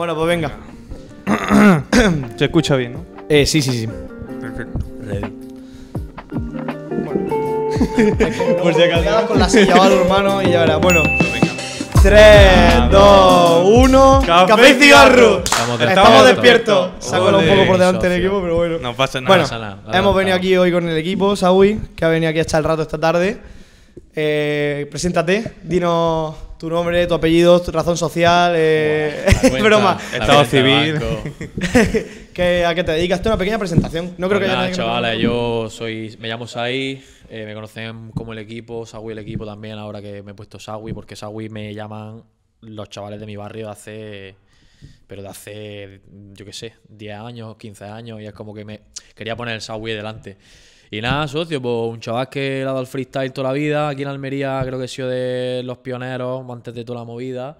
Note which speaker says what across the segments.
Speaker 1: Bueno, pues venga.
Speaker 2: Se escucha bien, ¿no?
Speaker 1: Eh, sí, sí, sí.
Speaker 2: Perfecto.
Speaker 3: Ready.
Speaker 1: Por si acaso. con la silla o algo, hermano, y ya verás. Bueno. 3, 2, 1.
Speaker 2: Café y cigarro.
Speaker 3: Estamos
Speaker 1: Estamos
Speaker 3: despiertos.
Speaker 1: despiertos. Sácalo un poco por delante del equipo, pero bueno.
Speaker 2: No pasa nada.
Speaker 1: Bueno,
Speaker 3: pasa nada. Ahora
Speaker 1: hemos venido aquí hoy con el equipo, Sawi, que ha venido aquí a echar el rato esta tarde. Eh, preséntate, dinos tu nombre, tu apellido, tu razón social. Eh,
Speaker 3: cuenta,
Speaker 1: broma.
Speaker 2: Estado civil.
Speaker 1: ¿Qué- ¿A qué te dedicas? Es una pequeña presentación. No creo
Speaker 3: Pues
Speaker 1: que haya
Speaker 3: nada,
Speaker 1: no
Speaker 3: chavales, yo soy, me llamo Sai, eh, me conocen como el equipo, Sawi el equipo también, ahora que me he puesto Sawi, porque Sawi me llaman los chavales de mi barrio de hace, pero de hace, yo qué sé, 10 años, 15 años, y es como que me quería poner el Sawi delante. Y nada, socio, pues un chaval que le ha dado el freestyle toda la vida, aquí en Almería creo que he sido de los pioneros antes de toda la movida.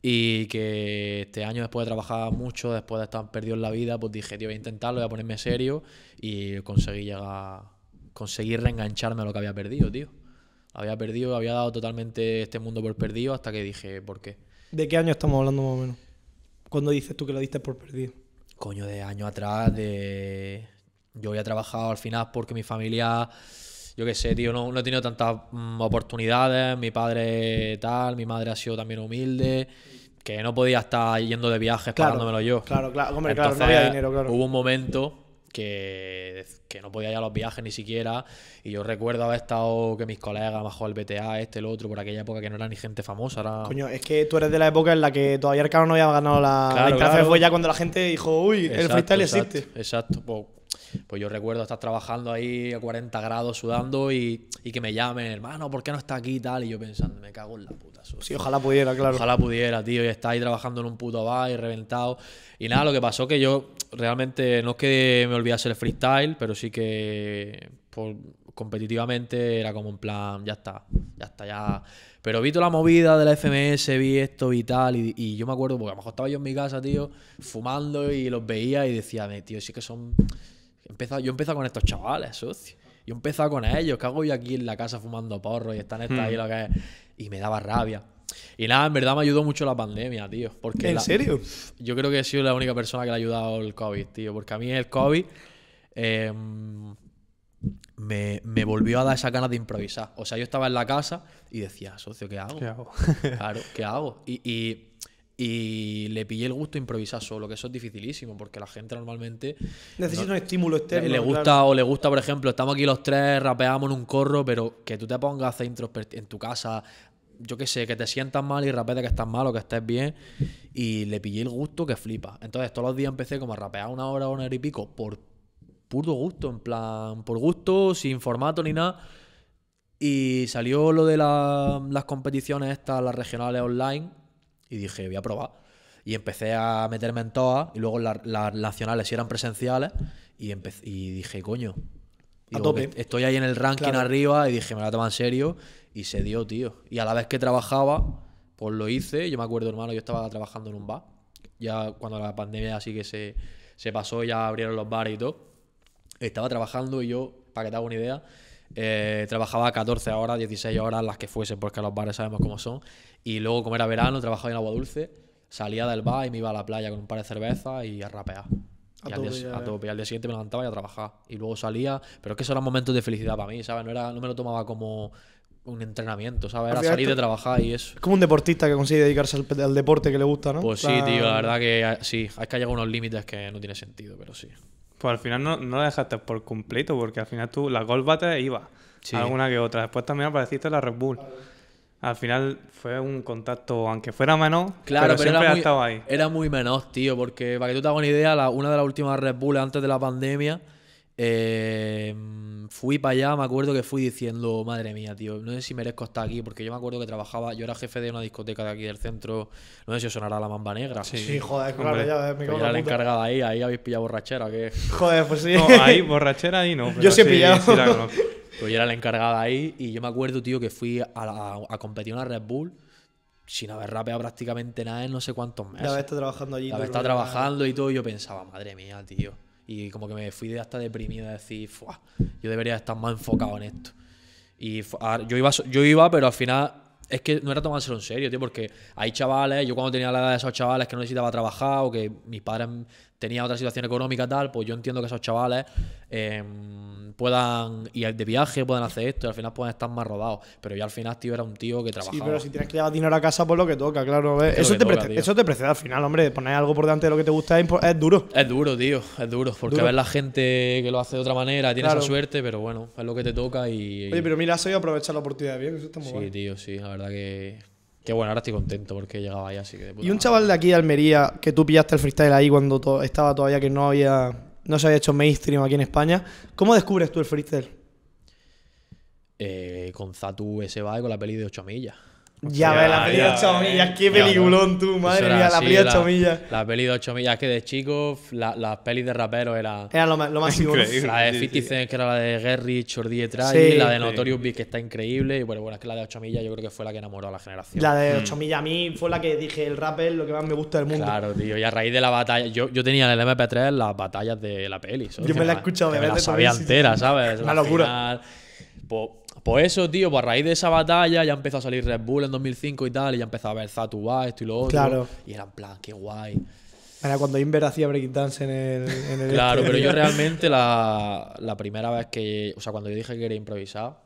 Speaker 3: Y que este año, después de trabajar mucho, después de estar perdido en la vida, pues dije, tío, voy a intentarlo, voy a ponerme serio. Y conseguí llegar, conseguí reengancharme a lo que había perdido, tío. Había perdido, había dado totalmente este mundo por perdido hasta que dije, ¿por qué?
Speaker 1: ¿De qué año estamos hablando más o menos? ¿Cuándo dices tú que lo diste por perdido?
Speaker 3: Coño, de años atrás, de... Yo había trabajado al final porque mi familia, yo qué sé, tío, no, no he tenido tantas mm, oportunidades, mi padre tal, mi madre ha sido también humilde, que no podía estar yendo de viajes
Speaker 1: Claro,
Speaker 3: pagándomelo yo.
Speaker 1: Claro, claro, hombre, claro, no había dinero, claro.
Speaker 3: Hubo un momento que, que no podía ir a los viajes ni siquiera. Y yo recuerdo haber estado que mis colegas, bajo el BTA, este, el otro, por aquella época que no era ni gente famosa. Era...
Speaker 1: Coño, es que tú eres de la época en la que todavía Arcano no había ganado la,
Speaker 3: Claro,
Speaker 1: la
Speaker 3: claro.
Speaker 1: fue ya cuando la gente dijo, uy, el freestyle
Speaker 3: exacto,
Speaker 1: existe.
Speaker 3: Exacto. Pues, pues yo recuerdo estar trabajando ahí a 40 grados sudando y, y que me llamen, hermano, ¿por qué no está aquí y tal? Y yo pensando, me cago en la puta. socio.
Speaker 1: Sí, ojalá pudiera, claro.
Speaker 3: Ojalá pudiera, tío, y está ahí trabajando en un puto bar y reventado. Y nada, lo que pasó que yo realmente no es que me olvidase el freestyle, pero sí que por- competitivamente era como en plan, ya está, ya está, ya. Pero vi toda la movida de la FMS, vi esto y tal, y, y yo me acuerdo, porque a lo mejor estaba yo en mi casa, tío, fumando y los veía y decía, "Me, tío, sí que son. Empezaba, yo empezaba con estos chavales, socio. Yo empezaba con ellos, que hago yo aquí en la casa fumando porro y están estas ahí lo que es. Y me daba rabia. Y nada, en verdad me ayudó mucho la pandemia, tío. Porque
Speaker 1: ¿En
Speaker 3: la-
Speaker 1: serio?
Speaker 3: yo creo que he sido la única persona que le ha ayudado el COVID, tío. Porque a mí el COVID eh, me, me volvió a dar esa ganas de improvisar. O sea, yo estaba en la casa y decía, socio, ¿qué hago?
Speaker 2: ¿Qué hago?
Speaker 3: Claro, ¿qué hago? Y, y- y le pillé el gusto a improvisar solo, que eso es dificilísimo, porque la gente normalmente
Speaker 1: Necesito un estímulo externo.
Speaker 3: le gusta
Speaker 1: claro.
Speaker 3: o le gusta, por ejemplo, estamos aquí los tres, rapeamos en un corro, pero que tú te pongas a hacer introspect- en tu casa, yo qué sé, que te sientas mal y rapees de que estás mal o que estés bien, y le pillé el gusto que flipa. Entonces todos los días empecé como a rapear una hora, una hora y pico, por puro gusto, en plan, por gusto, sin formato ni nada. Y salió lo de la- las competiciones estas, las regionales online, y dije, voy a probar. Y empecé a meterme en todas, y luego las, las nacionales sí eran presenciales, y, empecé, y dije, coño.
Speaker 1: A tope.
Speaker 3: Estoy ahí en el ranking
Speaker 1: Claro.
Speaker 3: arriba, y dije, me la tomo en serio, y se dio, tío. Y a la vez que trabajaba, pues lo hice. Yo me acuerdo, hermano, yo estaba trabajando en un bar. Ya cuando la pandemia así que se, se pasó, ya abrieron los bares y todo. Estaba trabajando y yo, para que te haga una idea, eh, trabajaba 14 horas, 16 horas, las que fuesen, porque los bares sabemos cómo son. Y luego, como era verano, trabajaba en Agua Dulce, salía del bar y me iba a la playa con un par de cervezas y a rapear.
Speaker 1: A
Speaker 3: y al día, a tope. Y al día siguiente me levantaba y a trabajar. Y luego salía, pero es que esos eran momentos de felicidad para mí, ¿sabes? No, era, no me lo tomaba como un entrenamiento, ¿sabes? Era salir de trabajar y eso.
Speaker 1: Es como un deportista que consigue dedicarse al, al deporte que le gusta, ¿no?
Speaker 3: Pues sí, tío, la verdad que eh, sí, hay que llegar a unos límites que no tiene sentido, pero sí.
Speaker 2: Pues al final no, no la dejaste por completo, porque al final tú, la Gold Battle iba.
Speaker 3: Sí.
Speaker 2: Alguna que otra. Después también apareciste en la Red Bull. Al final fue un contacto, aunque fuera menos,
Speaker 3: Claro,
Speaker 2: pero,
Speaker 3: pero,
Speaker 2: siempre
Speaker 3: era, muy,
Speaker 2: estado ahí.
Speaker 3: era muy menos, tío, porque para que tú te hagas una idea, la- una de las últimas Red Bull antes de la pandemia, eh, fui para allá, me acuerdo que fui diciendo, madre mía, tío, no sé si merezco estar aquí, porque yo me acuerdo que trabajaba, yo era jefe de una discoteca de aquí del centro, no sé si os sonará la Mamba Negra.
Speaker 2: Sí.
Speaker 1: Sí, joder, claro,
Speaker 2: Hombre.
Speaker 1: ya ves, me
Speaker 3: Pues yo era
Speaker 1: la
Speaker 3: encargado ahí, ahí habéis pillado borrachera, que
Speaker 1: Joder, pues sí.
Speaker 2: No, ahí, borrachera ahí no. pero
Speaker 1: Yo sí he pillado.
Speaker 2: sí la.
Speaker 3: Pues yo era el encargado ahí y yo me acuerdo, tío, que fui a, la- a competir en una Red Bull sin haber rapeado prácticamente nada en no sé cuántos meses.
Speaker 1: Ya está trabajando allí.
Speaker 3: La vez está trabajando y todo, y yo pensaba, madre mía, tío. Y como que me fui hasta deprimido de decir, "Fua, yo debería estar más enfocado en esto. Y yo iba, yo iba, pero al final es que no era tomárselo en serio, tío, porque hay chavales, yo cuando tenía la edad de esos chavales que no necesitaba trabajar o que mis padres tenían otra situación económica tal, pues yo entiendo que esos chavales eh, puedan ir de viaje, puedan hacer esto y al final pueden estar más rodados. Pero yo al final, tío, era un tío que trabajaba.
Speaker 1: Sí, pero si tienes que llevar dinero a casa, pues lo que toca, claro. ¿ves?
Speaker 3: Es
Speaker 1: Eso,
Speaker 3: que
Speaker 1: te
Speaker 3: toca,
Speaker 1: eso te precede al final, hombre. Poner algo por delante de lo que te gusta es, es duro.
Speaker 3: Es duro, tío, es duro. Porque
Speaker 1: Duro.
Speaker 3: ver la gente que lo hace de otra manera, tiene
Speaker 1: Claro.
Speaker 3: esa suerte, pero bueno, es lo que te toca y.
Speaker 1: Oye, pero mira, has sabido aprovechar la oportunidad bien, eso está muy
Speaker 3: sí,
Speaker 1: guay.
Speaker 3: tío, sí, la verdad que. Que bueno, ahora estoy contento porque he llegado ahí, así que de puta
Speaker 1: Y un
Speaker 3: madre.
Speaker 1: chaval de aquí de Almería, que tú pillaste el freestyle ahí cuando to- estaba todavía que no había. No se había hecho mainstream aquí en España. ¿Cómo descubres tú el freestyle?
Speaker 3: Eh, con Zatu ese va con la peli de 8 millas.
Speaker 1: Ya ves, la peli de
Speaker 2: ya,
Speaker 1: 8
Speaker 2: eh.
Speaker 1: millas, qué
Speaker 3: Ya,
Speaker 1: peliculón tú, madre
Speaker 3: era
Speaker 1: mía, la peli de
Speaker 3: la-
Speaker 1: 8 millas.
Speaker 3: La peli de 8 millas, es que de chico, la- las pelis de raperos eran.
Speaker 1: Era lo. ¿no?
Speaker 2: Increíble.
Speaker 3: La de
Speaker 2: Sí,
Speaker 3: 50
Speaker 2: sí.
Speaker 3: Cent, que era la de Gary, Chordi
Speaker 1: Sí.
Speaker 3: la de
Speaker 2: Sí.
Speaker 3: Notorious Big, que está increíble. Y bueno, bueno, es que la de 8 millas yo creo que fue la que enamoró a la generación.
Speaker 1: La de 8 millas a mí fue la que dije, el rap es lo que más me gusta del mundo.
Speaker 3: Claro, tío. Y a raíz de la batalla. Yo, yo tenía en el MP3 las batallas de la peli.
Speaker 1: Yo me la he escuchado
Speaker 3: me la sabía entera. ¿sabes?
Speaker 1: Una
Speaker 3: La
Speaker 1: locura.
Speaker 3: Pues, pues eso, tío. Pues a raíz de esa batalla ya empezó a salir Red Bull en 2005 y tal. Y ya empezó a ver Zatu va, esto y lo otro.
Speaker 1: Claro.
Speaker 3: Y era en plan, qué guay.
Speaker 1: Era cuando Inver hacía breakdance en el. En el
Speaker 3: Claro,
Speaker 1: este,
Speaker 3: pero yo realmente la, la primera vez que. O sea, cuando yo dije que quería improvisar,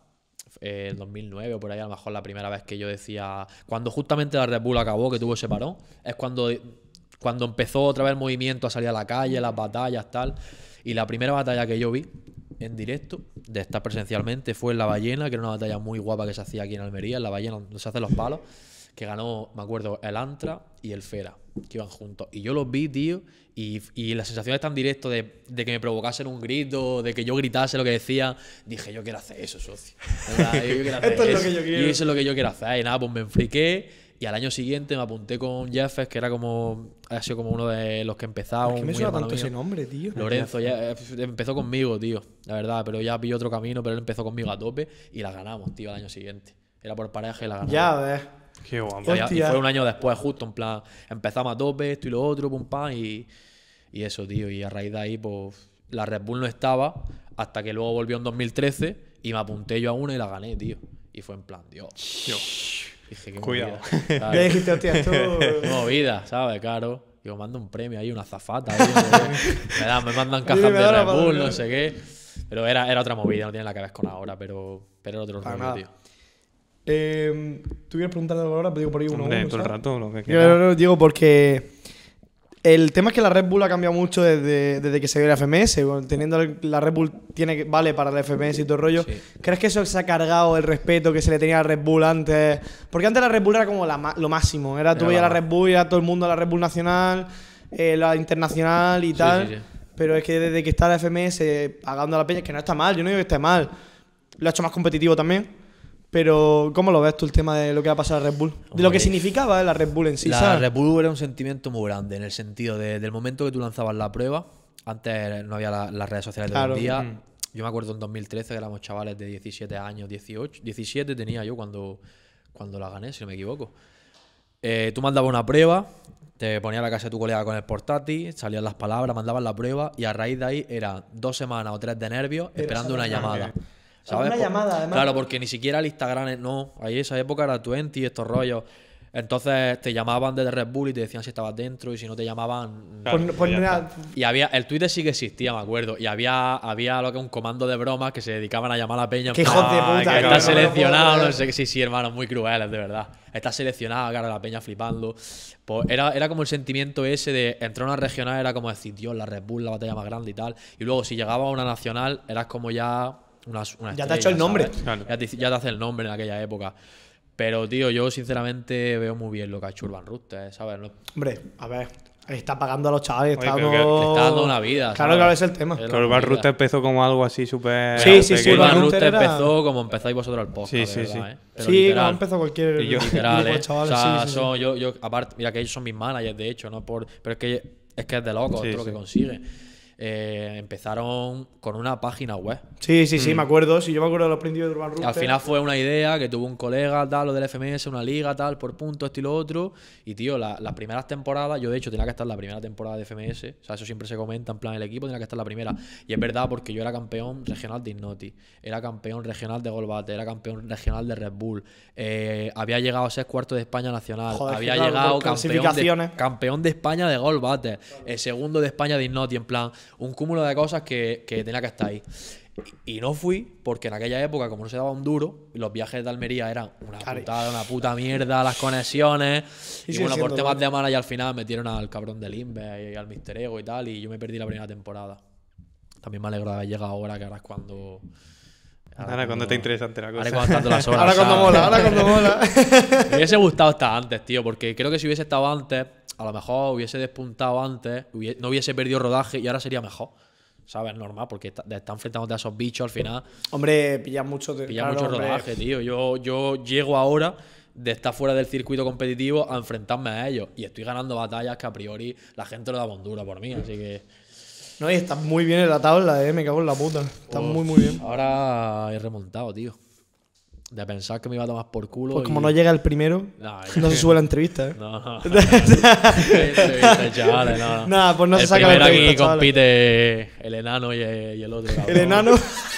Speaker 3: eh, en 2009 o por ahí, a lo mejor la primera vez que yo decía. Cuando justamente la Red Bull acabó, que tuvo ese parón, es cuando, cuando empezó otra vez el movimiento a salir a la calle, las batallas, tal. Y la primera batalla que yo vi en directo, de estar presencialmente, fue en La Ballena, que era una batalla muy guapa que se hacía aquí en Almería, en La Ballena, donde se hacen los palos, que ganó, me acuerdo, el Antra y el Fera, que iban juntos. Y yo los vi, tío, y, y la sensación tan directo de, de que me provocasen un grito, de que yo gritase lo que decía, dije, yo quiero hacer eso, socio. Yo quiero hacer
Speaker 1: Esto es lo
Speaker 3: eso.
Speaker 1: que yo quiero.
Speaker 3: Y eso es lo que yo quiero hacer. Y nada, pues me enfriqué. Y al año siguiente me apunté con Jeffes, que era como. Ha sido como uno de los que empezaba.
Speaker 1: Es que me suena tanto
Speaker 3: mío.
Speaker 1: ese nombre, tío.
Speaker 3: Lorenzo ya eh, empezó conmigo, tío. La verdad, pero ya pilló otro camino, pero él empezó conmigo a tope y la ganamos, tío, al año siguiente. Era por pareja y la ganamos.
Speaker 1: Ya ves.
Speaker 2: Qué
Speaker 3: Y
Speaker 2: guapo.
Speaker 3: y fue un año después, justo, en plan, empezamos a tope, esto y lo otro, pum pam, y, y eso, tío. Y a raíz de ahí, pues, la Red Bull no estaba, hasta que luego volvió en 2013 y me apunté yo a una y la gané, tío. Y fue en plan, Dios. Dije, qué
Speaker 2: Cuidado.
Speaker 3: movida.
Speaker 1: Ya dijiste, hostia, esto.
Speaker 3: Movida, ¿sabes? Claro. Digo, mando un premio ahí, una zafata. me, dan, me mandan cajas
Speaker 1: me
Speaker 3: de
Speaker 1: da la
Speaker 3: Red Bull, no sé qué. Pero era, era otra movida, no tiene nada que ver con ahora, pero, pero era otro
Speaker 1: Para
Speaker 3: rollo,
Speaker 1: nada.
Speaker 3: tío.
Speaker 1: Eh, ¿Tú quieres preguntar algo ahora? Pero digo por ahí uno.
Speaker 2: Hombre,
Speaker 1: uno,
Speaker 2: todo el rato lo que
Speaker 1: Yo
Speaker 2: quieras.
Speaker 1: no, no, digo porque el tema es que la Red Bull ha cambiado mucho desde, desde que se dio la FMS. bueno, Teniendo el- la Red Bull tiene vale para la FMS y todo el rollo.
Speaker 3: Sí.
Speaker 1: ¿Crees que eso se ha cargado el respeto que se le tenía a la Red Bull antes? Porque antes la Red Bull era como la lo máximo. Era tú
Speaker 3: Era
Speaker 1: veías la Red Bull y era todo el mundo la Red Bull nacional, eh, la internacional y tal.
Speaker 3: sí, sí.
Speaker 1: Pero es que desde que está la FMS pagando a la peña, que no está mal, yo no digo que esté mal. Lo ha hecho más competitivo también. Pero, ¿cómo lo ves tú el tema de lo que ha pasado a Red Bull? De lo que significaba la Red Bull en sí,
Speaker 3: la
Speaker 1: ¿sabes?
Speaker 3: Red Bull era un sentimiento muy grande en el sentido de, del momento que tú lanzabas la prueba. Antes no había la- las redes sociales de hoy
Speaker 1: Claro.
Speaker 3: día.
Speaker 2: Mm.
Speaker 3: Yo me acuerdo en 2013 que éramos chavales de 17 años, 18. 17 tenía yo cuando, cuando la gané, si no me equivoco. Eh, tú mandabas una prueba, te ponías la casa de tu colega con el portátil, salían las palabras, mandabas la prueba y a raíz de ahí era dos semanas o tres de nervios esperando una llamada.
Speaker 1: Ah, una
Speaker 3: Por-
Speaker 1: llamada, además.
Speaker 3: Claro, porque ni siquiera el Instagram, no. Ahí esa época era 20 y estos rollos. Entonces te llamaban desde Red Bull y te decían si estabas dentro y si no te llamaban.
Speaker 2: Claro,
Speaker 1: Pues- pues mira,
Speaker 3: Y había, el Twitter sí que existía, me acuerdo. Y había, había lo que un comando de bromas que se dedicaban a llamar a la peña.
Speaker 1: ¡Qué hijos de
Speaker 2: Ah,
Speaker 1: puta!
Speaker 2: qué
Speaker 3: que
Speaker 1: cabrón,
Speaker 3: está
Speaker 2: cabrón,
Speaker 3: seleccionado, no sé qué. Sí, sí, hermanos, muy crueles, de verdad. Está seleccionado, cara, la peña flipando. Pues era, era como el sentimiento ese de entrar a una regional, era como decir, Dios, la Red Bull, la batalla más grande y tal. Y luego, si llegaba a una nacional, eras como ya una, una
Speaker 1: Ya te ha hecho el nombre.
Speaker 3: ¿sabes?
Speaker 2: Claro.
Speaker 3: Ya, te, ya te hace el nombre en aquella época. Pero, tío, yo sinceramente veo muy bien lo que ha hecho Urban Rooster, ¿sabes? No-
Speaker 1: Hombre, a ver, está pagando a los chavales,
Speaker 2: Oye,
Speaker 1: está dando...
Speaker 2: que-
Speaker 3: que está dando una vida,
Speaker 1: Claro,
Speaker 3: ¿sabes?
Speaker 1: claro, es el tema.
Speaker 2: Que Urban. Rooster empezó como algo así súper.
Speaker 1: Sí, sí, sí. Urban Rooster era-
Speaker 3: empezó como empezáis vosotros el podcast,
Speaker 2: Sí, sí,
Speaker 3: verdad,
Speaker 2: sí.
Speaker 3: ¿eh? Pero
Speaker 1: sí,
Speaker 3: literal.
Speaker 1: como empezó cualquier
Speaker 2: Y yo-
Speaker 3: Literal, ¿eh?
Speaker 1: chavales,
Speaker 3: o sea,
Speaker 1: sí, sí,
Speaker 3: son- Yo, yo, aparte, mira que ellos son mis managers, de hecho, ¿no? Por, pero es que es que es de loco
Speaker 2: Sí,
Speaker 3: todo lo
Speaker 2: sí.
Speaker 3: que consigue. Eh, empezaron con una página web.
Speaker 1: Sí, sí, sí, me acuerdo. Sí, yo me acuerdo de los principios de Urban
Speaker 3: Y
Speaker 1: Rooster.
Speaker 3: al final fue una idea que tuvo un colega, tal, lo del FMS, una liga, tal, por puntos, esto y lo otro. Y, tío, la- las primeras temporadas, yo de hecho tenía que estar en la primera temporada de FMS. O sea, eso siempre se comenta, en plan, el equipo tenía que estar en la primera. Y es verdad, porque yo era campeón regional de Ignoti, era campeón regional de Golbate, era campeón regional de Red Bull. eh, había llegado a ser cuarto de España nacional.
Speaker 1: Joder,
Speaker 3: había llegado campeón de, campeón de España de Golbate, el segundo de España de Ignoti, en plan, un cúmulo de cosas que, que tenía que estar ahí. Y no fui porque en aquella época, como no se daba un duro, los viajes de Almería eran una putada, una puta mierda, las conexiones.
Speaker 1: Y
Speaker 3: Y, bueno, por temas de mala y al final metieron al cabrón del Inve y al Mister Ego y tal, y yo me perdí la primera temporada. También me alegro de haber llegado ahora, que ahora es cuando.
Speaker 2: Ahora cuando está interesante la
Speaker 3: Ahora
Speaker 2: cosa.
Speaker 3: es cuando están las horas.
Speaker 1: Ahora cuando mola, ahora cuando mola.
Speaker 3: Me hubiese gustado estar antes, tío, porque creo que si hubiese estado antes, a lo mejor hubiese despuntado antes, hubie- no hubiese perdido rodaje y ahora sería mejor. ¿Sabes? Normal, porque está, de estar enfrentándote a esos bichos al final,
Speaker 1: hombre, pillas mucho. de-
Speaker 3: pilla
Speaker 1: claro,
Speaker 3: mucho
Speaker 1: hombre.
Speaker 3: rodaje, tío. Yo, yo llego ahora de estar fuera del circuito competitivo a enfrentarme a ellos y estoy ganando batallas que a priori la gente lo da bondura por mí, así que.
Speaker 1: No, y estás muy bien en la tabla, eh. Me cago en la puta. Estás muy, muy bien.
Speaker 3: Ahora he remontado, tío. De pensar que me iba a tomar por culo.
Speaker 1: Pues
Speaker 3: y-
Speaker 1: como no llega el primero,
Speaker 3: No,
Speaker 1: no se sube la entrevista, eh.
Speaker 3: No, no. Chavales, no, no.
Speaker 1: Nada, pues no se
Speaker 3: el
Speaker 1: saca la
Speaker 3: aquí
Speaker 1: entrevista, chavales.
Speaker 3: compite el enano y el, y el otro. cabrón.
Speaker 1: El enano.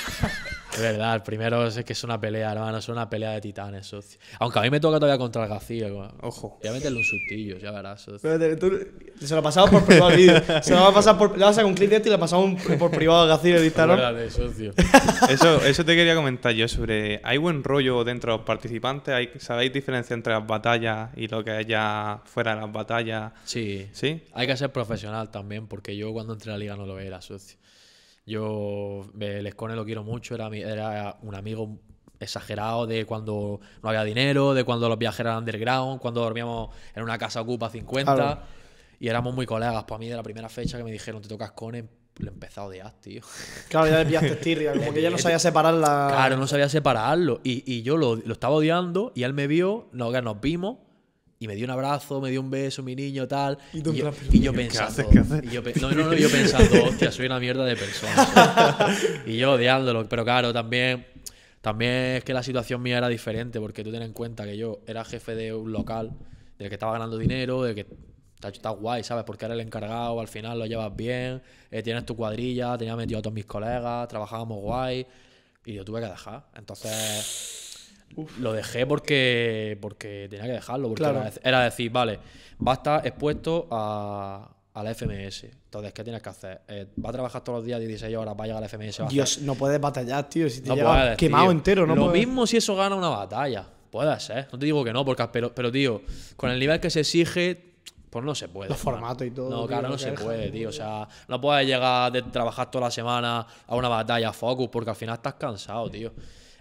Speaker 3: Es verdad, el primero es que es una pelea, hermano. Es una pelea de titanes, socio. Aunque a mí me toca todavía contra el García. güey.
Speaker 2: Ojo.
Speaker 3: Voy a meterle un sustillo, ya verás, socio.
Speaker 1: Espérate, tú- se lo pasamos por privado el vídeo. Se lo va a pasar por. Le vas a un clip de este y le pasamos por privado a Gacir el Instagram.
Speaker 3: Acuérdate, socio.
Speaker 2: Eso, eso te quería comentar yo sobre. ¿Hay buen rollo dentro de los participantes? ¿Hay, ¿Sabéis diferencia entre las batallas y lo que es ya fuera de las batallas?
Speaker 3: Sí.
Speaker 2: ¿Sí?
Speaker 3: Hay que ser profesional también, porque yo cuando entré a la liga no lo era, socio. Yo, eh, el Escone lo quiero mucho, era, era un amigo exagerado de cuando no había dinero, de cuando los viajes eran underground, cuando dormíamos en una casa ocupa 50.
Speaker 1: Claro.
Speaker 3: Y éramos muy colegas. Para mí, de la primera fecha que me dijeron te tocas Escone, le empecé a odiar, tío.
Speaker 1: Claro, ya le pillaste tirria. Como que ya no sabía separar la.
Speaker 3: Claro, no sabía separarlo. Y, y yo lo, lo estaba odiando y él me vio, no, que nos vimos. Y me dio un abrazo, me dio un beso, mi niño, tal.
Speaker 1: Y
Speaker 3: Y, yo, y yo
Speaker 2: ¿qué
Speaker 3: pensando.
Speaker 2: haces? ¿Qué haces?
Speaker 3: y yo no, no, no, yo pensando, hostia, soy una mierda de persona. y yo odiándolo. Pero claro, también, también es que la situación mía era diferente, porque tú ten en cuenta que yo era jefe de un local, del que estaba ganando dinero, del que está, está guay, ¿sabes? Porque era el encargado, al final lo llevas bien, eh, tienes tu cuadrilla, tenía metido a todos mis colegas, trabajábamos guay, y yo tuve que dejar. Entonces. Lo dejé porque, porque tenía que dejarlo. Porque
Speaker 1: Claro.
Speaker 3: era, dec- era decir, vale, va a estar expuesto a, a la FMS. Entonces, ¿qué tienes que hacer? Eh, va a trabajar todos los días 16 horas, va a llegar a la FMS. va a hacer-
Speaker 1: Dios, no puedes batallar, tío. Si te
Speaker 3: no puedes,
Speaker 1: quemado
Speaker 3: tío.
Speaker 1: entero, no
Speaker 3: Lo
Speaker 1: puedes.
Speaker 3: mismo si eso gana una batalla. Puede ser. No te digo que no, porque, pero, pero tío, con el nivel que se exige, pues no se puede.
Speaker 1: Los formatos y todo,
Speaker 3: No,
Speaker 1: tío,
Speaker 3: claro, no se puede, tío. O sea, no puedes llegar de trabajar toda la semana a una batalla focus, porque al final estás cansado, tío.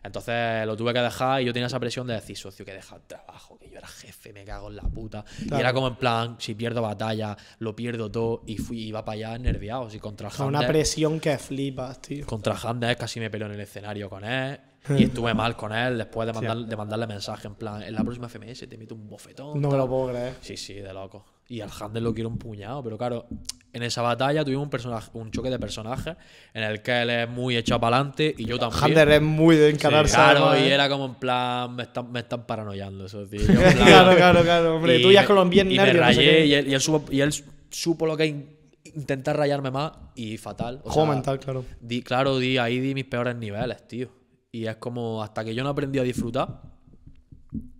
Speaker 3: Entonces lo tuve que dejar y yo tenía esa presión de decir, socio, que deja el trabajo, que yo era jefe, me cago en la puta. Y
Speaker 1: Claro.
Speaker 3: era como en plan, si pierdo batalla, lo pierdo todo. Y fui, iba para allá nerviado. Y contra
Speaker 1: una presión que flipas, tío.
Speaker 3: contra Handel casi me peleó en el escenario con él. Y estuve mal con él después de, mandar- de mandarle mensaje en plan, en la próxima FMS te meto un bofetón.
Speaker 1: No me lo puedo creer.
Speaker 3: Sí, sí, de loco. Y al Handel lo quiero un puñado, pero claro, en esa batalla tuvimos un, personaje, un choque de personajes en el que él es muy echado para adelante y yo también.
Speaker 1: Hunter es muy de encararse.
Speaker 3: Claro,
Speaker 1: además,
Speaker 3: y
Speaker 1: ¿eh?
Speaker 3: era como en plan, me están, me están paranoiando eso, tío. Yo en plan-
Speaker 1: Claro, claro, claro, hombre.
Speaker 3: y
Speaker 1: Tú ya los bien
Speaker 3: y me
Speaker 1: no sé
Speaker 3: rayé y, él, y él supo, y él supo lo que in- intentar rayarme más y fatal. O
Speaker 1: Juego
Speaker 3: sea,
Speaker 1: mental, claro.
Speaker 3: Di, claro, di, ahí di mis peores niveles, tío. Y es como, hasta que yo no aprendí a disfrutar,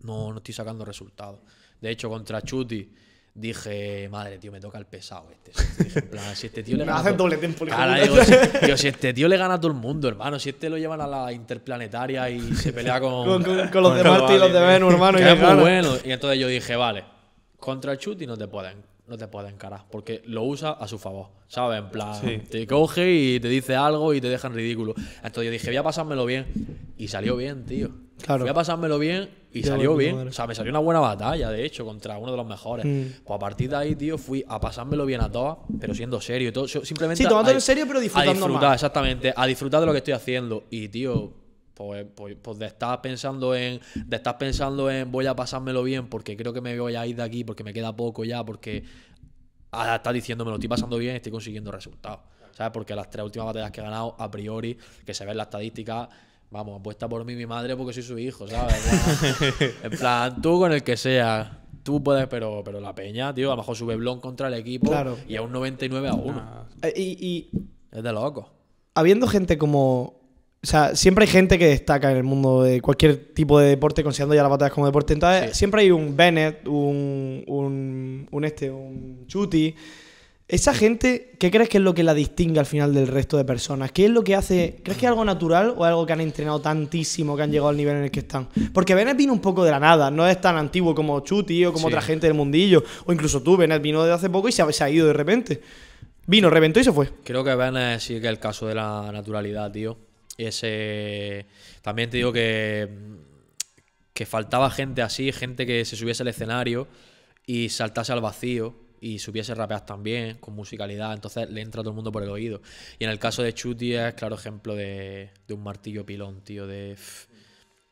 Speaker 3: no, no estoy sacando resultados. De hecho, contra Chuti dije, madre, tío, me toca el pesado este. Dije, en plan, si este tío le
Speaker 1: Me
Speaker 3: gana.
Speaker 1: doble tiempo,
Speaker 3: digo, si, digo, si este tío le gana a todo el mundo, hermano. Si este lo llevan a la interplanetaria y se pelea con.
Speaker 1: Con, con- con los de Marte y los de Venus, hermano. y
Speaker 3: que
Speaker 1: de
Speaker 3: es muy
Speaker 1: ganas.
Speaker 3: bueno. Y entonces yo dije, vale, contra el Chuti no te pueden, no te pueden encarar, porque lo usa a su favor, ¿sabes? En plan,
Speaker 2: Sí.
Speaker 3: te coge y te dice algo y te deja en ridículo. Entonces yo dije, voy a pasármelo bien. Y salió bien, tío.
Speaker 1: Claro.
Speaker 3: Voy a pasármelo bien y
Speaker 1: Qué
Speaker 3: salió bien.
Speaker 1: madre.
Speaker 3: O sea, me salió una buena batalla, de hecho, contra uno de los mejores.
Speaker 1: Mm.
Speaker 3: Pues a partir de ahí, tío, fui a pasármelo bien a todas, pero siendo serio y todo. Simplemente
Speaker 1: Sí, tomándolo en serio, pero disfrutando
Speaker 3: A disfrutar,
Speaker 1: más.
Speaker 3: exactamente. A disfrutar de lo que estoy haciendo. Y, tío, pues, pues, pues de estar pensando en. De estar pensando en voy a pasármelo bien porque creo que me voy a ir de aquí porque me queda poco ya, porque a estar diciendo me lo estoy pasando bien, estoy consiguiendo resultados. ¿Sabes? Porque las tres últimas batallas que he ganado, a priori, que se ven las estadísticas, vamos, apuesta por mí mi madre porque soy su hijo, ¿sabes? en plan, tú con el que sea. Tú puedes, pero, pero la peña, tío, a lo mejor sube Blon contra el equipo
Speaker 1: Claro.
Speaker 3: y a un 99 a 1.
Speaker 1: Eh, Y, y
Speaker 3: Es de loco.
Speaker 1: habiendo gente como. O sea, siempre hay gente que destaca en el mundo de cualquier tipo de deporte, considerando ya las batallas como deporte. Entonces,
Speaker 3: Sí.
Speaker 1: siempre hay un Bennett, un, un, un este, un Chuti. Esa gente, ¿qué crees que es lo que la distingue al final del resto de personas? ¿Qué es lo que hace? ¿Crees que es algo natural o algo que han entrenado tantísimo que han llegado al nivel en el que están? Porque Bennett vino un poco de la nada, no es tan antiguo como Chuti o como
Speaker 3: Sí.
Speaker 1: otra gente del mundillo. O incluso tú, Bennett vino de hace poco y se ha, se ha ido de repente. Vino, reventó y se fue.
Speaker 3: Creo que Ben sí que es el caso de la naturalidad, tío. Ese. También te digo que. Que faltaba gente así, gente que se subiese al escenario y saltase al vacío y supiese rapear también, con musicalidad. Entonces le entra a todo el mundo por el oído. Y en el caso de Chuti es claro ejemplo de, de un martillo pilón, tío. De.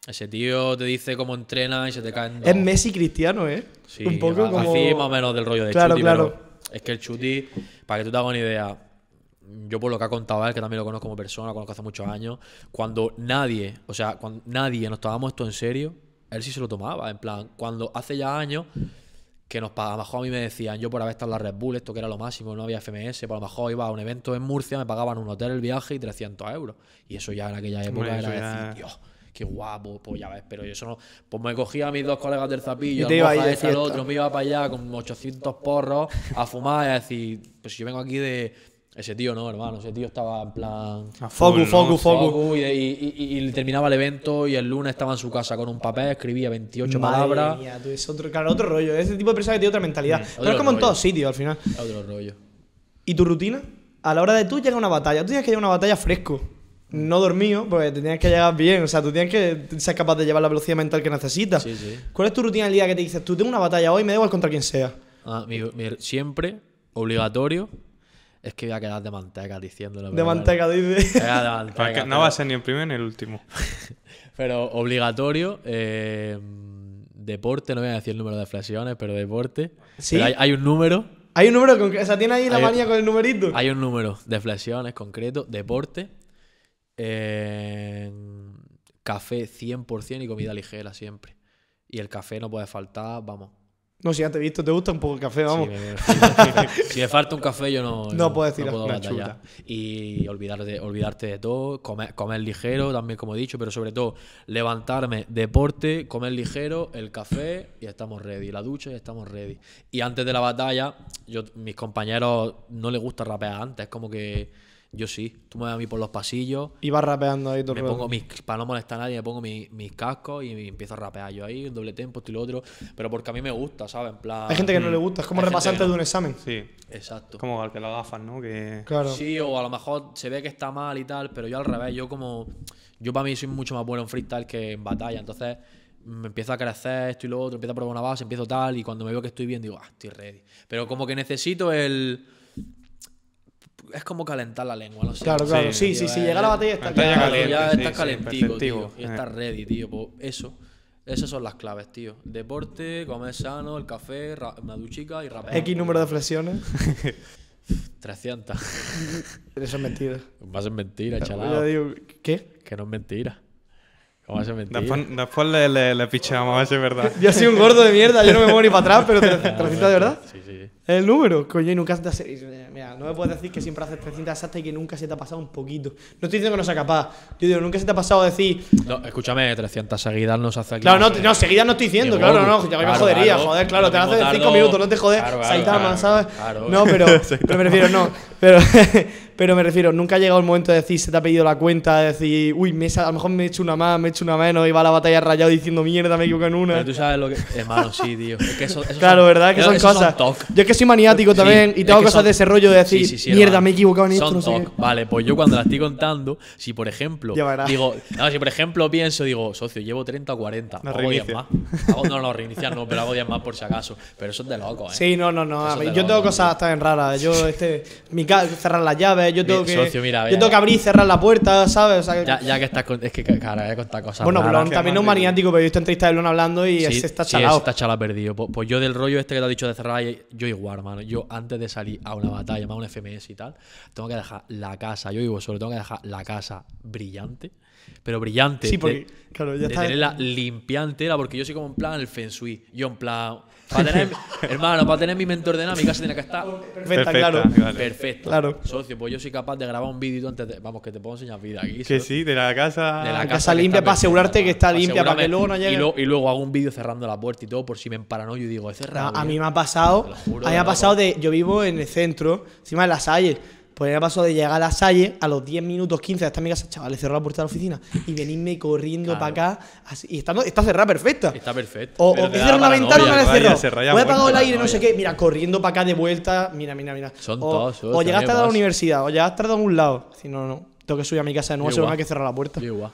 Speaker 3: ese tío te dice cómo entrena y se te caen dos.
Speaker 1: Es Messi cristiano, ¿eh?
Speaker 3: Sí,
Speaker 1: un poco
Speaker 3: a-
Speaker 1: como.
Speaker 3: así más o menos del rollo de
Speaker 1: Claro,
Speaker 3: Chuti,
Speaker 1: claro.
Speaker 3: pero es que el Chuti, para que tú te hagas una idea, yo por lo que ha contado él, que también lo conozco como persona, lo conozco hace muchos años, cuando nadie, o sea, cuando nadie nos tomábamos esto en serio, él sí se lo tomaba, en plan, cuando hace ya años que nos pagaban, a lo mejor a mí me decían, yo por haber estado en la Red Bull, esto que era lo máximo, no había FMS, por lo mejor iba a un evento en Murcia, me pagaban un hotel, el viaje y 300 euros. Y eso ya en aquella época era
Speaker 2: ya-
Speaker 3: decir, Dios, qué guapo, pues ya ves, pero yo eso no. Pues me cogía a mis dos colegas del zapillo,
Speaker 1: te iba de
Speaker 3: este, al otro, me iba para allá con 800 porros a fumar y a decir, pues yo vengo aquí de. Ese tío no, hermano, ese tío estaba en plan.
Speaker 2: A
Speaker 1: Focus, focus, focus.
Speaker 3: Y, y- y- y terminaba el evento y el lunes estaba en su casa con un papel, escribía 28
Speaker 1: Madre
Speaker 3: palabras.
Speaker 1: mía, tú, es otro, claro, otro rollo. Ese tipo de persona que tiene otra mentalidad. Pero
Speaker 3: otro
Speaker 1: es como en
Speaker 3: rollo.
Speaker 1: todos sitios al final.
Speaker 3: Otro rollo.
Speaker 1: ¿Y tu rutina? A la hora de tú llegar a una batalla, tú tienes que llegar a una batalla fresco. No dormido, porque te tienes que llegar bien. O sea, tú tienes que ser capaz de llevar la velocidad mental que necesitas.
Speaker 3: Sí, sí.
Speaker 1: ¿Cuál es tu rutina el día que te dices, tú tengo una batalla hoy, me da igual contra quien sea?
Speaker 3: Ah, mi- mi- siempre, obligatorio, es que voy a quedar de manteca diciéndolo.
Speaker 1: De manteca,
Speaker 3: bueno.
Speaker 1: dice.
Speaker 3: De
Speaker 2: Pero es que
Speaker 3: manteca,
Speaker 2: no va a ser ni el primero ni el último.
Speaker 3: Pero obligatorio, eh, deporte, no voy a decir el número de flexiones, pero deporte.
Speaker 1: ¿Sí?
Speaker 3: Pero hay, hay un número,
Speaker 1: Hay un número, con, o sea, tiene ahí la
Speaker 3: Hay-
Speaker 1: manía con el numerito.
Speaker 3: hay un número de flexiones concreto, deporte, eh, café 100% y comida ligera siempre. Y el café no puede faltar, vamos.
Speaker 1: No, si ya te he visto, te gusta un poco el café, vamos.
Speaker 3: Si me, si me falta un café, yo no,
Speaker 1: No puedes tirar
Speaker 3: puedo
Speaker 2: una
Speaker 3: batallar. Y olvidarte, olvidarte de todo, comer, comer ligero, también como he dicho, pero sobre todo levantarme, deporte, comer ligero, el café y estamos ready. La ducha y estamos ready. Y antes de la batalla, yo, mis compañeros no les gusta rapear antes, es como que yo sí. Tú me ves a mí por los pasillos,
Speaker 1: Y vas rapeando ahí todo
Speaker 3: me
Speaker 1: el rato.
Speaker 3: pongo mis, para no molestar a nadie, me pongo mis, mis cascos y empiezo a rapear yo ahí, en doble tempo, esto y lo otro. Pero porque a mí me gusta, ¿sabes? En plan.
Speaker 1: Hay gente que no le gusta, es como repasante
Speaker 3: no.
Speaker 1: de un examen.
Speaker 2: Sí.
Speaker 3: Exacto.
Speaker 2: Como al que las gafas, ¿no? Que...
Speaker 1: Claro.
Speaker 3: Sí, o a lo mejor se ve que está mal y tal, pero yo al revés, yo como. Yo para mí soy mucho más bueno en freestyle que en batalla, entonces me empiezo a crecer esto y lo otro, empiezo a probar una base, empiezo tal, y cuando me veo que estoy bien digo, ah, estoy ready. Pero como que necesito el. Es como calentar la lengua, no sé.
Speaker 1: Claro, claro. Sí, sí, sí.
Speaker 3: es-
Speaker 1: Llega la batalla y está
Speaker 2: Batalla
Speaker 1: claro.
Speaker 2: caliente,
Speaker 3: ya
Speaker 2: sí,
Speaker 3: estás
Speaker 2: sí,
Speaker 3: calentico, tío, y
Speaker 2: Eh.
Speaker 3: estás ready, tío. Pues eso. Esas son las claves, tío. Deporte, comer sano, el café, una duchica y rapear.
Speaker 1: X número de flexiones.
Speaker 3: 300.
Speaker 1: Eso es mentira.
Speaker 3: Va a ser mentira,
Speaker 1: Yo digo, ¿qué?
Speaker 3: Que no es mentira. ¿Cómo va a ser mentira?
Speaker 2: Después, después le, le, le picheamos, a ver si es verdad.
Speaker 1: Yo soy un gordo de mierda, yo no me muevo ni para atrás, pero 300 de verdad.
Speaker 3: Sí, sí.
Speaker 1: Es el número, coño, y nunca se te hace. Mira, no me puedes decir que siempre haces 300 exactas y que nunca se te ha pasado un poquito. No estoy diciendo que no sea capaz. Yo digo, nunca se te ha pasado decir.
Speaker 3: No, escúchame, 300 seguidas no se hace aquí.
Speaker 1: Claro, no, no, seguidas no estoy diciendo, claro, no, ya me
Speaker 3: Claro,
Speaker 1: jodería,
Speaker 3: claro.
Speaker 1: joder, claro, te haces 5
Speaker 3: tardo-
Speaker 1: minutos, no te jodes,
Speaker 3: Claro,
Speaker 1: Saitama, ¿sabes?
Speaker 3: claro.
Speaker 1: No, pero, pero me refiero, no, pero, pero me refiero, nunca ha llegado el momento de decir, se te ha pedido la cuenta, de decir, uy, me, a lo mejor me he hecho una más, me he hecho una menos, y va a la batalla rayado diciendo, mierda, me equivoco en una.
Speaker 3: Pero tú sabes lo que. Hermano, sí, tío. Es que eso, eso
Speaker 1: Claro,
Speaker 3: son-
Speaker 1: ¿verdad? Que son cosas.
Speaker 3: toc.
Speaker 1: yo es que soy maniático también y
Speaker 3: es
Speaker 1: tengo
Speaker 3: que
Speaker 1: cosas
Speaker 3: son-
Speaker 1: de ese rollo de decir,
Speaker 3: Sí, sí, sí,
Speaker 1: mierda, me he equivocado en esto,
Speaker 3: Son
Speaker 1: no sé.
Speaker 3: Vale, pues yo cuando la estoy contando, si por ejemplo. Digo, no, si por ejemplo pienso, digo, socio, llevo 30 o 40.
Speaker 2: No,
Speaker 3: hago 10
Speaker 2: reinicia.
Speaker 3: más. Hago- no, no, reiniciar no, pero hago 10 más por si acaso. Pero eso es de loco, ¿eh?
Speaker 1: Sí, no, no, no. a ver, yo tengo cosas también raras. Yo, este, mi ca- cerrar las llaves, yo tengo
Speaker 3: Mi-
Speaker 1: que.
Speaker 3: socio, mira,
Speaker 1: yo tengo que abrir y cerrar la puerta, ¿sabes? O sea, que-
Speaker 3: Ya, ya que estás con. Es que, cara, he contado cosas.
Speaker 1: bueno. Blon también es un maniático, pero yo he visto entrevistas de Blon hablando y ese está chalado.
Speaker 3: está chala perdido. Pues, pues yo del rollo este que te has dicho de cerrar, yo igual. Hermano. Yo antes de salir a una batalla, más un FMS y tal, tengo que dejar la casa, yo vivo solo, tengo que dejar la casa brillante, pero brillante.
Speaker 1: Sí,
Speaker 3: de-
Speaker 1: porque, claro, ya
Speaker 3: de
Speaker 1: está.
Speaker 3: tenerla limpia entera, porque yo soy como en plan el feng shui. Yo en plan, para tener, hermano, para tener mi mente ordenada, mi casa tiene que estar
Speaker 1: Perfecta, claro.
Speaker 2: vale.
Speaker 3: perfecta.
Speaker 1: Claro.
Speaker 3: Socio, pues yo soy capaz de grabar un vídeo y tú antes de- Vamos, que te puedo enseñar vida aquí.
Speaker 2: Que sí, de la casa.
Speaker 3: De la
Speaker 1: casa limpia para asegurarte que está
Speaker 3: para
Speaker 1: limpia, para que luego no llegue-
Speaker 3: Y, luego- y luego hago un vídeo cerrando la puerta y todo por si me emparanoio y digo, he
Speaker 1: No,
Speaker 3: cerrado.
Speaker 1: a mí
Speaker 3: bien".
Speaker 1: me ha pasado,
Speaker 3: juro,
Speaker 1: a mí me ha pasado de, yo vivo en el centro, encima de la Salle, pues me ha pasado de llegar a la Salle a los 10 minutos 15 de estar en mi casa, chavales, cerrar la puerta de la oficina y venirme corriendo
Speaker 3: Claro.
Speaker 1: para acá, así, y estando, está cerrada perfecta.
Speaker 3: Está perfecto.
Speaker 1: O, o cerrado una
Speaker 3: paranoia,
Speaker 1: ventana o no la
Speaker 2: se raya
Speaker 1: O he apagado el aire, no sé qué. Mira, corriendo para acá de vuelta. Mira, mira, mira.
Speaker 3: Son
Speaker 1: o,
Speaker 3: todos,
Speaker 1: o llegaste
Speaker 3: me
Speaker 1: a la universidad, o llegaste a algún lado. Si no, no. Tengo que subir a mi casa de nuevo,
Speaker 3: igual.
Speaker 1: hay que cerrar la puerta.
Speaker 3: Yo igual.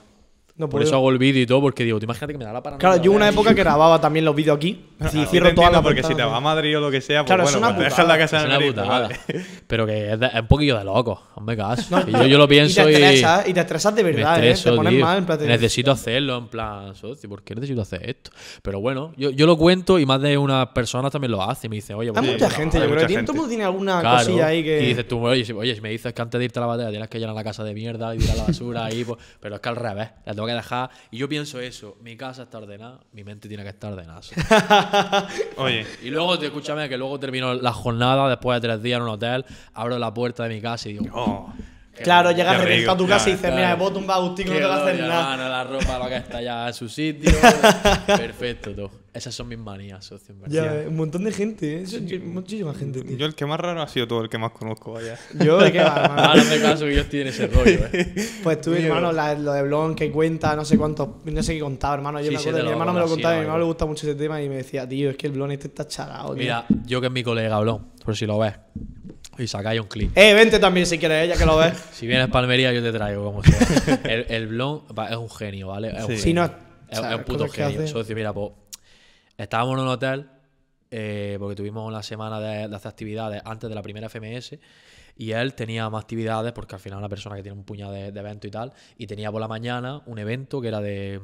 Speaker 1: No
Speaker 3: Por eso hago el vídeo y todo, porque digo, tú imagínate que me da la paranoia.
Speaker 1: Claro, yo una época que grababa también los vídeos aquí.
Speaker 2: Ah,
Speaker 1: Si
Speaker 2: yo
Speaker 1: cierro
Speaker 2: te entiendo
Speaker 1: las
Speaker 2: porque si te
Speaker 1: ventanas.
Speaker 2: va a Madrid o lo que sea, pues
Speaker 1: Claro, es
Speaker 2: bueno,
Speaker 1: una
Speaker 2: pues te dejas la casa
Speaker 3: Es
Speaker 2: en
Speaker 3: una
Speaker 2: Madrid.
Speaker 3: putada.
Speaker 2: vale.
Speaker 3: Pero que es, de- es un poquillo de loco. Hazme caso. Que yo, yo lo pienso
Speaker 1: y
Speaker 3: y.
Speaker 1: te estresas, y te estresas de verdad, ¿eh? Te pones
Speaker 3: tío.
Speaker 1: mal. En plan, te-
Speaker 3: Necesito hacerlo, en plan, socio, ¿por qué necesito hacer esto? Pero bueno, yo, yo lo cuento y más de una persona también lo hace. Y me dice, oye,
Speaker 1: Hay
Speaker 3: pues,
Speaker 1: mucha
Speaker 3: pues,
Speaker 1: gente,
Speaker 2: hay
Speaker 1: yo creo
Speaker 2: mucha
Speaker 1: que todo el mundo tiene alguna cosilla ahí que.
Speaker 3: Y dices tú, oye si, oye, si me dices que antes de irte a la batalla tienes que llenar la casa de mierda y tirar la basura ahí, pues, pero es que al revés, la tengo que dejar. Y yo pienso eso, mi casa está ordenada, mi mente tiene que estar ordenada.
Speaker 2: Oye,
Speaker 3: y luego, te- escúchame, que luego termino la jornada, después de tres días en un hotel, abro la puerta de mi casa y digo,
Speaker 2: oh,
Speaker 1: Claro, llegas reventado a tu casa y dices, mira, he boto un bagustico, no te va a hacer nada.
Speaker 3: la ropa, lo que está ya en su sitio. Perfecto, todo. Esas son mis manías, socio, en verdad.
Speaker 1: Ya, un montón de gente, ¿eh? Eso- Muchísima gente, tío.
Speaker 2: yo el que más raro ha sido tú, el que más conozco, vaya.
Speaker 1: Yo, ¿de qué va, hermano?
Speaker 3: Ahora me caso que yo estoy en ese rollo, eh.
Speaker 1: Pues tú, hermano, la- lo de Blon que cuenta, no sé cuánto, no sé qué contaba, hermano. Yo
Speaker 3: Sí,
Speaker 1: me acuerdo, mi hermano me lo contaba, a mi hermano le gusta mucho ese tema y me decía, tío, es que el Blon este está chalado, tío.
Speaker 3: Mira, yo que es mi colega Blon, por si lo ves, y sacáis un clip.
Speaker 1: Eh, vente también si quieres, ya que lo ves.
Speaker 3: Si vienes a Palmería, yo te traigo como sea. El, el Blon es un genio, ¿vale? Es un.
Speaker 2: Sí,
Speaker 1: no, o
Speaker 3: Es,
Speaker 1: sea,
Speaker 3: es un puto
Speaker 1: que
Speaker 3: genio. Socio, mira, pues estábamos en un hotel eh, porque tuvimos una semana de, de hacer actividades antes de la primera FMS y él tenía más actividades porque al final es una persona que tiene un puñado de, de eventos y tal y tenía por la mañana un evento que era de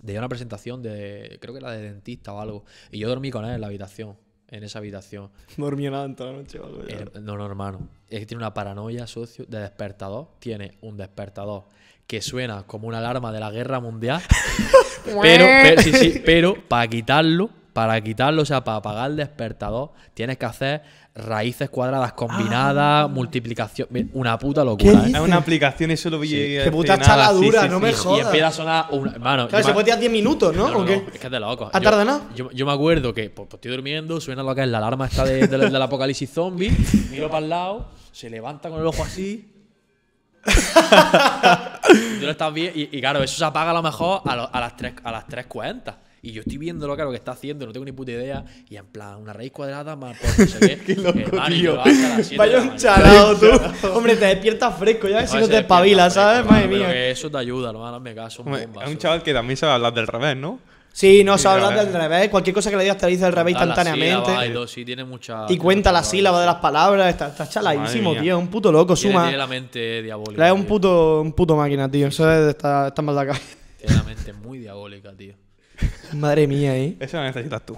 Speaker 3: de una presentación de creo que era de dentista o algo y yo dormí con él en la habitación en esa habitación
Speaker 1: No dormía nada en toda la noche algo.
Speaker 3: eh, no, no, hermano. Es que tiene una paranoia, socio, de despertador. Tiene un despertador que suena como una alarma de la guerra mundial. pero, pero, sí, sí, pero para quitarlo, para quitarlo, o sea, para apagar el despertador, tienes que hacer raíces cuadradas combinadas, multiplicación. Mira, Una puta locura,
Speaker 1: ¿Qué
Speaker 3: ¿eh?
Speaker 2: Es una aplicación y solo vi.
Speaker 1: Qué puta chaladura, no me
Speaker 3: Y
Speaker 1: jodas.
Speaker 3: empieza a sonar una. Hermano,
Speaker 1: Claro, se
Speaker 3: me-
Speaker 1: puede tirar 10 minutos, ¿no?
Speaker 3: no, no,
Speaker 1: ¿O qué?
Speaker 3: no, es que es de loco.
Speaker 1: ¿Ha
Speaker 3: Yo-
Speaker 1: tardado nada?
Speaker 3: Yo, yo me acuerdo que pues, pues, estoy durmiendo, suena lo que es la alarma esta de- de- del apocalipsis zombie, miro para el lado, se levanta con el ojo así. y tú lo estás bien, y, y claro, eso se apaga a lo mejor a, lo- a las 3 a las 3.40. Y yo estoy viendo lo que, lo que está haciendo, no tengo ni puta idea. Y en plan, una raíz cuadrada más por no sé qué.
Speaker 1: Qué loco,
Speaker 3: Hermano, y
Speaker 1: tío.
Speaker 3: yo hasta las 7 de
Speaker 1: Vaya un chalado, tú. Hombre, te despiertas fresco, ya ves si no te espabilas, ¿sabes? Madre mía.
Speaker 3: que eso te ayuda, hermano, hazme caso.
Speaker 2: Es un chaval que también sabe hablar del revés, ¿no?
Speaker 1: Sí, no se
Speaker 2: Sí,
Speaker 1: habla
Speaker 2: a ver.
Speaker 1: del revés. Cualquier cosa que le digas te la dice al revés instantáneamente.
Speaker 3: y todo, sí, tiene mucha-
Speaker 1: Y
Speaker 3: tiene
Speaker 1: cuenta
Speaker 3: mucha
Speaker 1: las sílabas de las palabras. Está, está chaladísimo, tío. Un puto loco,
Speaker 3: Tiene,
Speaker 1: suma.
Speaker 3: tiene la mente diabólica.
Speaker 1: Es un puto, un puto máquina, tío. Eso es, está, está mal de acá.
Speaker 3: Tiene la mente muy diabólica, tío.
Speaker 1: Madre mía, ¿eh?
Speaker 2: Eso lo necesitas tú.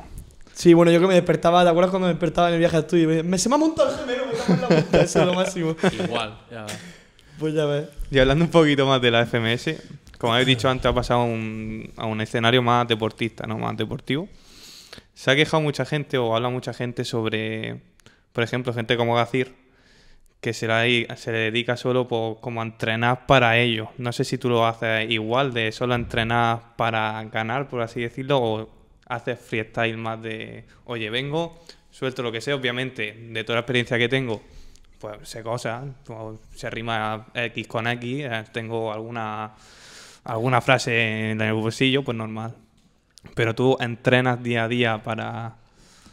Speaker 1: Sí, bueno, yo que me despertaba, ¿te acuerdas cuando me despertaba en el viaje al estudio? Me, me- se me ha montado el gemelo, me cago en la puta. Eso es lo máximo.
Speaker 3: Igual, ya ves.
Speaker 1: Pues ya ves.
Speaker 2: Y hablando un poquito más de la FMS, como habéis dicho antes, ha pasado a un, a un escenario más deportista, ¿no? Más deportivo. Se ha quejado mucha gente o habla mucha gente sobre, por ejemplo, gente como Gacir, que se, la, se le dedica solo por, como a entrenar para ello. No sé si tú lo haces igual, de solo entrenar para ganar, por así decirlo, o haces freestyle más de, oye, vengo, suelto lo que sé, obviamente, de toda la experiencia que tengo, pues sé cosas, se rima X con X, eh, tengo alguna, alguna frase en el bolsillo, pues normal. Pero tú entrenas día a día para...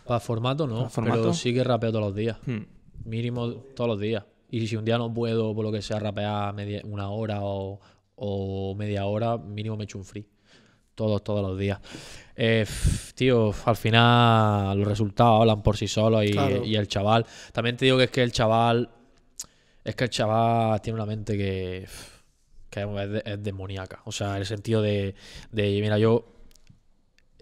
Speaker 3: Para formato no,
Speaker 2: ¿Para formato?
Speaker 3: pero sí que rapeo todos los días.
Speaker 2: Hmm.
Speaker 3: Mínimo todos los días. Y si un día no puedo, por lo que sea, rapear media- una hora o, o media hora, mínimo me echo un free. Todos, todos los días. Eh, tío, al final los resultados hablan por sí solos y,
Speaker 1: Claro.
Speaker 3: y el chaval. También te digo que es que el chaval. Es que el chaval tiene una mente que. Que es, de- es demoníaca. O sea, en el sentido de. de mira, yo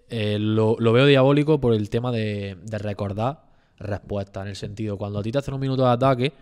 Speaker 3: eh, lo, lo veo diabólico por el tema de, de recordar respuesta. En el sentido, cuando a ti te hacen un minuto de ataque,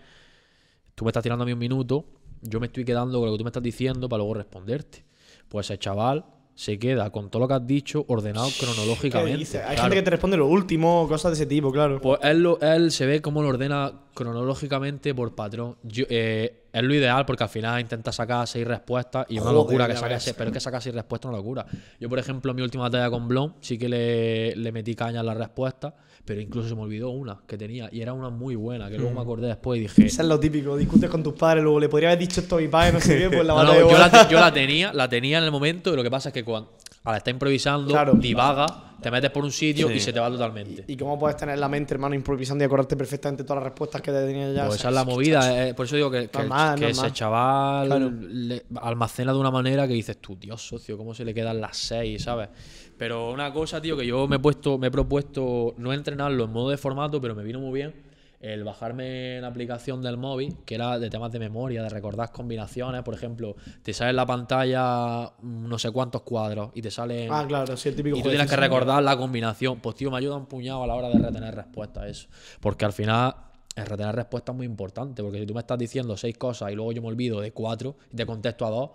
Speaker 3: tú me estás tirando a mí un minuto, yo me estoy quedando con lo que tú me estás diciendo para luego responderte. Pues el chaval se queda con todo lo que has dicho ordenado
Speaker 1: ¿Qué
Speaker 3: cronológicamente.
Speaker 1: Hay
Speaker 3: Claro.
Speaker 1: gente que te responde lo último, cosas de ese tipo, claro.
Speaker 3: Pues él, lo- él se ve cómo lo ordena cronológicamente por patrón. Yo- eh, es lo ideal porque al final intenta sacar seis respuestas y es una locura que saque seis, pero es que sacar seis respuestas es una locura. Yo, por ejemplo, en mi última batalla con Blon sí que le, le metí caña en las respuestas, pero incluso se me olvidó una que tenía y era una muy buena, que luego
Speaker 1: Mm.
Speaker 3: me acordé después y dije...
Speaker 1: Eso es lo típico, discutes con tus padres, luego le podría haber dicho esto a mi padre, no sé qué, pues la
Speaker 3: No, no, yo, la, yo la tenía, la tenía en el momento, y lo que pasa es que cuando al estar improvisando,
Speaker 1: Claro.
Speaker 3: divaga, te metes por un sitio
Speaker 2: Sí.
Speaker 3: y se te va totalmente.
Speaker 1: ¿Y cómo puedes tener la mente, hermano, improvisando y acordarte perfectamente todas las respuestas que te tenías ya?
Speaker 3: Pues esa es la movida, eh, por eso digo que, que, el-
Speaker 1: Normal,
Speaker 3: que
Speaker 1: normal.
Speaker 3: ese chaval
Speaker 1: Claro.
Speaker 3: le- almacena de una manera que dices tú, Dios socio, cómo se le quedan las seis, ¿sabes? Pero una cosa, tío, que yo me he puesto, me he propuesto no entrenarlo en modo de formato, pero me vino muy bien el bajarme la aplicación del móvil, que era de temas de memoria, de recordar combinaciones, por ejemplo, te sale en la pantalla mm, no sé cuántos cuadros y te salen
Speaker 1: Ah, claro, sí, el típico
Speaker 3: y tú tienes que recordar la combinación. Pues tío, me ayuda un puñado a la hora de retener respuestas eso. Porque al final el retener respuestas es muy importante. Porque si tú me estás diciendo seis cosas y luego yo me olvido de cuatro y te contesto a dos.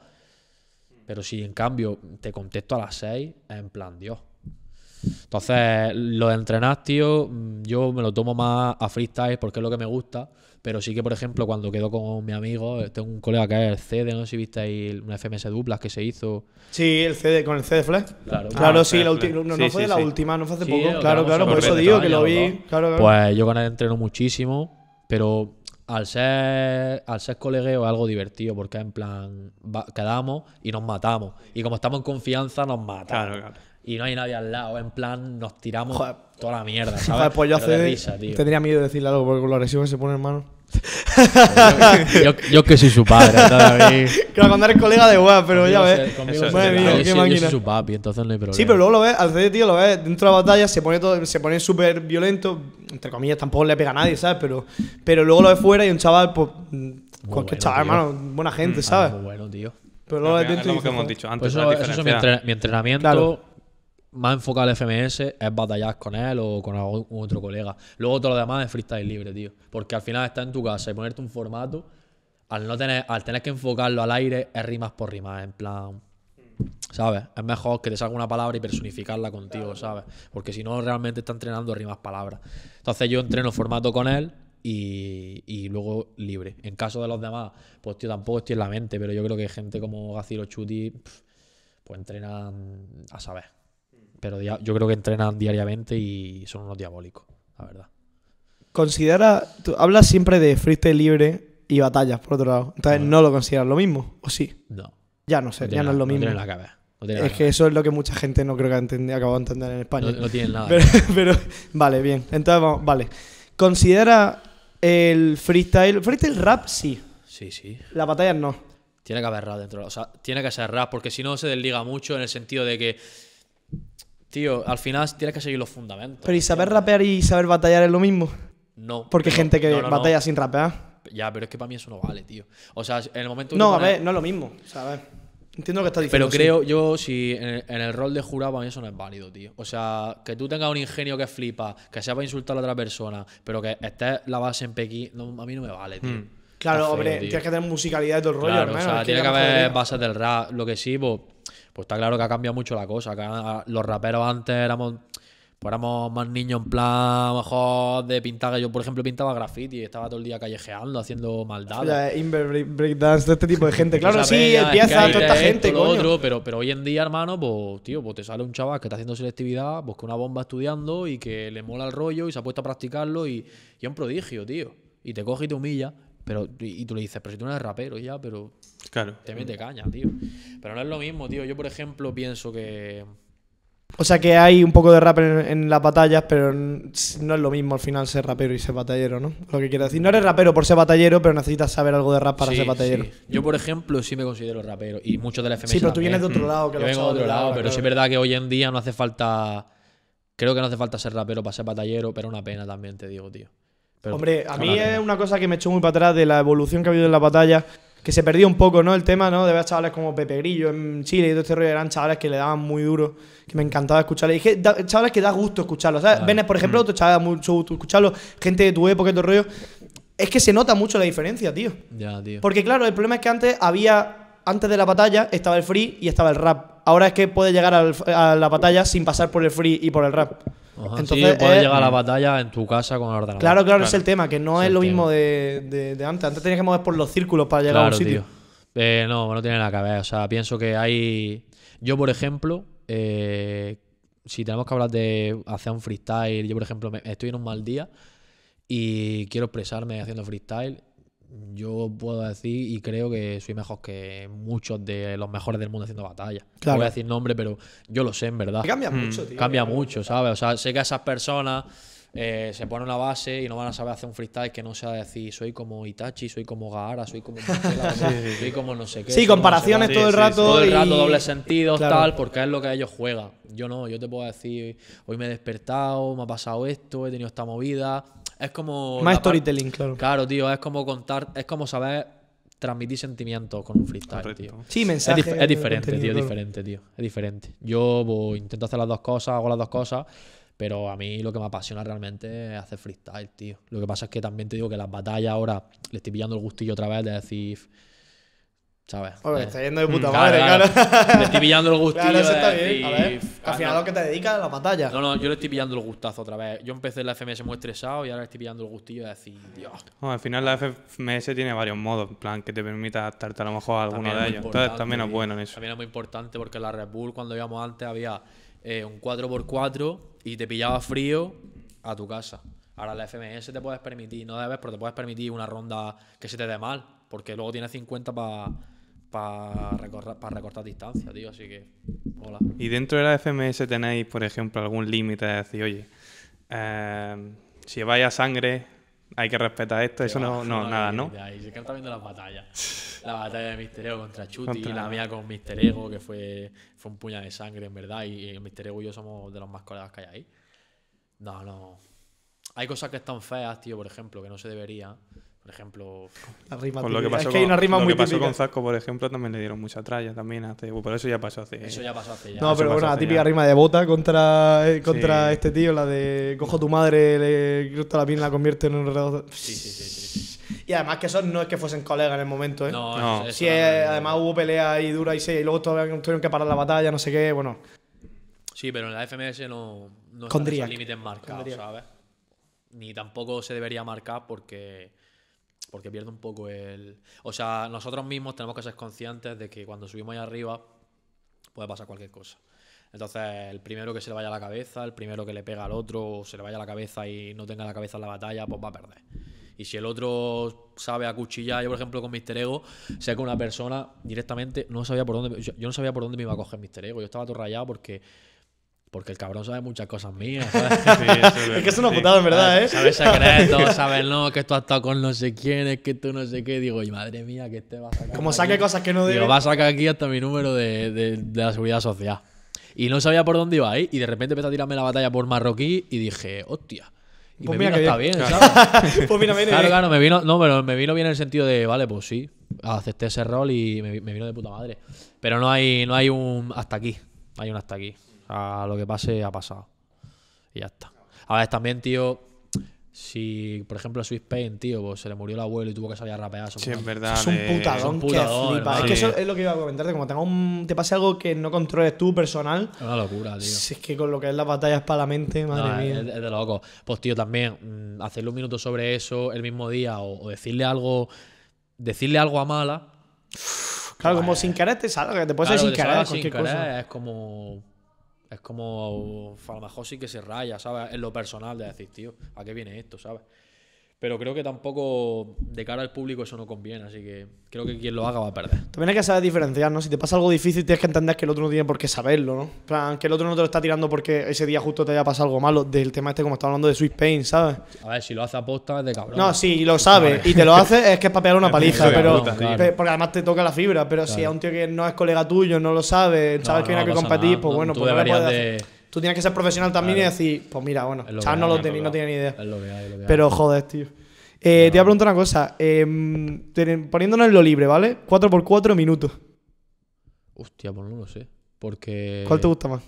Speaker 3: Pero si en cambio te contesto a las seis, es en plan Dios. Entonces, lo de entrenar, tío, mm, yo me lo tomo más a freestyle porque es lo que me gusta. Pero sí que, por ejemplo, cuando quedo con mi amigo, eh, tengo un colega que es el CD, no sé si visteis una FMS duplas que se hizo.
Speaker 1: Sí, el CD, con el CD Flash.
Speaker 3: Claro.
Speaker 1: Claro,
Speaker 2: Ah,
Speaker 1: sí, la ulti- no, no
Speaker 2: Sí,
Speaker 1: fue
Speaker 2: sí,
Speaker 1: la
Speaker 2: sí.
Speaker 1: última, no fue hace
Speaker 3: Sí,
Speaker 1: poco. Claro, claro, por eso digo que lo vi. Claro, claro.
Speaker 3: Pues yo con él entreno muchísimo, pero al ser, al ser colegueo es algo divertido, porque en plan, va- quedamos y nos matamos. Y como estamos en confianza, nos matamos.
Speaker 2: Claro, claro.
Speaker 3: Y no hay nadie al lado, en plan, nos tiramos
Speaker 1: Joder.
Speaker 3: toda la mierda, ¿sabes?
Speaker 1: Joder, pues yo hace.
Speaker 3: risa, tío.
Speaker 1: Tendría miedo de decirle algo porque con lo agresivo que se pone, hermano.
Speaker 3: yo, yo que soy su padre, entonces,
Speaker 1: Claro, cuando eres colega de guap, pero ya
Speaker 3: conmigo
Speaker 1: ves.
Speaker 3: se- conmigo
Speaker 2: es
Speaker 1: Madre mía,
Speaker 3: yo
Speaker 1: qué
Speaker 3: soy- yo
Speaker 1: máquina.
Speaker 3: soy su papi, entonces no hay problema.
Speaker 1: Sí, pero luego lo ves, al CD, tío, lo ves dentro de la batalla, se pone todo, se pone súper violento, entre comillas, tampoco le pega a nadie, ¿sabes? Pero, pero luego lo ves fuera y un chaval, pues, mm, cualquier
Speaker 3: bueno,
Speaker 1: chaval,
Speaker 3: tío.
Speaker 1: hermano, buena gente,
Speaker 3: Ah,
Speaker 1: ¿sabes?
Speaker 3: muy bueno, tío.
Speaker 1: Pero luego lo ves
Speaker 2: Es
Speaker 1: dentro y
Speaker 2: lo que hemos dicho antes.
Speaker 3: Pues
Speaker 2: la
Speaker 3: eso, eso es mi,
Speaker 2: diferencia.
Speaker 3: entre- mi entrenamiento
Speaker 1: Claro.
Speaker 3: Más enfocado al FMS es batallar con él o con algún otro colega. Luego todo lo demás es freestyle libre, tío. Porque al final estar en tu casa y ponerte un formato, al no tener, al tener que enfocarlo al aire, es rimas por rimas, en plan. ¿Sabes? Es mejor que te salga una palabra y personificarla contigo, ¿sabes? Porque si no, realmente está entrenando rimas palabras. Entonces yo entreno formato con él y, y luego libre. En caso de los demás, pues tío, tampoco estoy en la mente, pero yo creo que gente como Gaciro Chuti, pues entrenan a saber. Pero yo creo que entrenan diariamente y son unos diabólicos, la verdad.
Speaker 1: Considera, tú hablas siempre de freestyle libre y batallas, por otro lado. Entonces, no lo consideras lo mismo, ¿o sí?
Speaker 3: No.
Speaker 1: Ya no sé,
Speaker 3: no
Speaker 1: ya no es lo mismo.
Speaker 3: No. No tiene
Speaker 1: es que eso es lo que mucha gente no creo que ha acabado de entender en España.
Speaker 3: no, no tiene nada.
Speaker 1: Pero, pero, vale, bien. Entonces, vamos, vale. ¿Considera el freestyle? Freestyle rap, sí.
Speaker 3: Sí, sí.
Speaker 1: Las batallas no.
Speaker 3: Tiene que haber rap dentro. O sea, tiene que ser rap, porque si no se desliga mucho en el sentido de que. Tío, al final tienes que seguir los fundamentos.
Speaker 1: Pero ¿y saber rapear y saber batallar es lo mismo?
Speaker 3: no.
Speaker 1: Porque hay
Speaker 3: pero-
Speaker 1: gente que
Speaker 3: no, no, no.
Speaker 1: batalla sin rapear.
Speaker 3: Ya, pero es que para mí eso no vale, tío. O sea, en el momento
Speaker 1: No, a
Speaker 3: pones-
Speaker 1: ver, no es lo mismo. O sea, a ver. Entiendo lo que estás diciendo.
Speaker 3: Pero
Speaker 1: sí.
Speaker 3: creo, yo, si en el, en el rol de jurado, para mí eso no es válido, tío. O sea, que tú tengas un ingenio que flipa, que sea para insultar a otra persona, pero que esté la base en Pekín, a mí no me vale, tío.
Speaker 2: Mm.
Speaker 1: Claro,
Speaker 3: feo,
Speaker 1: hombre,
Speaker 3: tío.
Speaker 1: tienes que tener musicalidad y todo el rollo,
Speaker 3: Claro,
Speaker 1: hermano.
Speaker 3: o sea, tiene que haber bases del rap. Lo que sí, pues, pues está claro que ha cambiado mucho la cosa. Que los raperos antes éramos, pues éramos más niños en plan, mejor de pintar. Yo, por ejemplo, pintaba graffiti y estaba todo el día callejeando, haciendo maldades.
Speaker 1: Inver, break- breakdance, de este tipo de gente. Claro,
Speaker 3: Esa
Speaker 1: sí, empieza toda esta gente,
Speaker 3: lo
Speaker 1: coño.
Speaker 3: otro, pero, pero hoy en día, hermano, pues, tío, pues te sale un chaval que está haciendo selectividad, pues con una bomba estudiando y que le mola el rollo y se ha puesto a practicarlo y, y es un prodigio, tío. Y te coge y te humilla, pero y, tú le dices, pero si tú no eres rapero ya, pero
Speaker 2: Claro.
Speaker 3: te mete caña, tío. Pero no es lo mismo, tío. Yo, por ejemplo, pienso que...
Speaker 1: O sea que hay un poco de rap en, en las batallas, pero no es lo mismo al final ser rapero y ser batallero, ¿no? Lo que quiero decir. No eres rapero por ser batallero, pero necesitas saber algo de rap para
Speaker 3: Sí,
Speaker 1: ser batallero.
Speaker 3: sí. Yo, por ejemplo, sí me considero rapero. Y muchos del FMS
Speaker 1: Sí, pero tú vienes de otro lado que
Speaker 3: Yo
Speaker 1: los
Speaker 3: vengo de otro lado, pero sí es
Speaker 1: claro.
Speaker 3: verdad que hoy en día no hace falta. Creo que no hace falta ser rapero para ser batallero, pero una pena también, te digo, tío. Pero-
Speaker 1: Hombre, a mí es una cosa que me echó muy para atrás de la evolución que ha habido en la batalla. que se perdió un poco, ¿no? El tema, ¿no? De ver chavales como Pepe Grillo en Chile y todo este rollo, eran chavales que le daban muy duro, que me encantaba escucharles. Y que da- chavales que da gusto escucharlos, ¿sabes?
Speaker 3: Claro.
Speaker 1: Venes, por ejemplo, otro chaval, da mucho gusto escucharlos, gente de tu época todo rollo. Es que se nota mucho la diferencia, tío.
Speaker 3: Ya, tío.
Speaker 1: Porque claro, el problema es que antes había, antes de la batalla, estaba el free y estaba el rap. Ahora es que puedes llegar al- a la batalla sin pasar por el free y por el rap.
Speaker 3: Ajá,
Speaker 1: Entonces,
Speaker 3: sí, puedes
Speaker 1: eh,
Speaker 3: llegar a la batalla en tu casa con el ordenador.
Speaker 1: Claro, claro, es
Speaker 2: Claro.
Speaker 1: el tema, que no
Speaker 3: Es
Speaker 1: es, lo mismo de, de- de antes. Antes tenías que mover por los círculos para llegar a un sitio.
Speaker 3: tío. Eh, no, no tiene nada que ver. O sea, pienso que hay. Yo, por ejemplo, eh, si tenemos que hablar de hacer un freestyle, yo, por ejemplo, me- estoy en un mal día y quiero expresarme haciendo freestyle. Yo puedo decir y creo que soy mejor que muchos de los mejores del mundo haciendo batalla. No
Speaker 1: Claro.
Speaker 3: voy a decir nombre, pero yo lo sé en verdad.
Speaker 1: Que Cambia
Speaker 2: Mm.
Speaker 1: mucho, tío.
Speaker 3: Cambia mucho, ¿sabes? O sea, sé que esas personas eh, se ponen una base y no van a saber hacer un freestyle que no sea decir soy como Itachi, soy como Gaara, soy como Michela, soy como no sé qué.
Speaker 1: Sí, comparaciones
Speaker 3: no sé
Speaker 1: todo el
Speaker 2: Sí, sí,
Speaker 1: rato.
Speaker 2: sí.
Speaker 3: todo el
Speaker 1: y-
Speaker 3: rato doble sentido,
Speaker 1: Claro.
Speaker 3: tal, porque es lo que ellos juegan. Yo no, yo te puedo decir, hoy me he despertado, me ha pasado esto, he tenido esta movida. Es como.
Speaker 1: Más storytelling, claro.
Speaker 3: Claro, tío, es como contar, es como saber transmitir sentimientos con un freestyle,
Speaker 2: Correcto.
Speaker 3: tío.
Speaker 1: Sí,
Speaker 3: Es,
Speaker 1: mensaje.
Speaker 3: dif- es diferente, tío, es diferente, tío. Es diferente. Yo pues, intento hacer las dos cosas, hago las dos cosas, pero a mí lo que me apasiona realmente es hacer freestyle, tío. Lo que pasa es que también te digo que las batallas ahora le estoy pillando el gustillo otra vez de decir. ¿Sabes?
Speaker 1: Oye,
Speaker 3: Eh,
Speaker 1: está yendo de puta
Speaker 3: claro,
Speaker 1: madre,
Speaker 3: claro.
Speaker 1: claro.
Speaker 3: Le estoy pillando el gustillo
Speaker 1: Claro, eso
Speaker 3: de
Speaker 1: está
Speaker 3: decir,
Speaker 1: bien. A ver, al final
Speaker 3: no.
Speaker 1: lo que te dedicas a la batalla.
Speaker 3: No, no, yo le estoy pillando el gustazo otra vez. Yo empecé en la FMS muy estresado y ahora le estoy pillando el gustillo de decir, Dios.
Speaker 2: Bueno, al final la FMS tiene varios modos, en plan, que te permita adaptarte a lo mejor a alguno de ellos. Entonces también es bueno en eso.
Speaker 3: También es muy importante porque en la Red Bull, cuando íbamos antes, había eh, un 4x4 y te pillaba frío a tu casa. Ahora la FMS te puedes permitir, no debes, pero te puedes permitir una ronda que se te dé mal, porque luego tienes 50 para recortar, pa recortar distancia, tío. Así que, hola.
Speaker 2: Y dentro de la FMS tenéis, por ejemplo, algún límite de decir, oye, eh, si vaya sangre, hay que respetar esto. Eso no, no, nada, ¿no?
Speaker 3: Ahí, sí que está viendo las batallas. La batalla de Mister Ego contra Chuti
Speaker 2: Contra-
Speaker 3: y la mía con Mister Ego, que fue, fue un puñal de sangre, en verdad. Y, y Mister Ego y yo somos de los más colegas que hay ahí. No, no. Hay cosas que están feas, tío, por ejemplo, que no se deberían. Por ejemplo,
Speaker 1: La rima
Speaker 2: Por lo que
Speaker 1: típica.
Speaker 2: pasó,
Speaker 1: es que hay una
Speaker 2: con,
Speaker 1: rima
Speaker 2: lo
Speaker 1: muy
Speaker 2: que pasó
Speaker 1: típica.
Speaker 2: con Zasco, por ejemplo, también le dieron mucha tralla también. Hace, por eso ya pasó hace...
Speaker 3: eso ya pasó hace ya.
Speaker 1: No, pero bueno, la típica
Speaker 2: ya.
Speaker 1: rima de bota contra, eh, contra
Speaker 2: Sí.
Speaker 1: este tío, la de cojo tu madre, le corto la piel y la convierte en un.
Speaker 3: Sí, sí, sí, sí, sí.
Speaker 1: Y además que esos no es que fuesen colegas en el momento, ¿eh?
Speaker 3: No,
Speaker 2: No.
Speaker 3: eso-
Speaker 1: Sí, eh, además hubo pelea ahí dura y seis, y luego todavía tuvieron que parar la batalla, no sé qué, bueno.
Speaker 3: Sí, pero en la FMS no, no
Speaker 1: Con
Speaker 3: están límites marcados,
Speaker 1: Con.
Speaker 3: ¿sabes? Ni tampoco se debería marcar porque, porque pierde un poco el... O sea, nosotros mismos tenemos que ser conscientes de que cuando subimos ahí arriba puede pasar cualquier cosa. Entonces, el primero que se le vaya a la cabeza, el primero que le pega al otro, o se le vaya a la cabeza y no tenga la cabeza en la batalla, pues va a perder. Y si el otro sabe acuchillar, yo por ejemplo con Mister Ego, sé que una persona directamente no sabía por dónde, yo, no sabía por dónde me iba a coger Mister Ego, yo estaba todo rayado porque, porque el cabrón sabe muchas cosas mías, ¿sabes?
Speaker 2: Sí, eso
Speaker 1: Es que es una
Speaker 2: sí.
Speaker 1: putada, en verdad, ¿eh?
Speaker 3: Sabes secretos, sabes no, que tú has estado con no sé quién, es que tú no sé qué. Digo, y madre mía, que este va a sacar.
Speaker 1: Como
Speaker 3: aquí".
Speaker 1: saque cosas que no
Speaker 3: Digo,
Speaker 1: debe.
Speaker 3: va a sacar aquí hasta mi número de, de- de la seguridad social. Y no sabía por dónde iba ahí. Y de repente empezó a tirarme la batalla por marroquí y dije, hostia. Y
Speaker 1: Pues
Speaker 3: me
Speaker 1: mira
Speaker 3: vino hasta
Speaker 1: bien.
Speaker 3: bien, ¿sabes?
Speaker 1: pues mira, viene
Speaker 3: Claro, claro, me vino, no, pero me vino bien en el sentido de, vale, pues sí, acepté ese rol y me, me vino de puta madre. Pero no hay, no hay un hasta aquí, hay un hasta aquí. Sea, lo que pase ha pasado. Y ya está. A ver, también, tío, si, por ejemplo, a Swiss Pain, tío, pues se le murió el abuelo y tuvo que salir a rapear.
Speaker 2: Sí, es verdad.
Speaker 1: Es un putadón, que flipa. Es que eso es lo que iba a comentarte. Como tenga un, te pase algo que no controles tú personal,
Speaker 3: Es una locura, tío.
Speaker 1: si es que con lo que es la batalla es para la mente, madre
Speaker 3: No,
Speaker 1: mía.
Speaker 3: es, es de loco. Pues, tío, también mm, hacerle un minuto sobre eso el mismo día o, o decirle algo decirle algo a mala.
Speaker 1: claro, como sin querer te salga, que te puede
Speaker 3: Claro,
Speaker 1: ser sin
Speaker 3: salga
Speaker 1: querer,
Speaker 3: sin
Speaker 1: cualquier cosa.
Speaker 3: querer, Es como. Es como. Sí que se raya, ¿sabes? En lo personal de decir, tío, ¿a qué viene esto, ¿sabes? Pero creo que tampoco de cara al público eso no conviene, así que creo que quien lo haga va a perder.
Speaker 1: También hay que saber diferenciar, ¿no? Si te pasa algo difícil, tienes que entender que el otro no tiene por qué saberlo, ¿no? Plan, que el otro no te lo está tirando porque ese día justo te haya pasado algo malo. Del tema este, como estaba hablando de Sweet Pain, ¿sabes?
Speaker 3: A ver, si lo hace aposta es de cabrón.
Speaker 1: No, sí, lo sabe y te lo hace, es que es para pegar una paliza, pero. porque además te toca la fibra, pero si a un tío que no es colega tuyo, no lo sabe,
Speaker 3: No,
Speaker 1: sabes que
Speaker 3: no
Speaker 1: viene a que competir,
Speaker 3: nada,
Speaker 1: pues
Speaker 3: no,
Speaker 1: bueno,
Speaker 3: tú
Speaker 1: pues no le
Speaker 3: deberías
Speaker 1: puedes
Speaker 3: de-.
Speaker 1: Tú tienes que ser profesional también
Speaker 3: Claro.
Speaker 1: y decir, pues mira, bueno,
Speaker 3: que
Speaker 1: no lo tenía, no tenía ni idea.
Speaker 3: Es lo que hay, es lo que hay.
Speaker 1: Pero joder, tío. Eh, te voy a preguntar una cosa. ten- poniéndonos en lo libre, ¿vale? 4x4 minutos.
Speaker 3: Hostia, pues no lo sé. Porque.
Speaker 1: ¿Cuál te gusta más?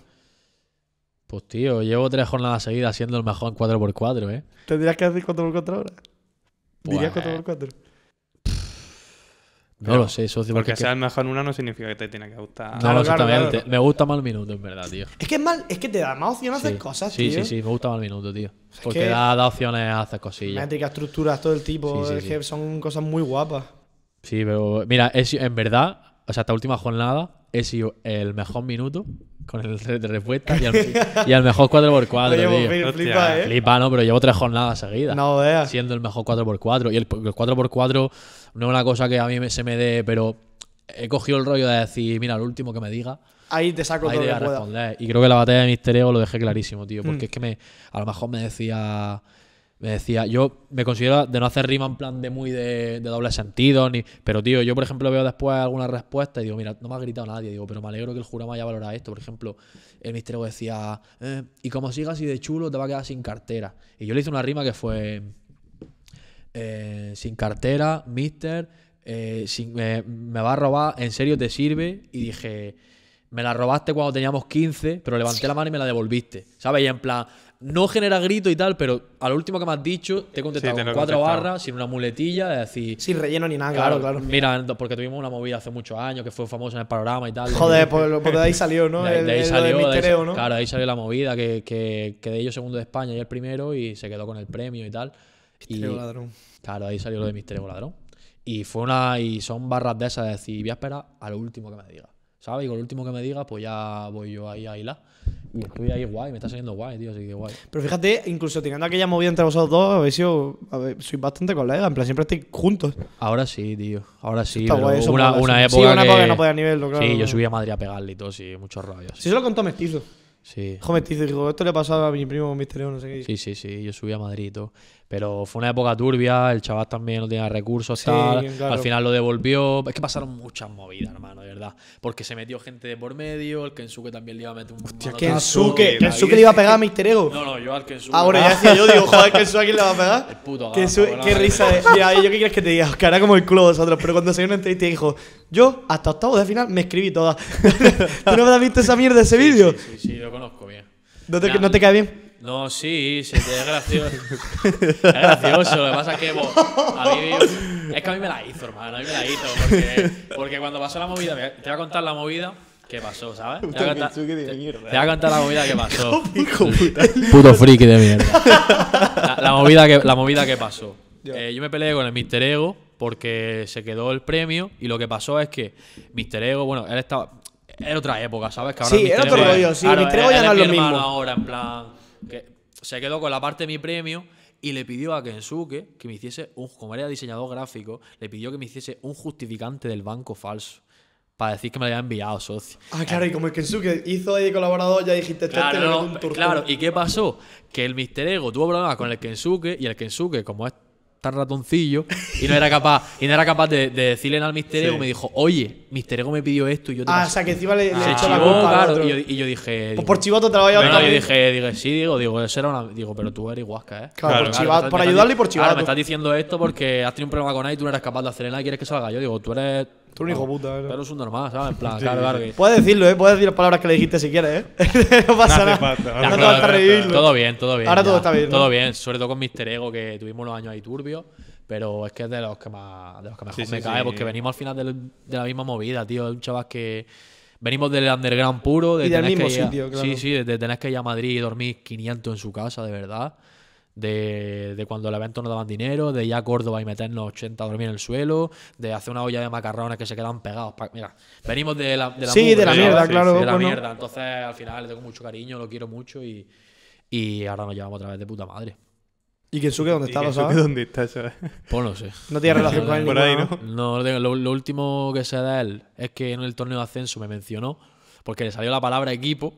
Speaker 3: Pues tío, llevo tres jornadas seguidas siendo el mejor en 4x4, ¿eh?
Speaker 1: ¿Tendrías que decir 4x4 ahora? ¿Dirías
Speaker 3: Pues,
Speaker 1: 4x4?
Speaker 3: No lo sé, socio.
Speaker 2: Porque
Speaker 3: Porque,
Speaker 2: seas mejor en una no significa que te tiene que gustar.
Speaker 3: No,
Speaker 1: Claro, claro,
Speaker 3: exactamente.
Speaker 1: claro.
Speaker 3: Me gusta más el minuto, en verdad, tío.
Speaker 1: Es que es mal, es que te da más opción a hacer
Speaker 3: sí.
Speaker 1: cosas,
Speaker 3: sí,
Speaker 1: tío.
Speaker 3: sí, sí, me gusta más el minuto, tío. Porque
Speaker 1: que-
Speaker 3: da, da opciones a hacer cosillas.
Speaker 1: Métricas, estructuras, todo el tipo.
Speaker 3: Sí, sí,
Speaker 1: es
Speaker 3: sí.
Speaker 1: que son cosas muy guapas.
Speaker 3: Sí, pero mira, he sido- en verdad, o sea, esta última jornada he sido el mejor minuto con el red de respuesta y el mejor 4x4,
Speaker 1: Oye, pues,
Speaker 3: tío.
Speaker 1: flipa, ¿eh?
Speaker 3: Flipa, ¿no? Pero llevo tres jornadas seguidas.
Speaker 1: No veas.
Speaker 3: Siendo el mejor 4x4. Y el, el 4x4 no es una cosa que a mí me- se me dé, pero he cogido el rollo de decir, mira, lo último que me diga,
Speaker 1: Ahí te saco
Speaker 3: ahí
Speaker 1: todo
Speaker 3: te
Speaker 1: lo
Speaker 3: voy
Speaker 1: que
Speaker 3: a
Speaker 1: pueda.
Speaker 3: responder. Y creo que la batalla de Mister Ego lo dejé clarísimo, tío. Porque
Speaker 1: Mm.
Speaker 3: es que me, a lo mejor me decía. Me decía, yo me considero de no hacer rima en plan de muy de, de doble sentido, ni, pero tío, yo por ejemplo veo después alguna respuesta y digo, mira, no me ha gritado nadie, digo, pero me alegro que el jurado haya valorado esto. Por ejemplo, el Mister Ego decía, eh, y como sigas así de chulo, te va a quedar sin cartera. Y yo le hice una rima que fue, eh, sin cartera, Mister, eh, sin- me, me va a robar, ¿en serio te sirve? Y dije, me la robaste cuando teníamos 15, pero levanté la mano y me la devolviste. ¿Sabes? Y en plan, no genera grito y tal, pero a lo último que me has dicho, te he contestado
Speaker 2: Sí, te lo
Speaker 3: con cuatro
Speaker 2: contestado.
Speaker 3: barras, sin una muletilla, de decir.
Speaker 1: Sin relleno ni nada,
Speaker 3: Claro,
Speaker 1: claro.
Speaker 3: Mira, porque tuvimos una movida hace muchos años que fue famosa en el panorama y tal.
Speaker 1: Joder, pues, pues de ahí salió, ¿no?
Speaker 3: De, de
Speaker 1: El-
Speaker 3: ahí
Speaker 1: el-
Speaker 3: salió,
Speaker 1: de
Speaker 3: de
Speaker 1: ¿no?
Speaker 3: Claro, ahí salió la movida, que, que quedé yo segundo de España y el primero y se quedó con el premio y tal. Y,
Speaker 1: Ego ladrón.
Speaker 3: Claro, ahí salió lo de Mister Ego Ladrón. Y fue una. Y son barras de esas de decir, voy a esperar a lo último que me diga. ¿Sabes? Y con lo último que me diga, pues ya voy yo ahí a hilar. Y estoy ahí guay, me está saliendo guay, tío, así que guay.
Speaker 1: Pero fíjate, incluso teniendo aquella movida entre vosotros dos, habéis sido. ver, sois bastante colegas, en plan, siempre estáis juntos.
Speaker 3: Ahora sí, tío. Ahora sí. Pero
Speaker 1: guay,
Speaker 3: una, una época.
Speaker 1: Sí, una época que no podía nivello, claro.
Speaker 3: Sí, yo subí a Madrid a pegarle y todo, sí, muchos rollos.
Speaker 1: Sí, se lo contó Mestizo.
Speaker 3: Sí.
Speaker 1: Dijo Mestizo, dijo, esto le pasaba a mi primo Mister Ego, no sé qué.
Speaker 3: Sí, sí, sí, yo subí a Madrid y todo. Pero fue una época turbia, el chaval también no tenía recursos,
Speaker 1: Sí,
Speaker 3: tal.
Speaker 1: claro.
Speaker 3: Al final lo devolvió. Es que pasaron muchas movidas, hermano, de verdad. Porque se metió gente de por medio, el Kensuke también le iba a meter un manotazo.
Speaker 1: Kensuke. Kensuke le iba a pegar a Mister Ego.
Speaker 3: No, no, yo al Kensuke.
Speaker 1: Ah, bueno, ya decía yo, digo, joder, Kensuke a quién le va a pegar.
Speaker 3: El puto bueno,
Speaker 1: qué risa de. Mira, yo qué quieres que te diga, os caerá como el culo vosotros, pero cuando salió una entrevista dijo, yo hasta octavos de final me escribí todas. ¿Tú no me has visto esa mierda de ese vídeo?
Speaker 3: Sí, sí, sí, lo conozco bien.
Speaker 1: ¿No, te,
Speaker 3: Nah.
Speaker 1: ¿No te cae bien?
Speaker 3: No, sí, sí, es gracioso. es gracioso, lo que pasa es que bo, a mí, es que a mí me la hizo, hermano, a mí me la hizo. Porque, porque cuando pasó la movida, te voy a contar la movida que pasó, ¿sabes? Te voy a contar, te, te voy a contar la movida que pasó.
Speaker 1: Hijo puta.
Speaker 3: Puto friki de mierda. La, la movida, que, la movida que pasó. Eh, yo me peleé con el Mister Ego porque se quedó el premio y lo que pasó es que Mister Ego, bueno, él estaba... Era otra época, ¿sabes? Que ahora
Speaker 1: Sí, era otro rollo, sí, Mr. Ego ya no es lo mismo.
Speaker 3: ahora, en plan... Que se quedó con la parte de mi premio y le pidió a Kensuke que me hiciese, un, como era diseñador gráfico, le pidió que me hiciese un justificante del banco falso. Para decir que me lo había enviado, socio.
Speaker 1: Ah, claro, y como el Kensuke hizo ahí colaborador, ya dijiste, este
Speaker 3: Claro, no,
Speaker 1: un
Speaker 3: claro, ¿y qué pasó? Que el Mister Ego tuvo problemas con el Kensuke y el Kensuke, como es tan ratoncillo, y no era capaz, y no era capaz de, de decirle al Mister Ego, me dijo, oye, Mister Ego me pidió esto y yo te
Speaker 1: Ah,
Speaker 3: pasé".
Speaker 1: o sea, que encima le, le
Speaker 3: Se
Speaker 1: echó la
Speaker 3: chivó,
Speaker 1: culpa al
Speaker 3: claro,
Speaker 1: otro.
Speaker 3: y yo, y yo dije...
Speaker 1: Pues
Speaker 3: digo,
Speaker 1: por chivato te a
Speaker 3: no, yo dije, digo, sí, digo, digo, eso era una. Digo, pero tú eres huasca, ¿eh?
Speaker 1: Claro,
Speaker 2: por
Speaker 1: chivato- por ayudarle y por
Speaker 3: Claro,
Speaker 1: chivato.
Speaker 3: me estás diciendo esto porque has tenido un problema con él y tú no eres capaz de hacer nada y quieres que salga yo. Digo, tú eres.
Speaker 1: Tú eres un hijo puta, ¿verdad?
Speaker 3: Pero es un normal, ¿sabes? En plan, claro, claro. que-
Speaker 1: Puedes decirlo, ¿eh? Puedes decir las palabras que le dijiste si quieres, ¿eh? no pasa
Speaker 2: hace
Speaker 1: nada.
Speaker 2: falta, no
Speaker 1: no te
Speaker 3: Todo-
Speaker 1: falta revivirlo.
Speaker 3: Todo bien, todo bien.
Speaker 1: Ahora
Speaker 3: ya.
Speaker 1: todo está bien, ¿no?
Speaker 3: Todo bien, sobre todo con Mister Ego, que tuvimos unos años ahí turbios. Pero es que es de los que más de los que mejor
Speaker 2: Sí,
Speaker 3: me
Speaker 2: sí,
Speaker 3: cae,
Speaker 2: sí.
Speaker 3: porque venimos al final del- de, la misma movida, tío. Es un chaval que. Venimos del underground puro. De
Speaker 1: Y del
Speaker 3: tener
Speaker 1: mismo
Speaker 3: que ir a-
Speaker 1: sitio, claro.
Speaker 3: Sí, sí, de, de tener que ir a Madrid y dormir 500 en su casa, de verdad. De, de cuando el evento no daban dinero, de ir a Córdoba y meternos 80 a dormir en el suelo, de hacer una olla de macarrones que se quedan pegados. pa- Mira, venimos de la, de la
Speaker 1: Sí,
Speaker 3: mugre,
Speaker 1: de la mierda,
Speaker 3: Sí,
Speaker 1: claro,
Speaker 3: sí, de la
Speaker 1: bueno.
Speaker 3: mierda. Entonces, al final le tengo mucho cariño, lo quiero mucho y, y ahora nos llevamos otra vez de puta madre.
Speaker 1: ¿Y Kensuke dónde
Speaker 2: ¿Y
Speaker 1: está, lo sabes?
Speaker 2: dónde está, sabes?
Speaker 3: Pues no sé.
Speaker 1: No tiene relación con él
Speaker 2: Por ahí, ¿no?
Speaker 3: No, lo, tengo. Lo- lo último que sé de él es que en el torneo de ascenso me mencionó porque le salió la palabra equipo.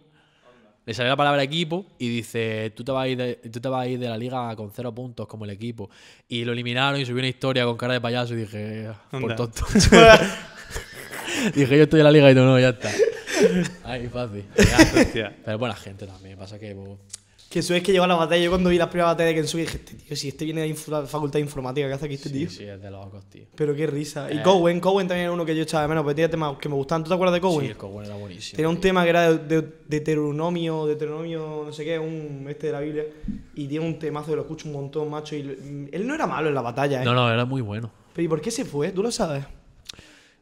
Speaker 3: Le salió la palabra equipo y dice, tú te vas a ir de, tú te vas a ir de la liga con cero puntos como el equipo. Y lo eliminaron y subió una historia con cara de payaso y dije, "Ah, por tonto. dije, yo estoy en la liga y tú no, ya está. Ay, fácil. Pero buena gente también. Pasa que pues,
Speaker 1: Kensuke es que llegó a la batalla. Yo cuando vi la primera batalla de Kensuke dije, este tío, si este viene de la facultad de informática, ¿qué hace aquí este tío?
Speaker 3: Sí, sí, es de locos, tío.
Speaker 1: Pero qué risa. Y
Speaker 3: Eh.
Speaker 1: Cowen, Cowen también era uno que yo echaba de menos, porque tenía temas que me gustaban. ¿Tú te acuerdas de Cowen?
Speaker 3: Sí, el Cowen era buenísimo.
Speaker 1: Tenía un tema que era de, de, Deuteronomio, Deuteronomio, no sé qué, un este de la Biblia. Y tiene un temazo que lo escucho un montón, macho. Y él no era malo en la batalla, ¿eh?
Speaker 3: No, no, era muy bueno.
Speaker 1: Pero ¿y por qué se fue? ¿Tú lo sabes?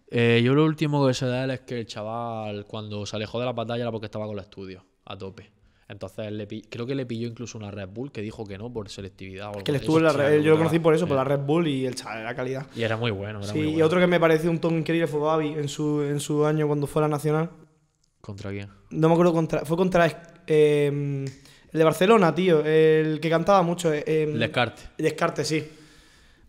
Speaker 3: Eh, yo lo último que sé de él es que el chaval, cuando se alejó de la batalla, era porque estaba con los estudios, a tope. Entonces, le pi- creo que le pilló incluso una Red Bull que dijo que no por selectividad o algo
Speaker 1: Que estuvo la Red- yo lo conocí por eso,
Speaker 3: Sí.
Speaker 1: por la Red Bull y el chaval era calidad.
Speaker 3: Y era muy bueno, era
Speaker 1: Sí,
Speaker 3: muy
Speaker 1: y
Speaker 3: bueno.
Speaker 1: otro que me pareció un tono increíble fue Babi en su, en su año cuando fue a la Nacional.
Speaker 3: ¿Contra quién?
Speaker 1: No me acuerdo contra. Fue contra. eh, el de Barcelona, tío. El que cantaba mucho. eh, eh,
Speaker 3: Descarte.
Speaker 1: Descarte, sí.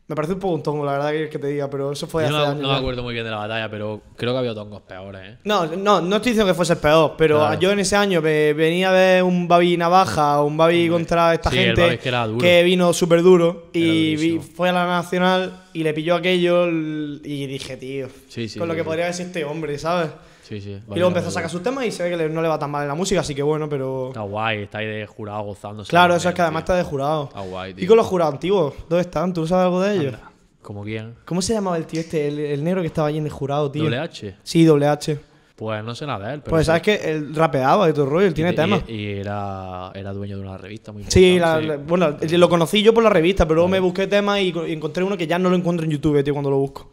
Speaker 1: Me parece un poco un tongo, la verdad que, que te diga, pero eso fue
Speaker 3: Yo
Speaker 1: hace
Speaker 3: no,
Speaker 1: años
Speaker 3: no me acuerdo muy bien de la batalla, pero creo que había tongos peores, ¿eh?
Speaker 1: No, no, no estoy diciendo que fuese el peor, pero
Speaker 3: Claro.
Speaker 1: yo en ese año ve- venía a ver un Babi Navaja, un Babi contra esta
Speaker 3: Sí,
Speaker 1: gente
Speaker 3: que duro.
Speaker 1: vino súper duro y vi- fue a la Nacional y le pilló aquello y dije, tío,
Speaker 3: Sí, sí.
Speaker 1: con lo que podría haber sido este hombre, ¿sabes?
Speaker 3: Sí, sí.
Speaker 1: y luego empezó a sacar sus temas y se ve que no le va tan mal en la música, así que bueno, pero...
Speaker 3: Está guay, está ahí de jurado gozándose.
Speaker 1: Claro, eso es que además está de jurado.
Speaker 3: Está guay,
Speaker 1: ¿Y
Speaker 3: tío.
Speaker 1: con los jurados antiguos? ¿Dónde están? ¿Tú sabes algo de ellos?
Speaker 3: ¿Como quién?
Speaker 1: ¿Cómo se llamaba el tío este, el, el negro que estaba allí en el jurado, tío?
Speaker 3: ¿Doble H?
Speaker 1: Sí, doble H.
Speaker 3: Pues no sé nada de él. Pero
Speaker 1: Pues
Speaker 3: sí.
Speaker 1: sabes que él rapeaba y todo el rollo, él tiene
Speaker 3: y,
Speaker 1: temas.
Speaker 3: Y, y era, era dueño de una revista muy
Speaker 1: Sí, la-
Speaker 3: importante.
Speaker 1: la- bueno, lo conocí yo por la revista, pero luego me busqué temas y, y encontré uno que ya no lo encuentro en YouTube, tío, cuando lo busco.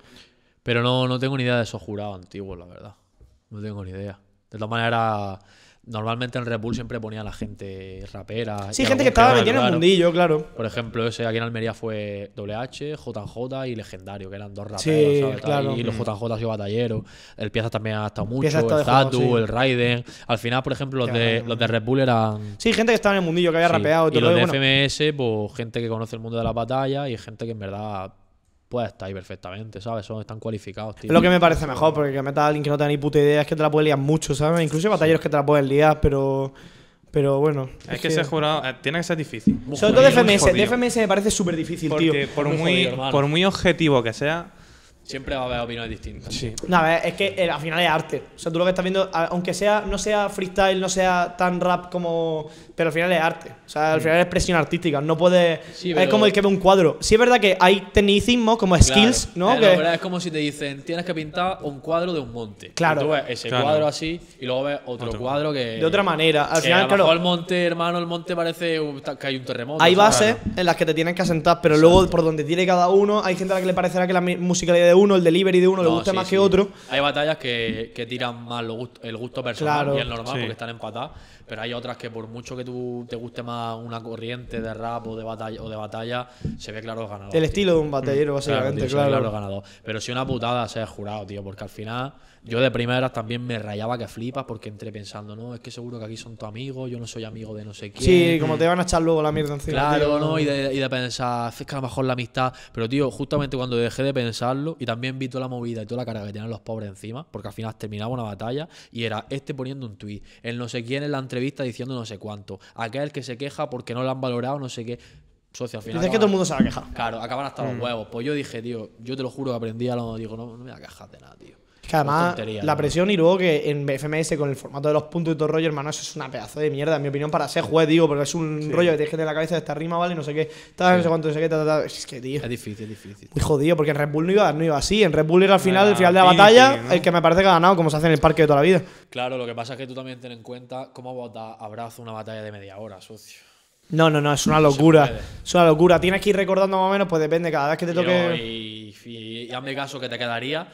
Speaker 3: Pero no, no tengo ni idea de esos jurados antiguos, la verdad. No tengo ni idea. De todas maneras, normalmente en Red Bull siempre ponía a la gente rapera.
Speaker 1: Sí, gente que estaba metida en el mundillo, claro.
Speaker 3: Por ejemplo, ese aquí en Almería fue WH, JJ y Legendario, que eran dos raperos,
Speaker 1: Sí, claro.
Speaker 3: Y los JJ ha sido batallero. El Piazza también ha estado mucho, el Zatu,
Speaker 1: sí.
Speaker 3: el Raiden. Al final, por ejemplo, los de, los de Red Bull eran
Speaker 1: Sí, gente que estaba en el mundillo, que había
Speaker 3: Sí,
Speaker 1: rapeado y
Speaker 3: y
Speaker 1: todo
Speaker 3: los de.
Speaker 1: Bueno,
Speaker 3: FMS, pues gente que conoce el mundo de la batalla y gente que en verdad puede estar ahí perfectamente, ¿sabes? Son, están cualificados, tío.
Speaker 1: es lo que me parece mejor, porque que metas a alguien que no tenga ni puta idea es que te la puede liar mucho, ¿sabes? Incluso hay batalleros que te la pueden liar, pero. Pero bueno.
Speaker 2: Es que ser jurado eh, tiene que ser difícil.
Speaker 1: Sobre todo de FMS, de. FMS me parece súper difícil, tío.
Speaker 2: Porque por
Speaker 3: Muy
Speaker 2: muy,
Speaker 3: jodido, hermano.
Speaker 2: por muy objetivo que sea,
Speaker 3: Siempre va a haber opiniones distintas.
Speaker 2: sí.
Speaker 1: No, a ver, es que eh, al final es arte. O sea, tú lo que estás viendo, aunque sea, no sea freestyle, no sea tan rap como. Pero al final es arte. O sea, al final es expresión artística. No puede.
Speaker 3: Sí,
Speaker 1: Es
Speaker 3: pero-
Speaker 1: como el que ve un cuadro. Sí, es verdad que hay tecnicismos como skills,
Speaker 3: Claro.
Speaker 1: ¿no?
Speaker 3: Eh,
Speaker 1: Que-
Speaker 3: pero es como si te dicen, tienes que pintar un cuadro de un monte.
Speaker 1: Claro.
Speaker 3: Y tú ves ese
Speaker 2: Claro.
Speaker 3: cuadro así y luego ves otro,
Speaker 2: Otro.
Speaker 3: cuadro que.
Speaker 1: de otra manera. Al
Speaker 3: que
Speaker 1: final,
Speaker 3: lo
Speaker 1: claro.
Speaker 3: mejor el monte, hermano, el monte parece un- que hay un terremoto.
Speaker 1: Hay
Speaker 3: ¿sabes?
Speaker 1: bases en las que te tienes que asentar, pero luego por donde tire cada uno, hay gente a la que le parecerá que la mi- musicalidad de uno, el delivery de uno, le
Speaker 3: No,
Speaker 1: guste
Speaker 3: sí,
Speaker 1: más
Speaker 3: sí.
Speaker 1: que otro.
Speaker 3: Hay batallas que, que tiran más lo gust- el gusto personal
Speaker 1: Claro.
Speaker 3: y es normal
Speaker 2: Sí.
Speaker 3: porque están empatadas, pero hay otras que por mucho que tú te guste más una corriente de rap o de batalla o de batalla, se ve claro el ganador.
Speaker 1: El
Speaker 3: tío.
Speaker 1: estilo de un batallero,
Speaker 3: Claro,
Speaker 1: básicamente,
Speaker 3: tío, se ve
Speaker 1: claro.
Speaker 3: claro el ganador. Pero si una putada ser jurado, tío, porque al final yo de primeras también me rayaba que flipas porque entré pensando, no, es que seguro que aquí son tus amigos, yo no soy amigo de no sé quién.
Speaker 1: Sí, como te van a echar luego la mierda encima.
Speaker 3: Claro,
Speaker 1: tío.
Speaker 3: ¿no? Y de, y de pensar, es que a lo mejor la amistad. Pero, tío, justamente cuando dejé de pensarlo y también vi toda la movida y toda la cara que tenían los pobres encima, porque al final terminaba una batalla y era este poniendo un tuit, el no sé quién en la entrevista diciendo no sé cuánto, aquel que se queja porque no lo han valorado, no sé qué. Socio, al final.
Speaker 1: Dices que todo el mundo se va a quejar.
Speaker 3: Claro, acaban hasta
Speaker 1: Mm.
Speaker 3: los huevos. Pues yo dije, tío, yo te lo juro que aprendí a lo. Digo, no, no me voy a quejar de nada, tío.
Speaker 1: Que además,
Speaker 3: tontería,
Speaker 1: la
Speaker 3: ¿no?
Speaker 1: presión y luego que en FMS con el formato de los puntos y todo rollo, hermano, eso es una pedazo de mierda, en mi opinión, para ser juez, digo, porque es un rollo que tienes que tener la cabeza de esta rima, ¿vale? No sé qué, tal, no sé cuánto, no sé qué, tal, tal. Es que, tío,
Speaker 3: Es difícil, es difícil.
Speaker 1: muy jodido, porque en Red Bull no iba, no iba así. En Red Bull era al final, el final de la batalla, el que me parece que ha ganado, como se hace en el parque de toda la vida.
Speaker 3: Claro, lo que pasa es que tú también ten en cuenta cómo vota abrazo una batalla de media hora, socio.
Speaker 1: No, no, no, es una locura. Es una locura. Tienes que ir recordando más o menos, pues depende, cada vez que te
Speaker 3: Y
Speaker 1: toque.
Speaker 3: Y, y- y hazme caso que te quedaría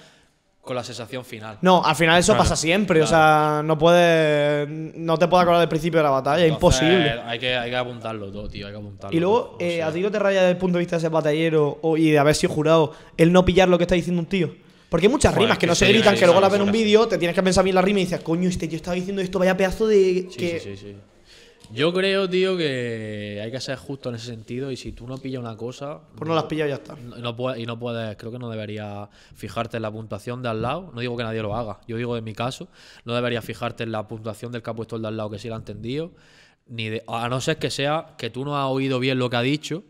Speaker 3: con la sensación final.
Speaker 1: No, al final eso
Speaker 2: Claro,
Speaker 1: pasa siempre, o sea, no puedes. No te puedes acordar del principio de la batalla, es
Speaker 3: Entonces,
Speaker 1: imposible.
Speaker 3: Hay que, hay que apuntarlo todo, tío. Hay que apuntarlo.
Speaker 1: Y luego,
Speaker 3: todo, o
Speaker 1: eh,
Speaker 3: sea.
Speaker 1: a ti no te raya desde el punto de vista de ese batallero o- y de haber sido jurado el no pillar lo que está diciendo un tío. Porque hay muchas
Speaker 2: Joder,
Speaker 1: rimas que,
Speaker 2: que
Speaker 1: no se gritan, que luego
Speaker 2: sí,
Speaker 1: la ven en un vídeo, te tienes que pensar bien la rima y dices, coño, este tío estaba diciendo esto, vaya pedazo de.
Speaker 3: Sí,
Speaker 1: que...
Speaker 3: sí, sí, sí. Yo creo, tío, que hay que ser justo en ese sentido. Y si tú no pillas una cosa.
Speaker 1: Pues no las pillas y ya está.
Speaker 3: no- no puedes- y no puedes, creo que no deberías fijarte en la puntuación de al lado. No digo que nadie lo haga, yo digo en mi caso, no deberías fijarte en la puntuación del que ha puesto el de al lado que sí la ha entendido. Ni de- a no ser que sea que tú no has oído bien lo que ha dicho.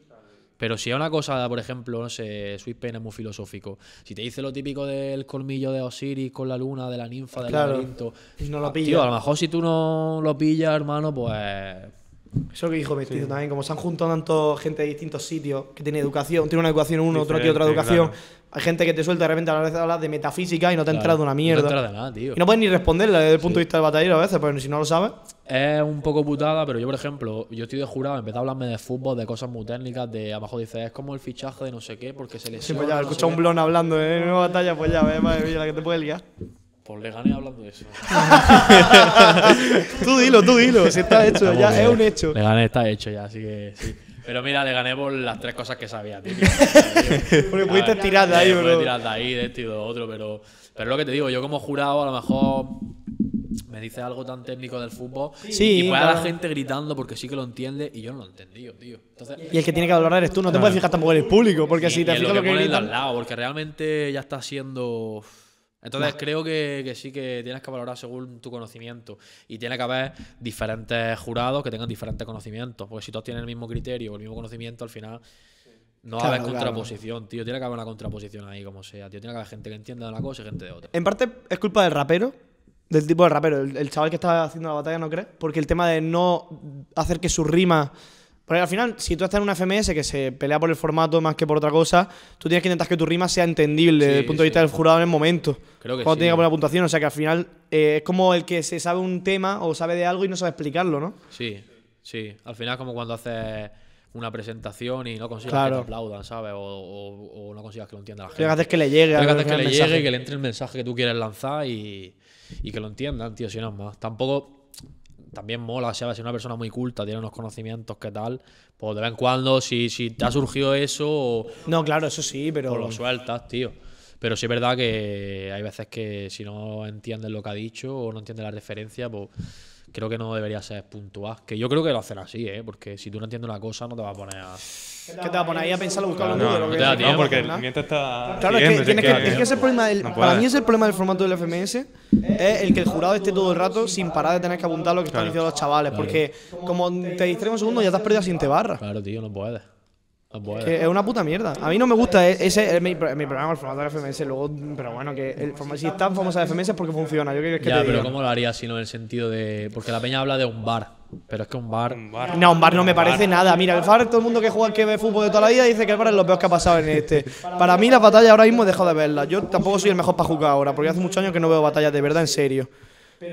Speaker 3: Pero si es una cosa, por ejemplo, no sé, Sweet Pain es muy filosófico. Si te dice lo típico del colmillo de Osiris con la luna, de la ninfa, del
Speaker 1: Claro.
Speaker 3: laberinto.
Speaker 1: Y no lo
Speaker 3: ah,
Speaker 1: pillas.
Speaker 3: Tío, a lo mejor si tú no lo pillas, hermano, pues
Speaker 1: Eso es lo que dijo Mestizo también, como se han juntado tanto gente de distintos sitios, que tiene educación, tiene una educación uno, otro aquí otra educación.
Speaker 2: claro.
Speaker 1: Hay gente que te suelta de repente a la vez hablas de metafísica y no te ha
Speaker 3: Claro,
Speaker 1: enterado de una mierda.
Speaker 3: No te de nada, tío.
Speaker 1: y no puedes ni responderle desde el punto de vista del batallero a veces, porque si no lo sabes.
Speaker 3: Es un poco putada, pero yo, por ejemplo, yo estoy de jurado, empecé a hablarme de fútbol, de cosas muy técnicas, de abajo dice, es como el fichaje de no sé qué, porque se le
Speaker 1: Sí, pues ya, escucha un blon hablando de nueva batalla, pues ya, ves, madre mía, la que te puede liar.
Speaker 3: Pues le gané hablando de eso.
Speaker 1: tú dilo, tú dilo, si está hecho, ya es un hecho.
Speaker 3: Le gané, está hecho ya, así que sí. Pero mira, le gané por las tres cosas que sabía, tío.
Speaker 1: Porque pudiste tirar de ahí,
Speaker 3: Pude
Speaker 1: bro.
Speaker 3: tirar de ahí, de esto y de lo otro, pero, pero es lo que te digo, yo como jurado a lo mejor me dice algo tan técnico del fútbol
Speaker 1: Sí,
Speaker 3: y puede a la
Speaker 1: claro.
Speaker 3: gente gritando porque sí que lo entiende y yo no lo he entendido, tío. Entonces,
Speaker 1: Y el que tiene que hablar eres tú, no te puedes fijar tampoco en el público, porque
Speaker 3: y-
Speaker 1: si
Speaker 3: y
Speaker 1: te
Speaker 3: en
Speaker 1: fijas lo que
Speaker 3: de al
Speaker 1: gritan.
Speaker 3: lado, porque realmente ya está siendo. Entonces creo que, que sí que tienes que valorar según tu conocimiento. Y tiene que haber diferentes jurados que tengan diferentes conocimientos. Porque si todos tienen el mismo criterio o el mismo conocimiento, al final no va a haber
Speaker 1: claro.
Speaker 3: contraposición, tío. Tiene que haber una contraposición ahí, como sea, tío. Tiene que haber gente que entienda de una cosa y gente de otra.
Speaker 1: En parte es culpa del rapero, del tipo de rapero, el, el chaval que estaba haciendo la batalla, ¿no crees? Porque el tema de no hacer que sus rimas. Porque al final, si tú estás en una FMS que se pelea por el formato más que por otra cosa, tú tienes que intentar que tu rima sea entendible
Speaker 3: Sí,
Speaker 1: desde el punto de
Speaker 3: sí.
Speaker 1: vista del jurado en el momento.
Speaker 3: Creo que
Speaker 1: Cuando
Speaker 3: sí.
Speaker 1: tiene que poner la puntuación. O sea que al final eh, es como el que se sabe un tema o sabe de algo y no sabe explicarlo, ¿no?
Speaker 3: Sí, sí. Al final, como cuando haces una presentación y no consigas
Speaker 1: Claro.
Speaker 3: que te aplaudan, ¿sabes? O, o- o no consigas que lo entienda la
Speaker 1: Lo
Speaker 3: gente.
Speaker 1: que haces es que le llegue.
Speaker 3: Lo que
Speaker 1: al
Speaker 3: hace es que le
Speaker 1: mensaje.
Speaker 3: llegue y que le entre el mensaje que tú quieres lanzar y, y que lo entiendan, tío, si no es más. Tampoco. También mola, ¿sabes? Si una persona muy culta tiene unos conocimientos que tal, pues de vez en cuando, si, si te ha surgido eso, o,
Speaker 1: No, claro, eso sí, pero.
Speaker 3: pues lo sueltas, tío. Pero sí es verdad que hay veces que si no entiendes lo que ha dicho o no entiendes la referencia, pues creo que no debería ser puntual. Que yo creo que lo hacen así, ¿eh? Porque si tú no entiendes una cosa, no te vas a poner a.
Speaker 1: ¿Qué te va a poner ahí a pensarlo, buscarlo en
Speaker 3: No,
Speaker 1: Google?
Speaker 3: no
Speaker 1: o
Speaker 3: te da
Speaker 2: No,
Speaker 3: tiempo,
Speaker 2: porque
Speaker 1: ¿no?
Speaker 2: mientras está.
Speaker 1: Claro, es que,
Speaker 2: se
Speaker 1: que, es que ese problema del-
Speaker 2: No
Speaker 1: para mí es el problema del formato del FMS es el que el jurado esté todo el rato sin parar de tener que apuntar lo que están diciendo los chavales porque como te distraes un segundo ya te has perdido a siguiente barra
Speaker 3: Claro, tío, no puedes. No puedes.
Speaker 1: que es una puta mierda a mí no me gusta e- ese es mi, mi problema con el formato del FMS luego pero bueno que el si es tan famosa el FMS es porque funciona yo creo que
Speaker 3: Ya,
Speaker 1: te
Speaker 3: pero
Speaker 1: diga.
Speaker 3: ¿cómo lo harías si no en el sentido de. Porque la peña habla de un bar. Pero es que un bar.
Speaker 2: Un bar.
Speaker 1: no, un bar no me parece nada. Mira, el bar, todo el mundo que juega, que ve fútbol de toda la vida, dice que el bar es lo peor que ha pasado en este. Para mí, las batallas ahora mismo he dejado de verlas. Yo tampoco soy el mejor para jugar ahora, porque hace muchos años que no veo batallas de verdad en serio.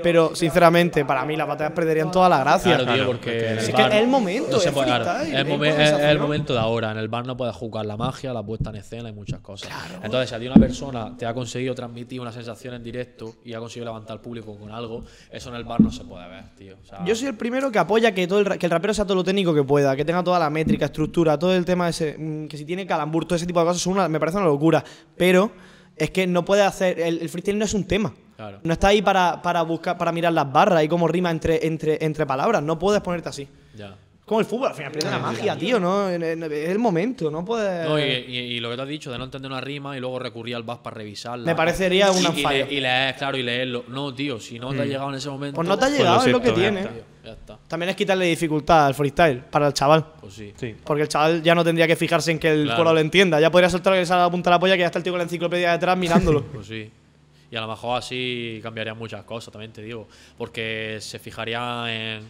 Speaker 1: Pero, sinceramente, para mí las batallas perderían toda la gracia.
Speaker 3: Claro, tío,
Speaker 2: Claro,
Speaker 3: porque.
Speaker 1: es que es el momento,
Speaker 3: no
Speaker 1: es
Speaker 3: claro,
Speaker 1: freestyle,
Speaker 3: momen- es- el momento de ahora. En el bar no puedes jugar la magia, la puesta en escena y muchas cosas. Entonces, si a ti una persona te ha conseguido transmitir una sensación en directo y ha conseguido levantar al público con algo, eso en el bar no se puede ver, tío. O sea,
Speaker 1: Yo soy el primero que apoya que todo el, que el rapero sea todo lo técnico que pueda, que tenga toda la métrica, estructura, todo el tema ese, mm, que si tiene calambur, todo ese tipo de cosas, son una- me parece una locura. Pero es que no puede hacer, el, el freestyle no es un tema.
Speaker 3: Claro.
Speaker 1: No está ahí para, para buscar, para mirar las barras y cómo rima entre, entre, entre palabras. No puedes ponerte así.
Speaker 3: Ya.
Speaker 1: Como el fútbol, al final pierde la magia, tío, ¿no? Es el momento, no puedes.
Speaker 3: No, y, y- y lo que te has dicho de no entender una rima y luego recurrir al VAS para revisarla.
Speaker 1: Me parecería
Speaker 3: y,
Speaker 1: fallo.
Speaker 3: le- y leer, claro, y leerlo. No, tío, si no te ha llegado en ese momento.
Speaker 1: Pues no te ha
Speaker 2: lo
Speaker 1: llegado, es lo que
Speaker 2: siento, ya
Speaker 1: tiene.
Speaker 3: tío, ya está.
Speaker 1: También es quitarle dificultad al freestyle para el chaval.
Speaker 3: Pues sí.
Speaker 2: Sí.
Speaker 1: Porque el chaval ya no tendría que fijarse en que el
Speaker 3: Claro.
Speaker 1: juego lo entienda. Ya podría soltar que le la punta de la polla que ya está el tío con la enciclopedia detrás mirándolo.
Speaker 3: Pues sí. Y a lo mejor así cambiarían muchas cosas, también te digo. Porque se fijaría en,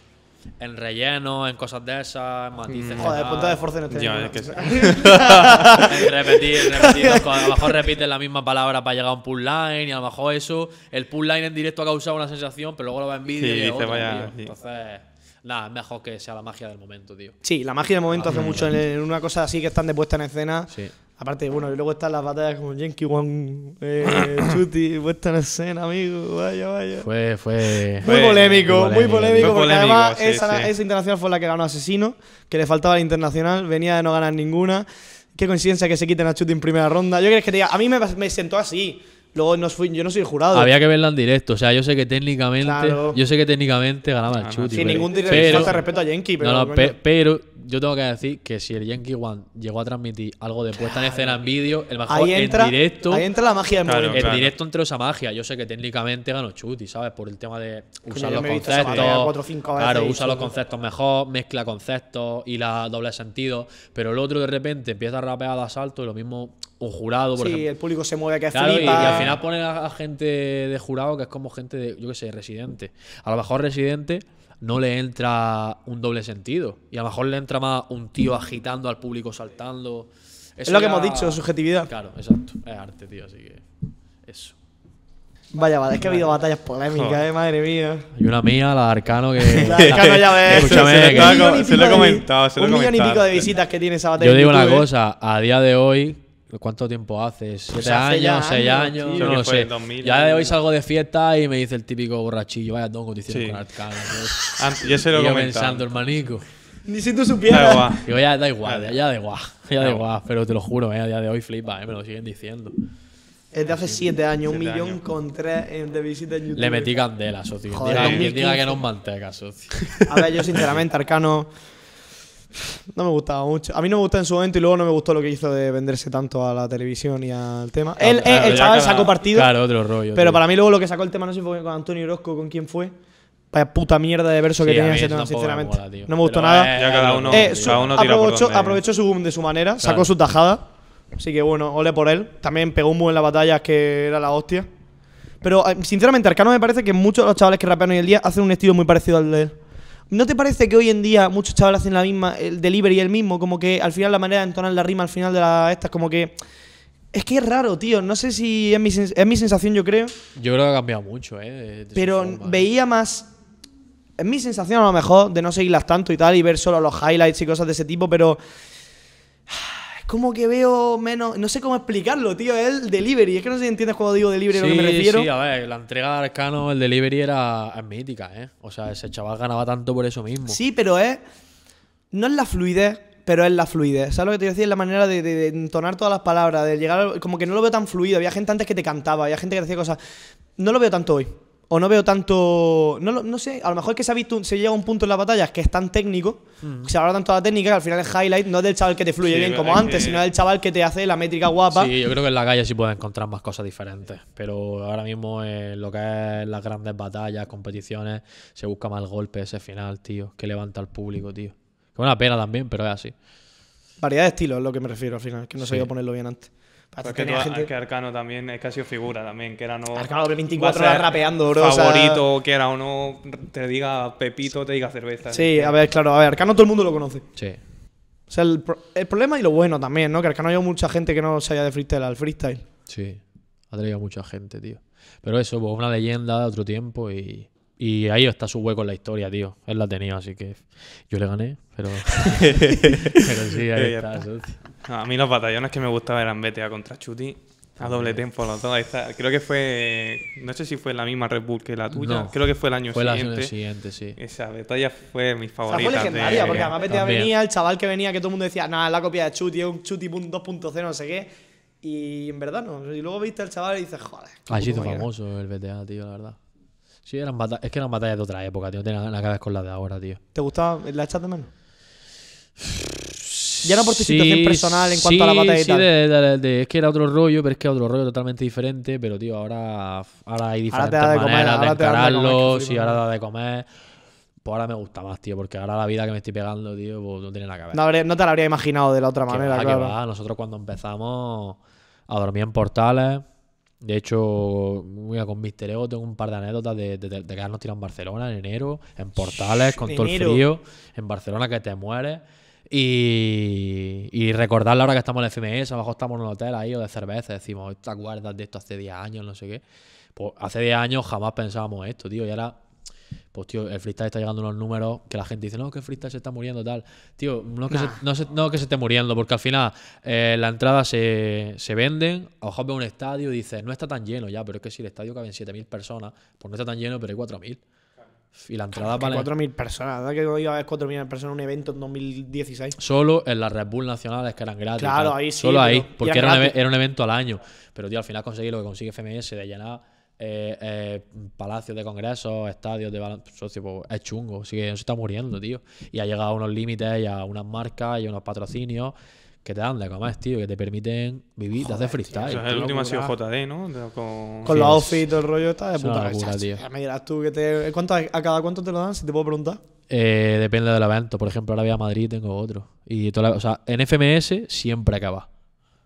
Speaker 3: en relleno, en cosas de esas, en matices. que
Speaker 1: Joder, punta de fuerza en este
Speaker 2: Ya,
Speaker 1: nivel.
Speaker 2: es que sí.
Speaker 3: En repetir, repetir. A lo mejor repiten la misma palabra para llegar a un pull line y a lo mejor eso, el pull line en directo ha causado una sensación, pero luego lo va en vídeo
Speaker 2: Sí,
Speaker 3: y otra,
Speaker 2: vaya, sí.
Speaker 3: Entonces, nada, es mejor que sea la magia del momento, tío.
Speaker 1: Sí, la magia del momento hace mucho en, en una cosa así que están de puesta en escena.
Speaker 3: Sí.
Speaker 1: Aparte, bueno, y luego están las batallas como Yankee One, eh, Chuti, puesta en escena, amigo. Vaya, vaya.
Speaker 3: Fue, fue.
Speaker 1: Muy polémico,
Speaker 3: muy
Speaker 1: muy
Speaker 3: polémico.
Speaker 1: porque
Speaker 2: polémico,
Speaker 1: además
Speaker 2: sí,
Speaker 1: esa,
Speaker 2: sí.
Speaker 1: esa internacional fue la que ganó Asesino, que le faltaba la internacional, venía de no ganar ninguna. Qué coincidencia que se quiten a Chuti en primera ronda. Yo creo que te diga, a mí me, me sentó así. Luego no fui, yo no soy el jurado.
Speaker 3: Había que verla en directo. O sea, yo sé que técnicamente.
Speaker 1: Claro.
Speaker 3: Yo sé que técnicamente ganaba el
Speaker 2: no,
Speaker 3: Chuti.
Speaker 1: Sin
Speaker 3: pero-
Speaker 1: ningún dire-
Speaker 3: pero-
Speaker 1: falta de respeto a Yankee, pero.
Speaker 3: no, no, pe- pero yo tengo que decir que si el Yankee One llegó a transmitir algo de puesta en escena en vídeo, el mejor
Speaker 1: ahí entra,
Speaker 3: en directo.
Speaker 1: ahí entra la magia del
Speaker 2: Claro.
Speaker 3: En
Speaker 2: claro.
Speaker 3: directo entró esa magia. Yo sé que técnicamente ganó Chuti, ¿sabes? Por el tema de usar los conceptos.
Speaker 1: batalla cuatro o cinco veces
Speaker 3: claro, usa los conceptos mejor, mezcla conceptos y la doble sentido. Pero el otro de repente empieza a rapear de asalto y lo mismo un jurado, por
Speaker 1: Sí,
Speaker 3: ejemplo.
Speaker 1: el público se mueve que
Speaker 3: Claro, y, y
Speaker 1: flipa.
Speaker 3: al final ponen a, a gente de jurado que es como gente de, yo qué sé, residente. A lo mejor residente no le entra un doble sentido. Y a lo mejor le entra más un tío agitando al público, saltando.
Speaker 1: Es lo que hemos dicho, subjetividad.
Speaker 3: Claro, exacto. Es arte, tío, así que. Eso.
Speaker 1: Vaya, vale, es que ha habido batallas polémicas, eh, madre mía.
Speaker 3: Y una mía, la de Arcano, que.
Speaker 1: La de Arcano ya ves.
Speaker 3: Escúchame,
Speaker 2: se,
Speaker 1: Un millón y
Speaker 2: se lo he
Speaker 1: pico de-
Speaker 2: comentado, se lo he
Speaker 1: Un millón y
Speaker 2: comentado.
Speaker 1: pico de visitas que tiene esa batalla.
Speaker 3: Yo digo una
Speaker 1: YouTube, eh.
Speaker 3: cosa, a día de hoy, ¿cuánto tiempo hace? ¿Siete
Speaker 1: Pues hace
Speaker 3: años? ¿Seis
Speaker 1: años.
Speaker 3: No lo sé.
Speaker 2: en 2000,
Speaker 3: ya de hoy salgo de fiesta y me dice el típico borrachillo, vaya tongo te hicieron
Speaker 2: Sí.
Speaker 3: con Arcano.
Speaker 2: Antes- yo se lo
Speaker 3: y
Speaker 2: he
Speaker 3: yo
Speaker 2: comentado.
Speaker 3: pensando, hermanico.
Speaker 1: Ni si tú
Speaker 2: Da
Speaker 1: supieras.
Speaker 2: igual.
Speaker 3: Digo, ya da igual, ya da igual, ya da igual. Pero te lo juro, eh, a día de hoy flipa, eh, me lo siguen diciendo.
Speaker 1: Es de hace 7 años, un millón
Speaker 2: años.
Speaker 1: con 3 de visitas en YouTube.
Speaker 3: Le metí candela, socio.
Speaker 1: Joder,
Speaker 3: diga, quien
Speaker 1: 2015.
Speaker 3: diga que no es manteca, socio.
Speaker 1: A ver, yo sinceramente, Arcano. No me gustaba mucho. A mí no me gustó en su momento y luego no me gustó lo que hizo de venderse tanto a la televisión y al tema. Él,
Speaker 3: Claro,
Speaker 1: él- el
Speaker 3: ya
Speaker 1: chaval
Speaker 2: cada-
Speaker 1: sacó partido,
Speaker 3: Claro, otro rollo.
Speaker 1: pero
Speaker 3: tío.
Speaker 1: para mí luego lo que sacó el tema, no sé si fue con Antonio Orozco, con quién fue. Vaya puta mierda de verso
Speaker 3: Sí,
Speaker 1: que tenía ese tema,
Speaker 3: me
Speaker 1: sinceramente.
Speaker 3: mola,
Speaker 1: no me gustó
Speaker 3: Pero,
Speaker 1: nada.
Speaker 3: eh,
Speaker 2: Ya cada uno-
Speaker 1: Eh,
Speaker 2: cada
Speaker 1: su-
Speaker 2: uno tira por
Speaker 1: aprovechó,
Speaker 2: donde-
Speaker 1: aprovechó su boom de su manera, sacó su tajada. Así que bueno, ole por él. También pegó un boom en la batalla que era la hostia. Pero eh, sinceramente, Arcano me parece que muchos de los chavales que rapean hoy en día hacen un estilo muy parecido al de él. ¿No te parece que hoy en día muchos chavales hacen la misma, el delivery el mismo? Como que al final la manera de entonar la rima al final de la estas, como que. Es que es raro, tío. No sé si es mi, es mi sensación, yo creo.
Speaker 3: Yo creo que ha cambiado mucho, eh. de- de su
Speaker 1: Pero
Speaker 3: forma, eh.
Speaker 1: veía más. Es mi sensación a lo mejor de no seguirlas tanto y tal y ver solo los highlights y cosas de ese tipo, pero. Como que veo menos. No sé cómo explicarlo, tío. Es el delivery. Es que no sé si entiendes cuando digo delivery a lo que me refiero.
Speaker 3: Sí, a ver, la entrega de Arcano, el delivery era es mítica, ¿eh? O sea, ese chaval ganaba tanto por eso mismo.
Speaker 1: Sí, pero es. No es la fluidez, pero es la fluidez. ¿Sabes lo que te decir? Es la manera de, de- de entonar todas las palabras, de llegar. Como que no lo veo tan fluido. Había gente antes que te cantaba, había gente que te hacía cosas. No lo veo tanto hoy. O no veo tanto. No, lo- no sé, a lo mejor es que se ha visto. Se llega a un punto en las batallas que es tan técnico. Se habla tanto de la técnica que al final el highlight no es del chaval que te fluye
Speaker 2: Sí,
Speaker 1: bien como
Speaker 2: es
Speaker 1: antes,
Speaker 2: que-
Speaker 1: sino del chaval que te hace la métrica guapa.
Speaker 3: Sí, yo creo que en la calle sí puedes encontrar más cosas diferentes. Pero ahora mismo en lo que es las grandes batallas, competiciones, se busca más el golpe ese final, tío, que levanta al público, tío. Que una pena también, pero es así.
Speaker 1: Variedad de estilos es lo que me refiero al final, que no
Speaker 3: Sí.
Speaker 1: sabía ponerlo bien antes.
Speaker 2: Pues que,
Speaker 1: Tenía
Speaker 2: tú-
Speaker 1: gente-
Speaker 2: que Arcano también es que ha sido figura también, que era no.
Speaker 1: Arcano 24
Speaker 2: va a ser
Speaker 1: horas rapeando, bro, o sea-
Speaker 2: Favorito, que era o no, te diga Pepito, te diga cerveza.
Speaker 1: Sí, a ver, claro, a ver, Arcano todo el mundo lo conoce.
Speaker 3: Sí.
Speaker 1: O sea, el, pro- el problema y lo bueno también, ¿no? Que Arcano hay mucha gente que no sabía de freestyle al freestyle.
Speaker 3: Sí, ha traído mucha gente, tío. Pero eso, pues una leyenda de otro tiempo y, y ahí está su hueco en la historia, tío. Él la tenía, así que yo le gané, pero. pero sí, ahí está.
Speaker 2: está. A mí los batallones que me gustaban eran BTA contra Chuti. A doble tempo los dos. Ahí está. Creo que fue. No sé si fue la misma Red Bull que la tuya.
Speaker 3: No.
Speaker 2: Creo que fue el año
Speaker 3: Fue la
Speaker 2: siguiente.
Speaker 3: siguiente, sí.
Speaker 2: Esa batalla fue mi
Speaker 1: O sea,
Speaker 2: favorita.
Speaker 1: fue legendaria,
Speaker 2: de-
Speaker 1: porque además BTA
Speaker 3: También.
Speaker 1: venía, el chaval que venía, que todo el mundo decía, nada, es la copia de Chuti, es un Chuti pun- 2.0, no sé qué. Y en verdad no. Y luego viste al chaval y dices, joder.
Speaker 3: se
Speaker 1: puto
Speaker 3: hizo famoso el BTA, tío, la verdad. Sí, eran bata- es que eran batallas de otra época, tío. No tienen nada que ver con las de ahora, tío.
Speaker 1: ¿Te gustaba? ¿La echas de menos? Ya no por tu situación personal en cuanto a la
Speaker 3: sí,
Speaker 1: batalla y
Speaker 3: sí,
Speaker 1: tal.
Speaker 3: de- de- de- es que era otro rollo, pero es que era otro rollo totalmente diferente. Pero, tío, ahora, ahora hay diferentes
Speaker 1: de comer,
Speaker 3: maneras de
Speaker 1: ahora de comer, que
Speaker 3: encararlo. Sí, ahora da de comer. Pues ahora me gusta más, tío, porque ahora la vida que me estoy pegando, tío, pues no tiene nada que ver.
Speaker 1: No, te lo habría imaginado de la otra manera,
Speaker 3: va,
Speaker 1: claro.
Speaker 3: va. Nosotros cuando empezamos a dormir en portales, de hecho, mira, con Mister Ego tengo un par de anécdotas de, de, de quedarnos tirados en Barcelona en enero, en portales, con todo el frío, en Barcelona que te mueres. Y, y recordar la hora que estamos en el FMS, abajo estamos en un hotel ahí o de cerveza, decimos, ¿te acuerdas de esto hace 10 años? No sé qué. Pues hace 10 años jamás pensábamos esto, tío, y ahora pues tío, el freestyle está llegando a unos números que la gente dice, no, que el freestyle se está muriendo, tal. Tío, no que, se, no, se- no que se esté muriendo, porque al final eh, las entradas se, se venden, mejor ves un estadio y dices, no está tan lleno ya, pero es que si el estadio caben 7.000 personas, pues no está tan lleno, pero hay 4.000. Y la entrada
Speaker 1: Que
Speaker 3: vale
Speaker 1: 4.000 personas. ¿Verdad que iba a haber 4.000 personas en un evento en 2016?
Speaker 3: solo en las Red Bull nacionales que eran gratis.
Speaker 1: Claro, ahí sí,
Speaker 3: Solo ahí, porque
Speaker 1: eran
Speaker 3: era un, era un evento al año. Pero, tío, al final conseguí lo que consigue FMS de llenar eh, eh, palacios de congresos, estadios de socio, pues, es chungo. Así que se está muriendo, tío. Y ha llegado a unos límites y a unas marcas y a unos patrocinios que te dan de comer, tío, que te permiten vivir de hacer freestyle.
Speaker 2: Eso,
Speaker 1: qué
Speaker 2: el último ha sido. JD, ¿no? Con...
Speaker 1: Con
Speaker 3: Sí,
Speaker 1: los outfits y todo el rollo está de puta
Speaker 3: locura, tío.
Speaker 1: Ya me dirás tú que te. ¿cuánto, ¿A cada cuánto te lo dan? Si te puedo preguntar.
Speaker 3: Eh, depende del evento. Por ejemplo, ahora voy a Madrid y tengo otro. Y toda la- o sea, en FMS siempre acaba.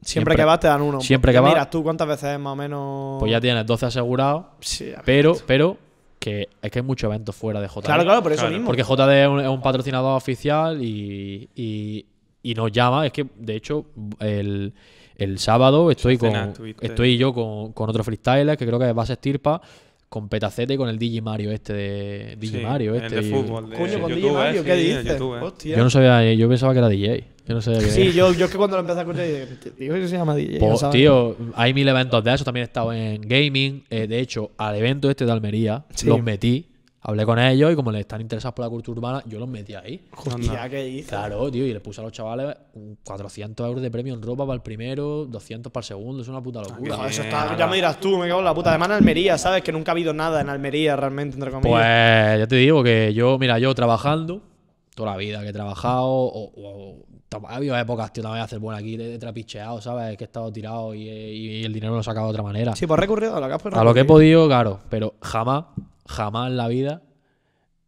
Speaker 1: Siempre, que vas te dan uno.
Speaker 3: siempre que vas-
Speaker 1: Miras tú cuántas veces más o menos.
Speaker 3: Pues ya tienes 12 asegurados.
Speaker 1: Sí,
Speaker 3: Pero, pero que es que hay muchos eventos fuera de JD.
Speaker 1: Claro, claro, por eso
Speaker 2: Claro.
Speaker 1: mismo.
Speaker 3: Porque JD es un, es un patrocinador oficial y, y, y nos llama. Es que, de hecho, el, el sábado estoy con estoy yo con, con otro freestyler que creo que va a ser Estirpa, con Petacete y con el Digi Mario este de Digi
Speaker 2: Sí,
Speaker 3: Mario
Speaker 2: el
Speaker 3: este.
Speaker 2: de fútbol. de
Speaker 1: Coño, con
Speaker 2: YouTube,
Speaker 1: DJ Mario,
Speaker 2: eh,
Speaker 1: ¿qué dices?
Speaker 2: YouTube, eh.
Speaker 1: Hostia.
Speaker 3: Yo no sabía, yo pensaba que era DJ. Yo no sabía que
Speaker 1: Sí, yo, yo es que cuando lo empecé a escuchar dije, tío, eso se llama DJ.
Speaker 3: Pues,
Speaker 1: no
Speaker 3: tío, hay mil eventos de eso. También he estado en gaming. Eh, de hecho, al evento este de Almería,
Speaker 1: Sí.
Speaker 3: los metí. Hablé con ellos y como les están interesados por la cultura urbana, yo los metí ahí.
Speaker 1: Hostia, ¿qué dices?
Speaker 3: Claro, tío, y les puse a los chavales un 400 euros de premio en ropa para el primero, 200 para el segundo. Es una puta locura.
Speaker 1: Joder, eso está, ya me dirás tú, me cago en la puta. Además en Almería, ¿sabes? Que nunca ha habido nada en Almería realmente, entre comillas.
Speaker 3: Pues ya te digo que yo, mira, yo trabajando, toda la vida que he trabajado, o, ha habido épocas, tío, también voy a hacer buena aquí, de, de trapicheado, ¿sabes? Que he estado tirado y, y el dinero lo he sacado de otra manera.
Speaker 1: sí, pues recurrido a lo que has
Speaker 3: A lo que he podido, claro, pero jamás, jamás en la vida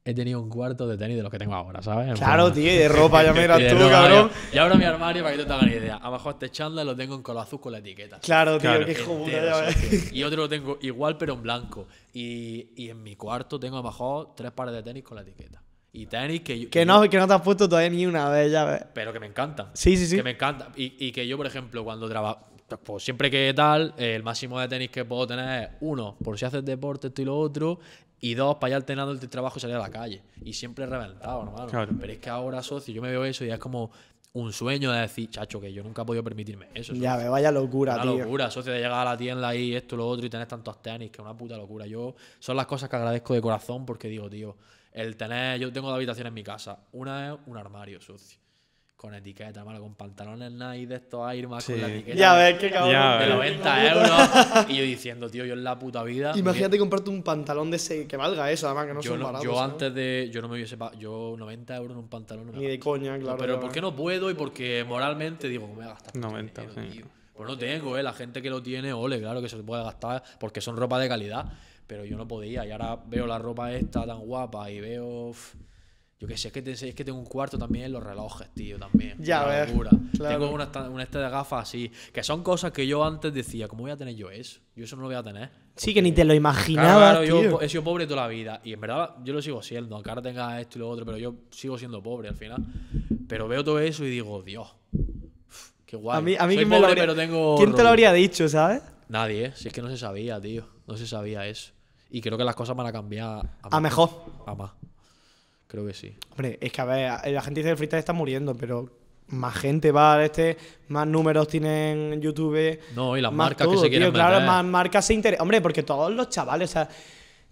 Speaker 3: he tenido un cuarto de tenis de los que tengo ahora, ¿sabes?
Speaker 1: Claro, tío, y de ropa, ya
Speaker 3: de
Speaker 1: tú,
Speaker 3: ropa,
Speaker 1: cabrón.
Speaker 3: yo- Y abro mi armario para que tú te hagas una idea. A lo mejor este chándal lo tengo en color azul con la etiqueta.
Speaker 1: Claro, tío,
Speaker 2: Claro.
Speaker 1: qué hijo puta.
Speaker 3: Y otro lo tengo igual, pero en blanco. Y, y en mi cuarto tengo a lo mejor tres pares de tenis con la etiqueta. Y tenis que yo.
Speaker 1: Que no, que no te has puesto todavía ni una vez, ya ves.
Speaker 3: Pero que me encantan.
Speaker 1: Sí, sí, sí.
Speaker 3: Que me encantan. Y, y que yo, por ejemplo, cuando trabajo. Pues siempre que tal, el máximo de tenis que puedo tener es uno, por si haces deporte, esto y lo otro. Y dos, para ir alternando el trabajo y salir a la calle. Y siempre he reventado, hermano.
Speaker 2: Claro.
Speaker 3: Pero es que ahora, socio, yo me veo eso y es como un sueño de decir, chacho, que yo nunca he podido permitirme eso.
Speaker 1: Ya
Speaker 3: socio.
Speaker 1: ves, vaya locura,
Speaker 3: Una
Speaker 1: tío.
Speaker 3: locura, socio, de llegar a la tienda ahí, esto, lo otro, y tener tantos tenis, que es una puta locura. Yo, son las cosas que agradezco de corazón porque digo, tío, el tener, yo tengo dos habitaciones en mi casa. Una es un armario, socio. Con etiqueta, hermano, con pantalones Nike de estos Air Max con la
Speaker 2: Sí.
Speaker 3: etiqueta.
Speaker 1: Ya ves, qué cabrón.
Speaker 2: Ya
Speaker 3: De
Speaker 2: ves.
Speaker 3: 90 euros. Y yo diciendo, tío, yo en la puta vida.
Speaker 1: Imagínate comprarte un pantalón de ese que valga eso, además, que no
Speaker 3: yo,
Speaker 1: son
Speaker 3: no-
Speaker 1: baratos.
Speaker 3: yo antes de. Yo no me hubiese. pa- Yo 90 euros en un pantalón no me
Speaker 1: Ni de coña, claro.
Speaker 3: pero ¿por qué no puedo? Y porque moralmente digo, me voy a gastar. tanto
Speaker 2: 90,
Speaker 3: dinero,
Speaker 2: sí.
Speaker 3: tío? Pues no tengo, ¿eh? La gente que lo tiene, ole, claro que se puede gastar porque son ropa de calidad. Pero yo no podía. Y ahora veo la ropa esta tan guapa y veo. Yo qué sé, es que, te- es que tengo un cuarto también en los relojes, tío, también.
Speaker 1: Ya
Speaker 3: Una
Speaker 1: ves, claro.
Speaker 3: Tengo una, esta- un este de gafas así. Que son cosas que yo antes decía, ¿cómo voy a tener yo eso? Yo eso no lo voy a tener.
Speaker 1: Sí, que ni te lo
Speaker 3: Claro,
Speaker 1: imaginabas,
Speaker 3: claro, yo
Speaker 1: tío.
Speaker 3: po- he sido pobre toda la vida. Y en verdad yo lo sigo siendo. Aunque ahora tenga esto y lo otro, pero yo sigo siendo pobre al final. Pero veo todo eso y digo, Dios. Qué guay.
Speaker 1: A mí, a mí
Speaker 3: Soy
Speaker 1: ¿quién me lo
Speaker 3: pobre,
Speaker 1: habría-
Speaker 3: pero tengo.
Speaker 1: ¿Quién te lo habría dicho, sabes?
Speaker 3: Nadie, ¿eh? Si es que no se sabía, tío. No se sabía eso. Y creo que las cosas van a cambiar
Speaker 1: A mejor.
Speaker 3: A más. Creo que sí.
Speaker 1: Hombre, es que a ver, la gente dice que el freestyle está muriendo, pero más gente va a este, más números tienen en YouTube.
Speaker 3: No, y las marcas que se quieren
Speaker 1: tío, Claro, más marcas se interesan. Hombre, porque todos los chavales, o sea,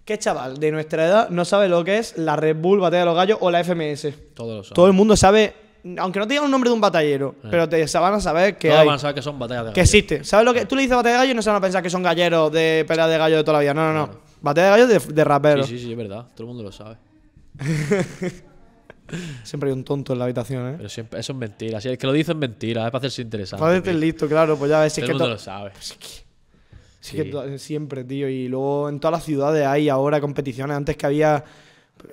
Speaker 1: ¿qué chaval de nuestra edad no sabe lo que es la Red Bull, Batalla de los Gallos o la FMS?
Speaker 3: Todos lo saben.
Speaker 1: Todo el mundo sabe, aunque no te diga un nombre de un batallero, pero te van a saber que
Speaker 3: Todos
Speaker 1: hay.
Speaker 3: van a saber que son batallas de
Speaker 1: Que
Speaker 3: gallos.
Speaker 1: existe. ¿Sabes lo que? Tú le dices batalla de gallos y no se van a pensar que son galleros de pelea de gallos de toda la vida. No, no, no. Batalla de gallos de, de raperos.
Speaker 3: Sí, sí, sí, es verdad. Todo el mundo lo sabe.
Speaker 1: Siempre hay un tonto en la habitación, ¿eh?
Speaker 3: Pero siempre, eso es mentira. Si es que lo dicen mentira, es para hacerse interesante.
Speaker 1: Para hacerte listo, claro, pues ya ves. si
Speaker 3: Todo
Speaker 1: es
Speaker 3: el
Speaker 1: que
Speaker 3: mundo lo sabe.
Speaker 1: Sí, que siempre, tío. Y luego en todas las ciudades hay ahora competiciones. Antes que había.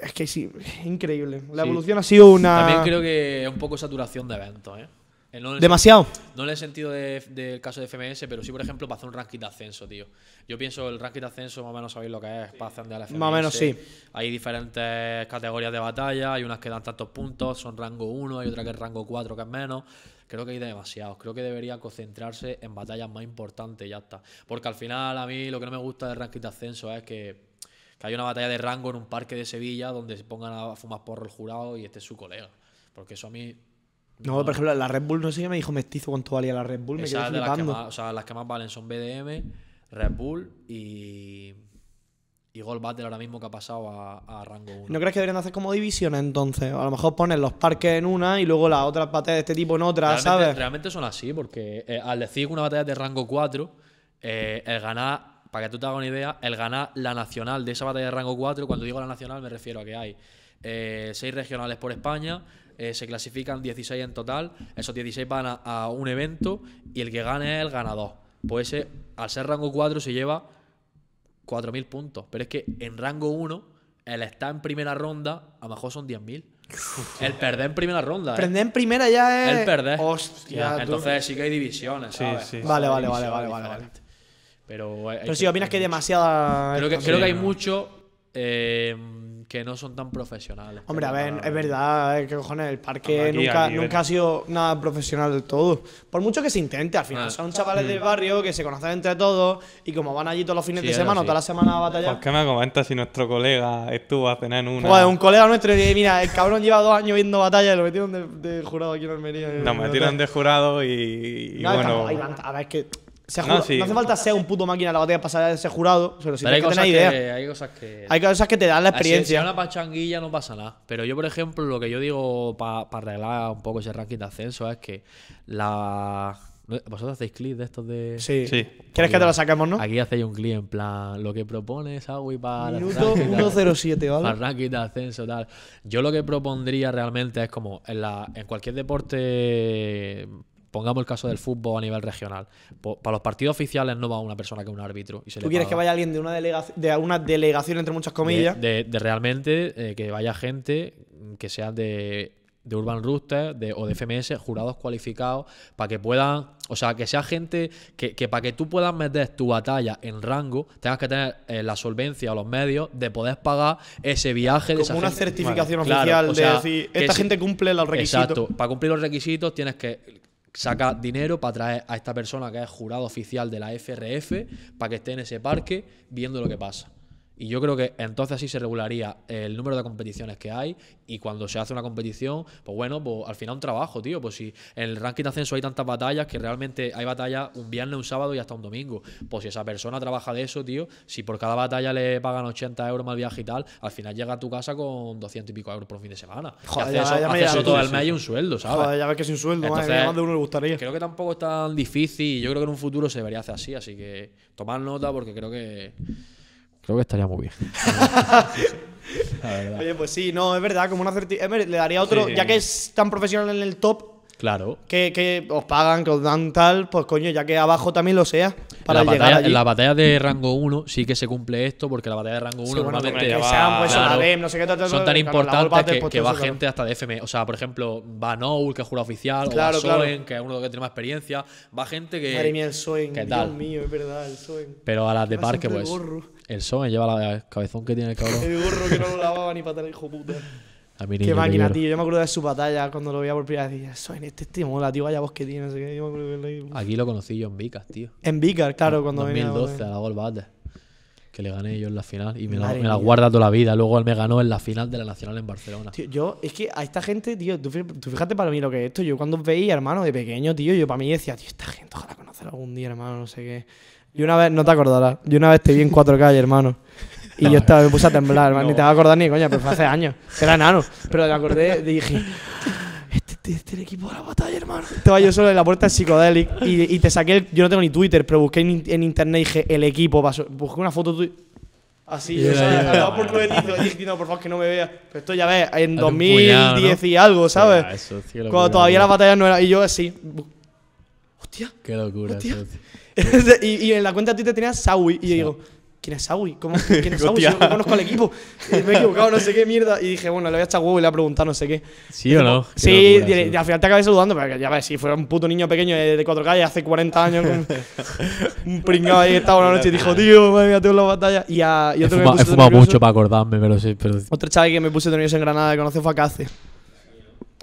Speaker 1: Es que sí, es increíble. La
Speaker 3: Sí.
Speaker 1: evolución ha sido una.
Speaker 3: También creo que es un poco saturación de eventos, ¿eh? Eh, No
Speaker 1: Demasiado.
Speaker 3: no en el sentido de- del caso de FMS, pero sí, por ejemplo, para hacer un ranking de ascenso, tío. Yo pienso el ranking de ascenso, más o menos sabéis lo que es, para ascender al FMS.
Speaker 1: Más o menos, sí.
Speaker 3: Hay diferentes categorías de batalla, hay unas que dan tantos puntos, son rango 1, hay otra que es rango 4, que es menos. Creo que hay demasiados. Creo que debería concentrarse en batallas más importantes y ya está. Porque al final, a mí lo que no me gusta del ranking de ascenso es que, que hay una batalla de rango en un parque de Sevilla donde se pongan a fumar porro el jurado y este es su colega. Porque eso a mí
Speaker 1: No, por ejemplo, la Red Bull, no sé qué me dijo mestizo cuánto valía la Red Bull. Me
Speaker 3: de las que más, o sea, las que más valen son BDM, Red Bull y, y Gold Battle ahora mismo que ha pasado a, a rango 1.
Speaker 1: ¿No crees que deberían hacer como divisiones entonces? A lo mejor ponen los parques en una y luego las otras batallas de este tipo en otra,
Speaker 3: realmente,
Speaker 1: ¿sabes?
Speaker 3: realmente son así, porque eh, al decir que una batalla es de rango 4, eh, el ganar, para que tú te hagas una idea, el ganar la nacional de esa batalla de rango 4, cuando digo la nacional me refiero a que hay 6 regionales por España, eh, se clasifican 16 en total, esos 16 van a, a un evento y el que gane es el ganador. Pues ese, al ser rango 4 se lleva 4.000 puntos, pero es que en rango 1, el estar en primera ronda, a lo mejor son 10.000. El perder en primera ronda. ¿eh?
Speaker 1: Prender en primera ya es.
Speaker 3: El perder.
Speaker 1: Hostia, tú.
Speaker 3: Entonces sí que hay divisiones,
Speaker 2: Sí,
Speaker 3: ¿sabes?
Speaker 2: sí.
Speaker 1: Vale, vale, vale, vale, vale,
Speaker 3: diferentes. Pero, hay- hay
Speaker 1: Pero si opinas que hay demasiada.
Speaker 3: Creo que, creo que hay mucho eh, que no son tan profesionales.
Speaker 1: Hombre, a ver, es verdad, que cojones, el parque
Speaker 2: Aquí,
Speaker 1: nunca, nunca ha sido nada profesional del todo. Por mucho que se intente, al final
Speaker 3: Ah.
Speaker 1: son chavales del barrio que se conocen entre todos y como van allí todos los fines
Speaker 3: Sí,
Speaker 1: de semana, o
Speaker 3: sí.
Speaker 1: toda la semana a batallar.
Speaker 2: ¿Por qué me comentas si nuestro colega estuvo a cenar en una?
Speaker 1: Joder, un colega nuestro, y mira, el cabrón lleva dos años viendo batalla y lo metieron de, de jurado aquí en Almería.
Speaker 2: Nos metieron de jurado y, y
Speaker 1: No,
Speaker 2: bueno.
Speaker 1: a ver, es que. Se
Speaker 2: No,
Speaker 1: jura-
Speaker 2: sí.
Speaker 1: no hace falta ser un puto máquina de la batalla para saber ese jurado, pero si
Speaker 3: Pero hay
Speaker 1: que tener idea.
Speaker 3: que, hay cosas que.
Speaker 1: Hay cosas que te dan la
Speaker 3: si- Si
Speaker 1: experiencia.
Speaker 3: es una pachanguilla no pasa nada. Pero yo, por ejemplo, lo que yo digo para arreglar un poco ese ranking de ascenso es que la. ¿Vosotros hacéis clips de estos de.?
Speaker 1: Sí.
Speaker 2: Sí.
Speaker 1: ¿Quieres que te lo saquemos, no?
Speaker 3: Aquí hacéis un clip en plan lo que propones, Agui, para.
Speaker 1: Minuto
Speaker 3: ranking de-
Speaker 1: 107,
Speaker 3: Para el
Speaker 1: ¿vale?
Speaker 3: ranking de ascenso tal. Yo lo que propondría realmente es como en, la, en cualquier deporte, pongamos el caso del fútbol a nivel regional. para los partidos oficiales no va una persona que es un árbitro. Y se
Speaker 1: ¿Tú
Speaker 3: le
Speaker 1: quieres que vaya alguien de una, delegación, de una delegación, entre muchas comillas?
Speaker 3: De, de- de realmente eh, que vaya gente que sea de, de Urban Rooster de, o de FMS, jurados cualificados, para que puedan, o sea, que sea gente que, que para que tú puedas meter tu batalla en rango, tengas que tener eh, la solvencia o los medios de poder pagar ese viaje de esa
Speaker 1: Como una
Speaker 3: gente.
Speaker 1: certificación oficial
Speaker 3: o sea,
Speaker 1: de decir, esta
Speaker 3: si-
Speaker 1: gente cumple los requisitos.
Speaker 3: Exacto. Para cumplir los requisitos tienes que sacar dinero para traer a esta persona que es jurado oficial de la FRF para que esté en ese parque viendo lo que pasa. Y yo creo que entonces así se regularía el número de competiciones que hay y cuando se hace una competición, pues bueno, pues al final un trabajo, tío. Pues si en el ranking de ascenso hay tantas batallas que realmente hay batallas un viernes, un sábado y hasta un domingo. Pues si esa persona trabaja de eso, tío, si por cada batalla le pagan 80 euros más viaje y tal, al final llega a tu casa con 200 y pico euros por fin de semana. Y
Speaker 1: Joder,
Speaker 3: hace
Speaker 1: ya-
Speaker 3: eso,
Speaker 1: ya
Speaker 3: hace eso todo el mes y un sueldo, ¿sabes?
Speaker 1: Joder, ya ves que sin sueldo, madre
Speaker 3: Entonces,
Speaker 1: más de uno le gustaría.
Speaker 3: Creo que tampoco es tan difícil y yo creo que en un futuro se debería hacer así, así que tomar nota porque creo que creo que estaría muy bien. La.
Speaker 1: Oye, pues sí, no, es verdad, como una certificación. Le daría otro,
Speaker 2: Sí.
Speaker 1: ya que es tan profesional en el top,
Speaker 3: Claro.
Speaker 1: que, que os pagan, que os dan tal, pues coño, ya que abajo también lo sea, para
Speaker 3: en la,
Speaker 1: llegar
Speaker 3: batalla,
Speaker 1: allí.
Speaker 3: en la batalla de rango 1 sí que se cumple esto porque la batalla de rango 1
Speaker 1: Sí, bueno,
Speaker 3: normalmente
Speaker 1: que
Speaker 2: ya va-
Speaker 1: sean pues
Speaker 3: Claro.
Speaker 1: no sé qué, tal, tal,
Speaker 3: son
Speaker 1: tal,
Speaker 3: tan
Speaker 1: claro,
Speaker 3: importantes que,
Speaker 1: pues
Speaker 3: que va
Speaker 1: eso, claro.
Speaker 3: gente hasta de FM. O sea, por ejemplo, va Noul, que es jurado oficial,
Speaker 1: Claro,
Speaker 3: o va
Speaker 1: claro.
Speaker 3: Soen, que es uno que tiene más experiencia. Va gente que.
Speaker 1: Madre mía, el Soen,
Speaker 3: ¿Qué
Speaker 1: Dios
Speaker 3: tal?
Speaker 1: mío, es verdad, el Soen.
Speaker 3: Pero a las de
Speaker 1: Va
Speaker 3: parque, pues.
Speaker 1: el gorro.
Speaker 3: El Soen lleva la cabezón que tiene el cabrón.
Speaker 1: El gorro que no lo lavaba ni para tener hijo puta.
Speaker 3: A
Speaker 1: Qué máquina, tío. Yo me acuerdo de su batalla cuando lo veía por primera vez. Decía, Soen, este, este mola, tío, vaya voz que tiene, no sé qué. Yo me acuerdo de verlo ahí.
Speaker 3: Aquí lo conocí yo en Vicas, tío.
Speaker 1: En Vicar, claro, cuando venía.
Speaker 3: 2012 a la Gol Battle. Que le gané yo en la final. Y me, la, me la guarda toda la vida. Luego él me ganó en la final de la Nacional en Barcelona.
Speaker 1: Tío, yo, es que a esta gente, tío, tú, fí- tú fíjate para mí lo que es esto. Yo cuando veía, hermano, de pequeño, tío, yo para mí decía, tío, esta gente, ojalá conocer algún día, hermano, no sé qué. Y una vez, no te acordarás, yo una vez te vi en 4K, hermano. Y yo estaba, me puse a temblar, hermano, ni te vas a acordar ni coña, pero fue hace años. Era enano. Pero me acordé y dije, este, este, este es el equipo de la batalla, hermano. Estaba yo solo en la puerta de Psychedelic y, y te saqué, el- yo no tengo ni Twitter, pero busqué en, en internet y dije, el equipo, pasó, busqué una foto tuya. Así,
Speaker 3: Y
Speaker 1: yo,
Speaker 3: yo.
Speaker 1: Al lado por cohetizo, y dije, no, por favor, que no me vea. Pero esto ya ves, en
Speaker 3: un
Speaker 1: 2010
Speaker 3: puñado, ¿no?
Speaker 1: y algo, ¿sabes?
Speaker 3: Hostia, eso,
Speaker 1: Cuando
Speaker 3: locura,
Speaker 1: todavía
Speaker 3: tío.
Speaker 1: la batalla no era. Y yo así. Hostia.
Speaker 3: Qué locura,
Speaker 1: Hostia.
Speaker 3: eso,
Speaker 1: y, y en la cuenta de Twitter tenía Sawi. Y yo digo, ¿quién es Sawi? ¿Cómo, ¿Quién es Sawi? Yo no conozco al equipo. Y me he equivocado, no sé qué mierda. Y dije, bueno, le voy a echar huevo y le voy a preguntar no sé qué.
Speaker 3: ¿Sí o no? Qué
Speaker 1: Sí,
Speaker 3: locura,
Speaker 1: y, al final te acabé saludando, pero ya ves, si fuera un puto niño pequeño de, de 4K y hace 40 años, con un pringado ahí estaba una noche y dijo, tío, madre mía, tengo la batalla. Y, a, y
Speaker 3: He
Speaker 1: otro
Speaker 3: he fumado mucho para acordarme, pero sí. Pero...
Speaker 1: Otro chaval que me puse nervioso en Granada que conoció fue a Cace.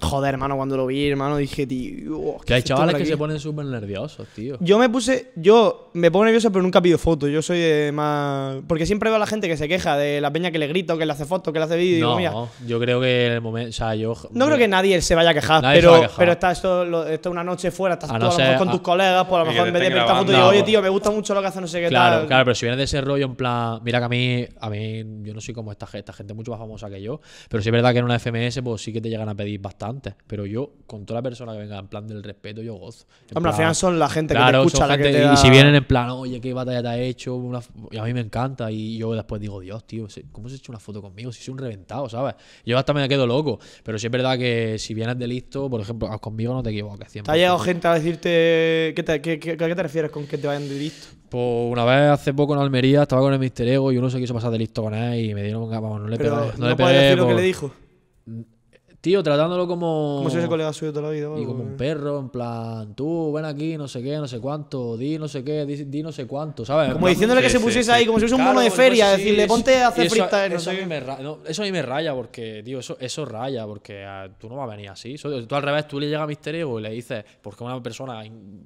Speaker 1: Joder, hermano, cuando lo vi, hermano, dije, tío.
Speaker 3: Que hay
Speaker 1: ¿qué
Speaker 3: chavales que se ponen súper nerviosos, tío.
Speaker 1: Yo me puse. Yo me pongo nervioso, pero nunca pido fotos. Yo soy de más. Porque siempre veo a la gente que se queja de la peña que le grito, que le hace fotos, que le hace vídeo. y digo,
Speaker 3: No,
Speaker 1: mira.
Speaker 3: yo creo que en el momento. O sea, yo.
Speaker 1: No creo que nadie se vaya a quejar,
Speaker 3: Nadie se
Speaker 1: pero,
Speaker 3: va a quejar.
Speaker 1: pero está esto, lo- esto una noche fuera, estás
Speaker 3: A
Speaker 1: tú
Speaker 3: no
Speaker 1: a lo mejor
Speaker 3: ser-
Speaker 1: con
Speaker 3: a-
Speaker 1: tus colegas, pues a lo mejor en vez de ver esta foto digo, oye tío, me gusta mucho lo que hace no sé qué
Speaker 3: Claro,
Speaker 1: tal.
Speaker 3: claro, pero si vienes de ese rollo en plan, mira que a mí, a mí, yo no soy como esta, esta gente mucho más famosa que yo, pero sí es verdad que en una FMS pues sí que te llegan a pedir bastante, pero yo, con toda la persona que venga en plan del respeto, yo gozo. En
Speaker 1: Hombre, al final son la gente
Speaker 3: Claro,
Speaker 1: que te escucha, la que
Speaker 3: gente-
Speaker 1: te
Speaker 3: y si vienen en plan, oye, qué batalla te ha hecho, Una y a mí me encanta, y yo después digo, Dios, tío, ¿cómo se ha hecho una foto conmigo? Si soy un reventado, ¿sabes? Yo hasta me quedo loco, pero sí es verdad que si vienes de listo, por ejemplo, ah, conmigo no te equivoques. 100%.
Speaker 1: ¿Te ha llegado gente a decirte. ¿Qué te, qué, qué- a qué te refieres con que te vayan de listo?
Speaker 3: Pues una vez hace poco en Almería estaba con el Mister Ego y uno se quiso pasar de listo con él y me dieron, vamos, no le
Speaker 1: Pero
Speaker 3: pegué. No,
Speaker 1: no,
Speaker 3: le pegué
Speaker 1: decir lo que
Speaker 3: por-
Speaker 1: le dijo.
Speaker 3: Tío, tratándolo como.
Speaker 1: Como si ese colega suyo toda la vida.
Speaker 3: Y como un
Speaker 1: eh.
Speaker 3: perro, en plan, tú, ven aquí, no sé qué, no sé cuánto, di no sé qué, di, di no sé cuánto, ¿sabes?
Speaker 1: Como
Speaker 3: plan,
Speaker 1: diciéndole que
Speaker 2: Sí,
Speaker 1: se pusiese
Speaker 2: sí.
Speaker 1: ahí, como si fuese un
Speaker 3: Claro,
Speaker 1: mono de
Speaker 3: pues
Speaker 1: feria,
Speaker 3: sí,
Speaker 1: decirle,
Speaker 3: eso-
Speaker 1: ponte a hacer
Speaker 3: eso-
Speaker 1: freestyle, no
Speaker 3: eso, me ra- no, eso a mí me raya porque, tío, eso, eso raya porque ah, tú no vas a venir así. Eso- tú al revés, tú le llegas a Mister Ego y le dices, porque es una persona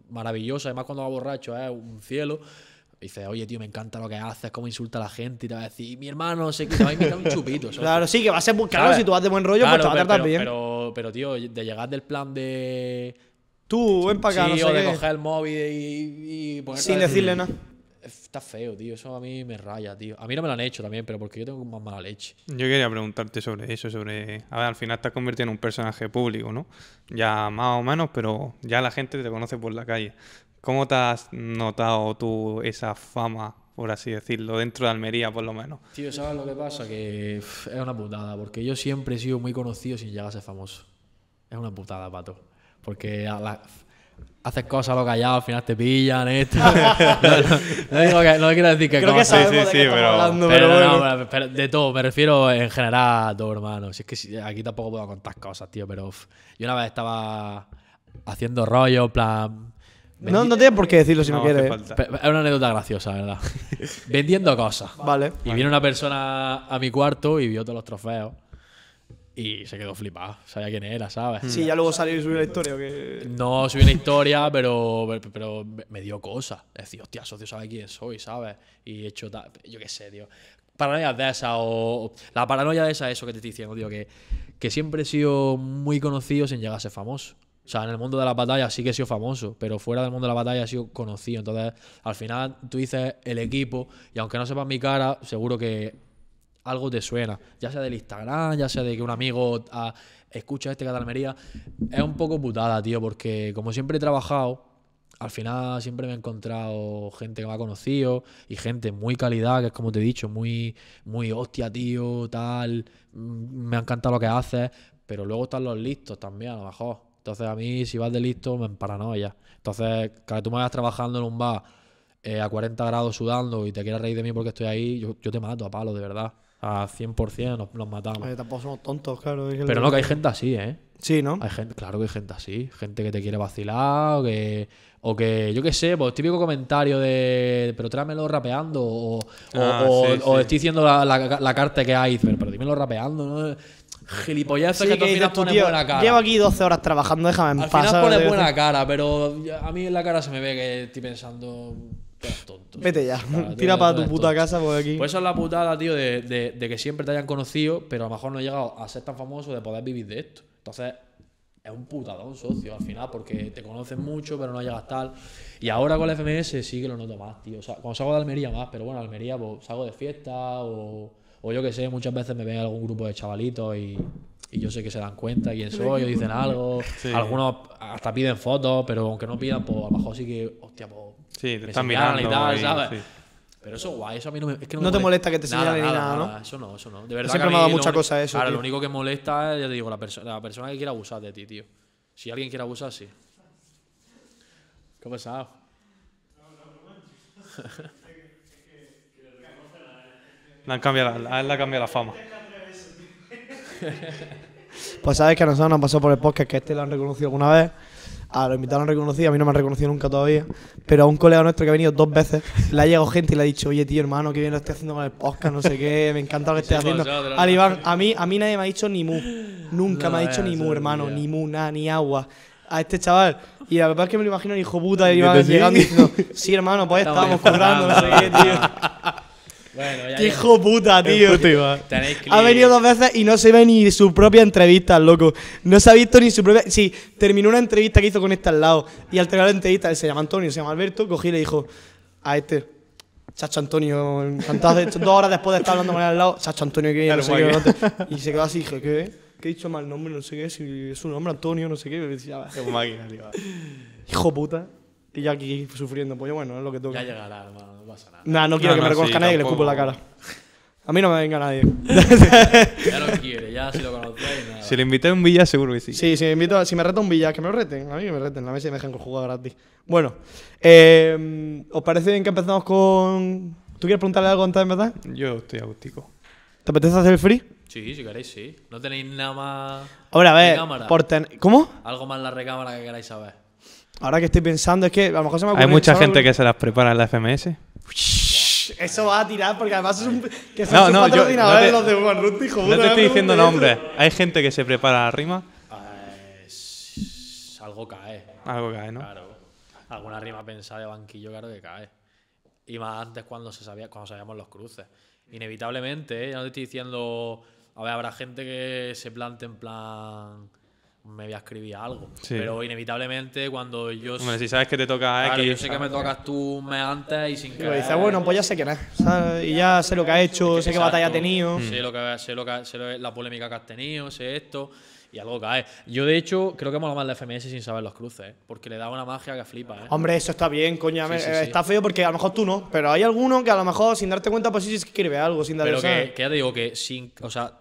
Speaker 3: maravillosa, además cuando va borracho es un cielo. Dices, oye, tío, me encanta lo que haces, cómo insulta a la gente. Y te va a decir, mi hermano, no sé qué, te va a invitar un chupito. ¿sabes?
Speaker 1: Claro, sí, que va a ser muy claro
Speaker 3: ¿Sabes?
Speaker 1: si tú vas de buen rollo,
Speaker 3: Claro,
Speaker 1: pues te va a
Speaker 3: pero-
Speaker 1: tratar
Speaker 3: pero,
Speaker 1: bien.
Speaker 3: Pero, pero, tío, de llegar del plan de.
Speaker 1: Tú, ven para acá,
Speaker 3: sí,
Speaker 1: no
Speaker 3: o
Speaker 1: sé
Speaker 3: de
Speaker 1: qué.
Speaker 3: coger el móvil y, y ponerte
Speaker 1: Sin
Speaker 3: a-
Speaker 1: decirle nada.
Speaker 3: Está feo, tío. Eso a mí me raya, tío. A mí no me lo han hecho también, pero porque yo tengo más mala leche.
Speaker 2: Yo quería preguntarte sobre eso, sobre... A ver, al final te has convertido en un personaje público, ¿no? Ya más o menos, pero ya la gente te conoce por la calle. ¿Cómo te has notado tú esa fama, por así decirlo, dentro de Almería por lo menos?
Speaker 3: Tío, ¿sabes lo que pasa? Que es una putada, porque yo siempre he sido muy conocido sin llegar a ser famoso. Es una putada, pato. Porque a la- haces cosas a lo callado, al final te pillan, esto. no, no- no digo que, no quiero decir que
Speaker 1: Creo que
Speaker 3: cosas-
Speaker 1: sabemos
Speaker 2: sí,
Speaker 1: de
Speaker 2: sí,
Speaker 1: qué estamos
Speaker 2: pero-
Speaker 1: hablando,
Speaker 3: pero,
Speaker 1: pero,
Speaker 3: no,
Speaker 1: bueno.
Speaker 3: pero- pero de todo, me refiero en general a todo, hermano. Si es que si- aquí tampoco puedo contar cosas, tío, pero yo una vez estaba haciendo rollo, en plan.
Speaker 1: No, no tienes por qué decirlo si no,
Speaker 2: No hace
Speaker 1: quieres.
Speaker 2: falta.
Speaker 3: Pe- Es una anécdota graciosa, ¿verdad? Vendiendo cosas.
Speaker 1: Vale.
Speaker 3: Y viene una persona a mi cuarto y vio todos los trofeos. Y se quedó flipado. Sabía quién era, ¿sabes?
Speaker 1: Sí, ya luego salió y subió la historia. o que-
Speaker 3: No subí una historia, pero, pero me- dio cosas. Decir, hostia, socio sabe quién soy, ¿sabes? Y he hecho tal. Yo qué sé, tío. Paranoias de esa o. La paranoia de esa, eso que te estoy diciendo, tío. Que, que siempre he sido muy conocido sin llegar a ser famoso. O sea, en el mundo de la batalla sí que he sido famoso, pero fuera del mundo de la batalla he sido conocido. Entonces, al final tú dices el equipo, y aunque no sepas mi cara, seguro que algo te suena. Ya sea del Instagram, ya sea de que un amigo ah, escucha este que es de Almería. Es un poco putada, tío, porque como siempre he trabajado, al final siempre me he encontrado gente que me ha conocido y gente muy calidad, que es como te he dicho, muy, muy hostia, tío, tal. mm, Me ha encantado lo que haces, pero luego están los listos también, a lo mejor. Entonces a mí, si vas de listo, me emparanoia. Entonces, que tú me vayas trabajando en un bar eh, a 40 grados sudando y te quieras reír de mí porque estoy ahí, yo, yo te mato a palo, de verdad. A 100% nos, nos matamos.
Speaker 1: Tampoco somos tontos, claro. es que
Speaker 3: Pero no, que hay gente así, ¿eh?
Speaker 1: Sí, ¿no?
Speaker 3: Hay gente, claro que hay gente así, gente que te quiere vacilar o que, o que yo qué sé, pues típico comentario de, pero tráemelo rapeando o, o,
Speaker 2: Ah,
Speaker 3: o-
Speaker 2: sí,
Speaker 3: o
Speaker 2: sí.
Speaker 3: estoy diciendo la, la- la carta que hay, pero, pero dímelo rapeando, ¿no? Gilipolleces
Speaker 1: Sí,
Speaker 3: que tú al final pones buena cara.
Speaker 1: llevo aquí 12 horas trabajando, déjame en
Speaker 3: al
Speaker 1: paz.
Speaker 3: final
Speaker 1: ¿sabes?
Speaker 3: pones buena cara, pero a mí en la cara se me ve que estoy pensando, tonto.
Speaker 1: Vete ya, tira para tu puta
Speaker 3: tonto.
Speaker 1: casa, porque aquí...
Speaker 3: Pues eso es la putada, tío, de, de- de que siempre te hayan conocido, pero a lo mejor no he llegado a ser tan famoso de poder vivir de esto. Entonces, es un putadón, socio, al final, porque te conocen mucho, pero no llegas tal. Y ahora con el FMS sí que lo noto más, tío. O sea, cuando salgo de Almería más, pero bueno, Almería, pues salgo de fiesta o, o yo que sé, muchas veces me ven algún grupo de chavalitos y, y yo sé que se dan cuenta quién soy o dicen algo.
Speaker 2: Sí.
Speaker 3: Algunos hasta piden fotos, pero aunque no pidan, pues a lo mejor sí que, hostia, pues.
Speaker 2: Sí, te
Speaker 3: me
Speaker 2: están mirando.
Speaker 3: y tal,
Speaker 2: y-
Speaker 3: ¿sabes?
Speaker 2: sí.
Speaker 3: Pero eso guay, eso a mí no me. Es que no,
Speaker 1: No
Speaker 3: me
Speaker 1: te molesta que te
Speaker 3: Nada,
Speaker 1: señalen ni nada, ¿no?
Speaker 3: Eso no, eso no. De verdad
Speaker 1: Siempre
Speaker 3: que
Speaker 1: me ha dado mucha cosa eso, tío.
Speaker 3: lo único que molesta es, ya te digo, la, perso- la persona que quiera abusar de ti, tío. Si alguien quiere abusar, sí. ¿Qué ha pasado?
Speaker 2: Le han cambiado la, a él le ha cambiado la fama.
Speaker 1: Pues sabes que a nosotros nos pasó por el podcast que este lo han reconocido alguna vez. A los invitados lo han reconocido, a mí no me han reconocido nunca todavía. Pero a un colega nuestro que ha venido dos veces, le ha llegado gente y le ha dicho, oye tío hermano, que bien lo estoy haciendo con el podcast, no sé qué, me encanta lo que estoy
Speaker 3: Sí,
Speaker 1: haciendo. Al. Iván, a mí, a mí nadie me ha dicho ni mu. Nunca
Speaker 3: No
Speaker 1: me ha dicho ni mu, hermano, ni mu, nada, ni agua. A este chaval. Y la verdad es que me lo imagino el hijo puta de
Speaker 2: ¿Que
Speaker 1: Iván llegando y diciendo, sí hermano, pues
Speaker 3: Estamos
Speaker 1: estábamos currando, no sé qué, tío.
Speaker 3: Bueno, ya
Speaker 1: Qué hijo puta, tío. Ha venido dos veces y no se ve ni su propia entrevista, loco. No se ha visto ni su propia. Sí, terminó una entrevista que hizo con este al lado. Y al terminar la entrevista, él se llama Antonio, se llama Alberto, cogí y le dijo a este. Chacho Antonio, encantado. Dos horas después de estar hablando con él al lado, Chacho Antonio, que no sé qué. no te- Y se quedó así, dije, ¿qué? Que he dicho mal nombre, no sé qué, si es su nombre Antonio, no sé qué. Decía,
Speaker 2: Qué máquina, tío.
Speaker 1: hijo puta. Y yo aquí sufriendo, pues yo, bueno, es lo que toca.
Speaker 3: Ya llegará, hermano, no pasa nada.
Speaker 1: Nah, no quiero
Speaker 2: No,
Speaker 1: que me
Speaker 2: no,
Speaker 1: reconozca
Speaker 2: sí,
Speaker 1: nadie que le escupo en la cara. A mí no me venga nadie.
Speaker 3: Ya lo quiere, ya si lo conocéis, nada.
Speaker 2: Si le invité a un Villa, seguro que sí.
Speaker 1: Sí, si me, invito a- si me reta un billar, que me lo reten. A mí que me reten, a ver si me dejan jugar gratis. Bueno, eh, ¿os parece bien que empezamos con. ¿Tú quieres preguntarle algo antes de empezar?
Speaker 2: Yo estoy agústico.
Speaker 1: ¿Te apetece hacer el free?
Speaker 3: Sí, si queréis, sí. No tenéis nada más.
Speaker 1: Ahora, a ver, por ten- ¿Cómo?
Speaker 3: Algo más en la recámara que queráis saber.
Speaker 1: Ahora que estoy pensando, es que a lo mejor se me
Speaker 2: Hay
Speaker 1: ocurre-
Speaker 2: mucha
Speaker 1: se me
Speaker 2: gente que se las prepara en la FMS.
Speaker 1: Eso va a tirar porque además es un. Que son
Speaker 2: No,
Speaker 1: sus
Speaker 2: no, yo- no te-
Speaker 1: los de Juan Ruti, hijo
Speaker 2: No te estoy diciendo nombres. Hay gente que se prepara la rima.
Speaker 3: Pues. Algo cae.
Speaker 2: Algo cae, ¿no?
Speaker 3: Claro. Alguna rima pensada de banquillo, claro que cae. Y más antes cuando se sabía, cuando sabíamos los cruces. Inevitablemente, ¿eh? Ya no te estoy diciendo. A ver, habrá gente que se plante en plan. Me voy a escribir algo.
Speaker 2: Sí.
Speaker 3: Pero inevitablemente cuando yo.
Speaker 2: Hombre, si sabes que te toca
Speaker 3: Claro,
Speaker 2: X,
Speaker 3: yo sé que me tocas tú un mes antes y sin
Speaker 1: Y
Speaker 3: querer.
Speaker 1: dice, bueno, pues ya sé quién es. ¿sabes? Y ya sé lo que ha hecho, sé qué batalla ha tenido.
Speaker 3: Sé, lo que, sé, lo que, sé lo- la polémica que has tenido, sé esto. Y algo cae. Yo, de hecho, creo que mola más la FMS sin saber los cruces, ¿eh? Porque le da una magia que flipa, ¿eh?
Speaker 1: Hombre, eso está bien, coño.
Speaker 3: Sí,
Speaker 1: eh,
Speaker 3: sí.
Speaker 1: Está feo porque a lo mejor tú no, pero hay alguno que a lo mejor sin darte cuenta, pues sí se escribe algo, sin darle
Speaker 3: Pero que, que ya te digo que sin. O sea.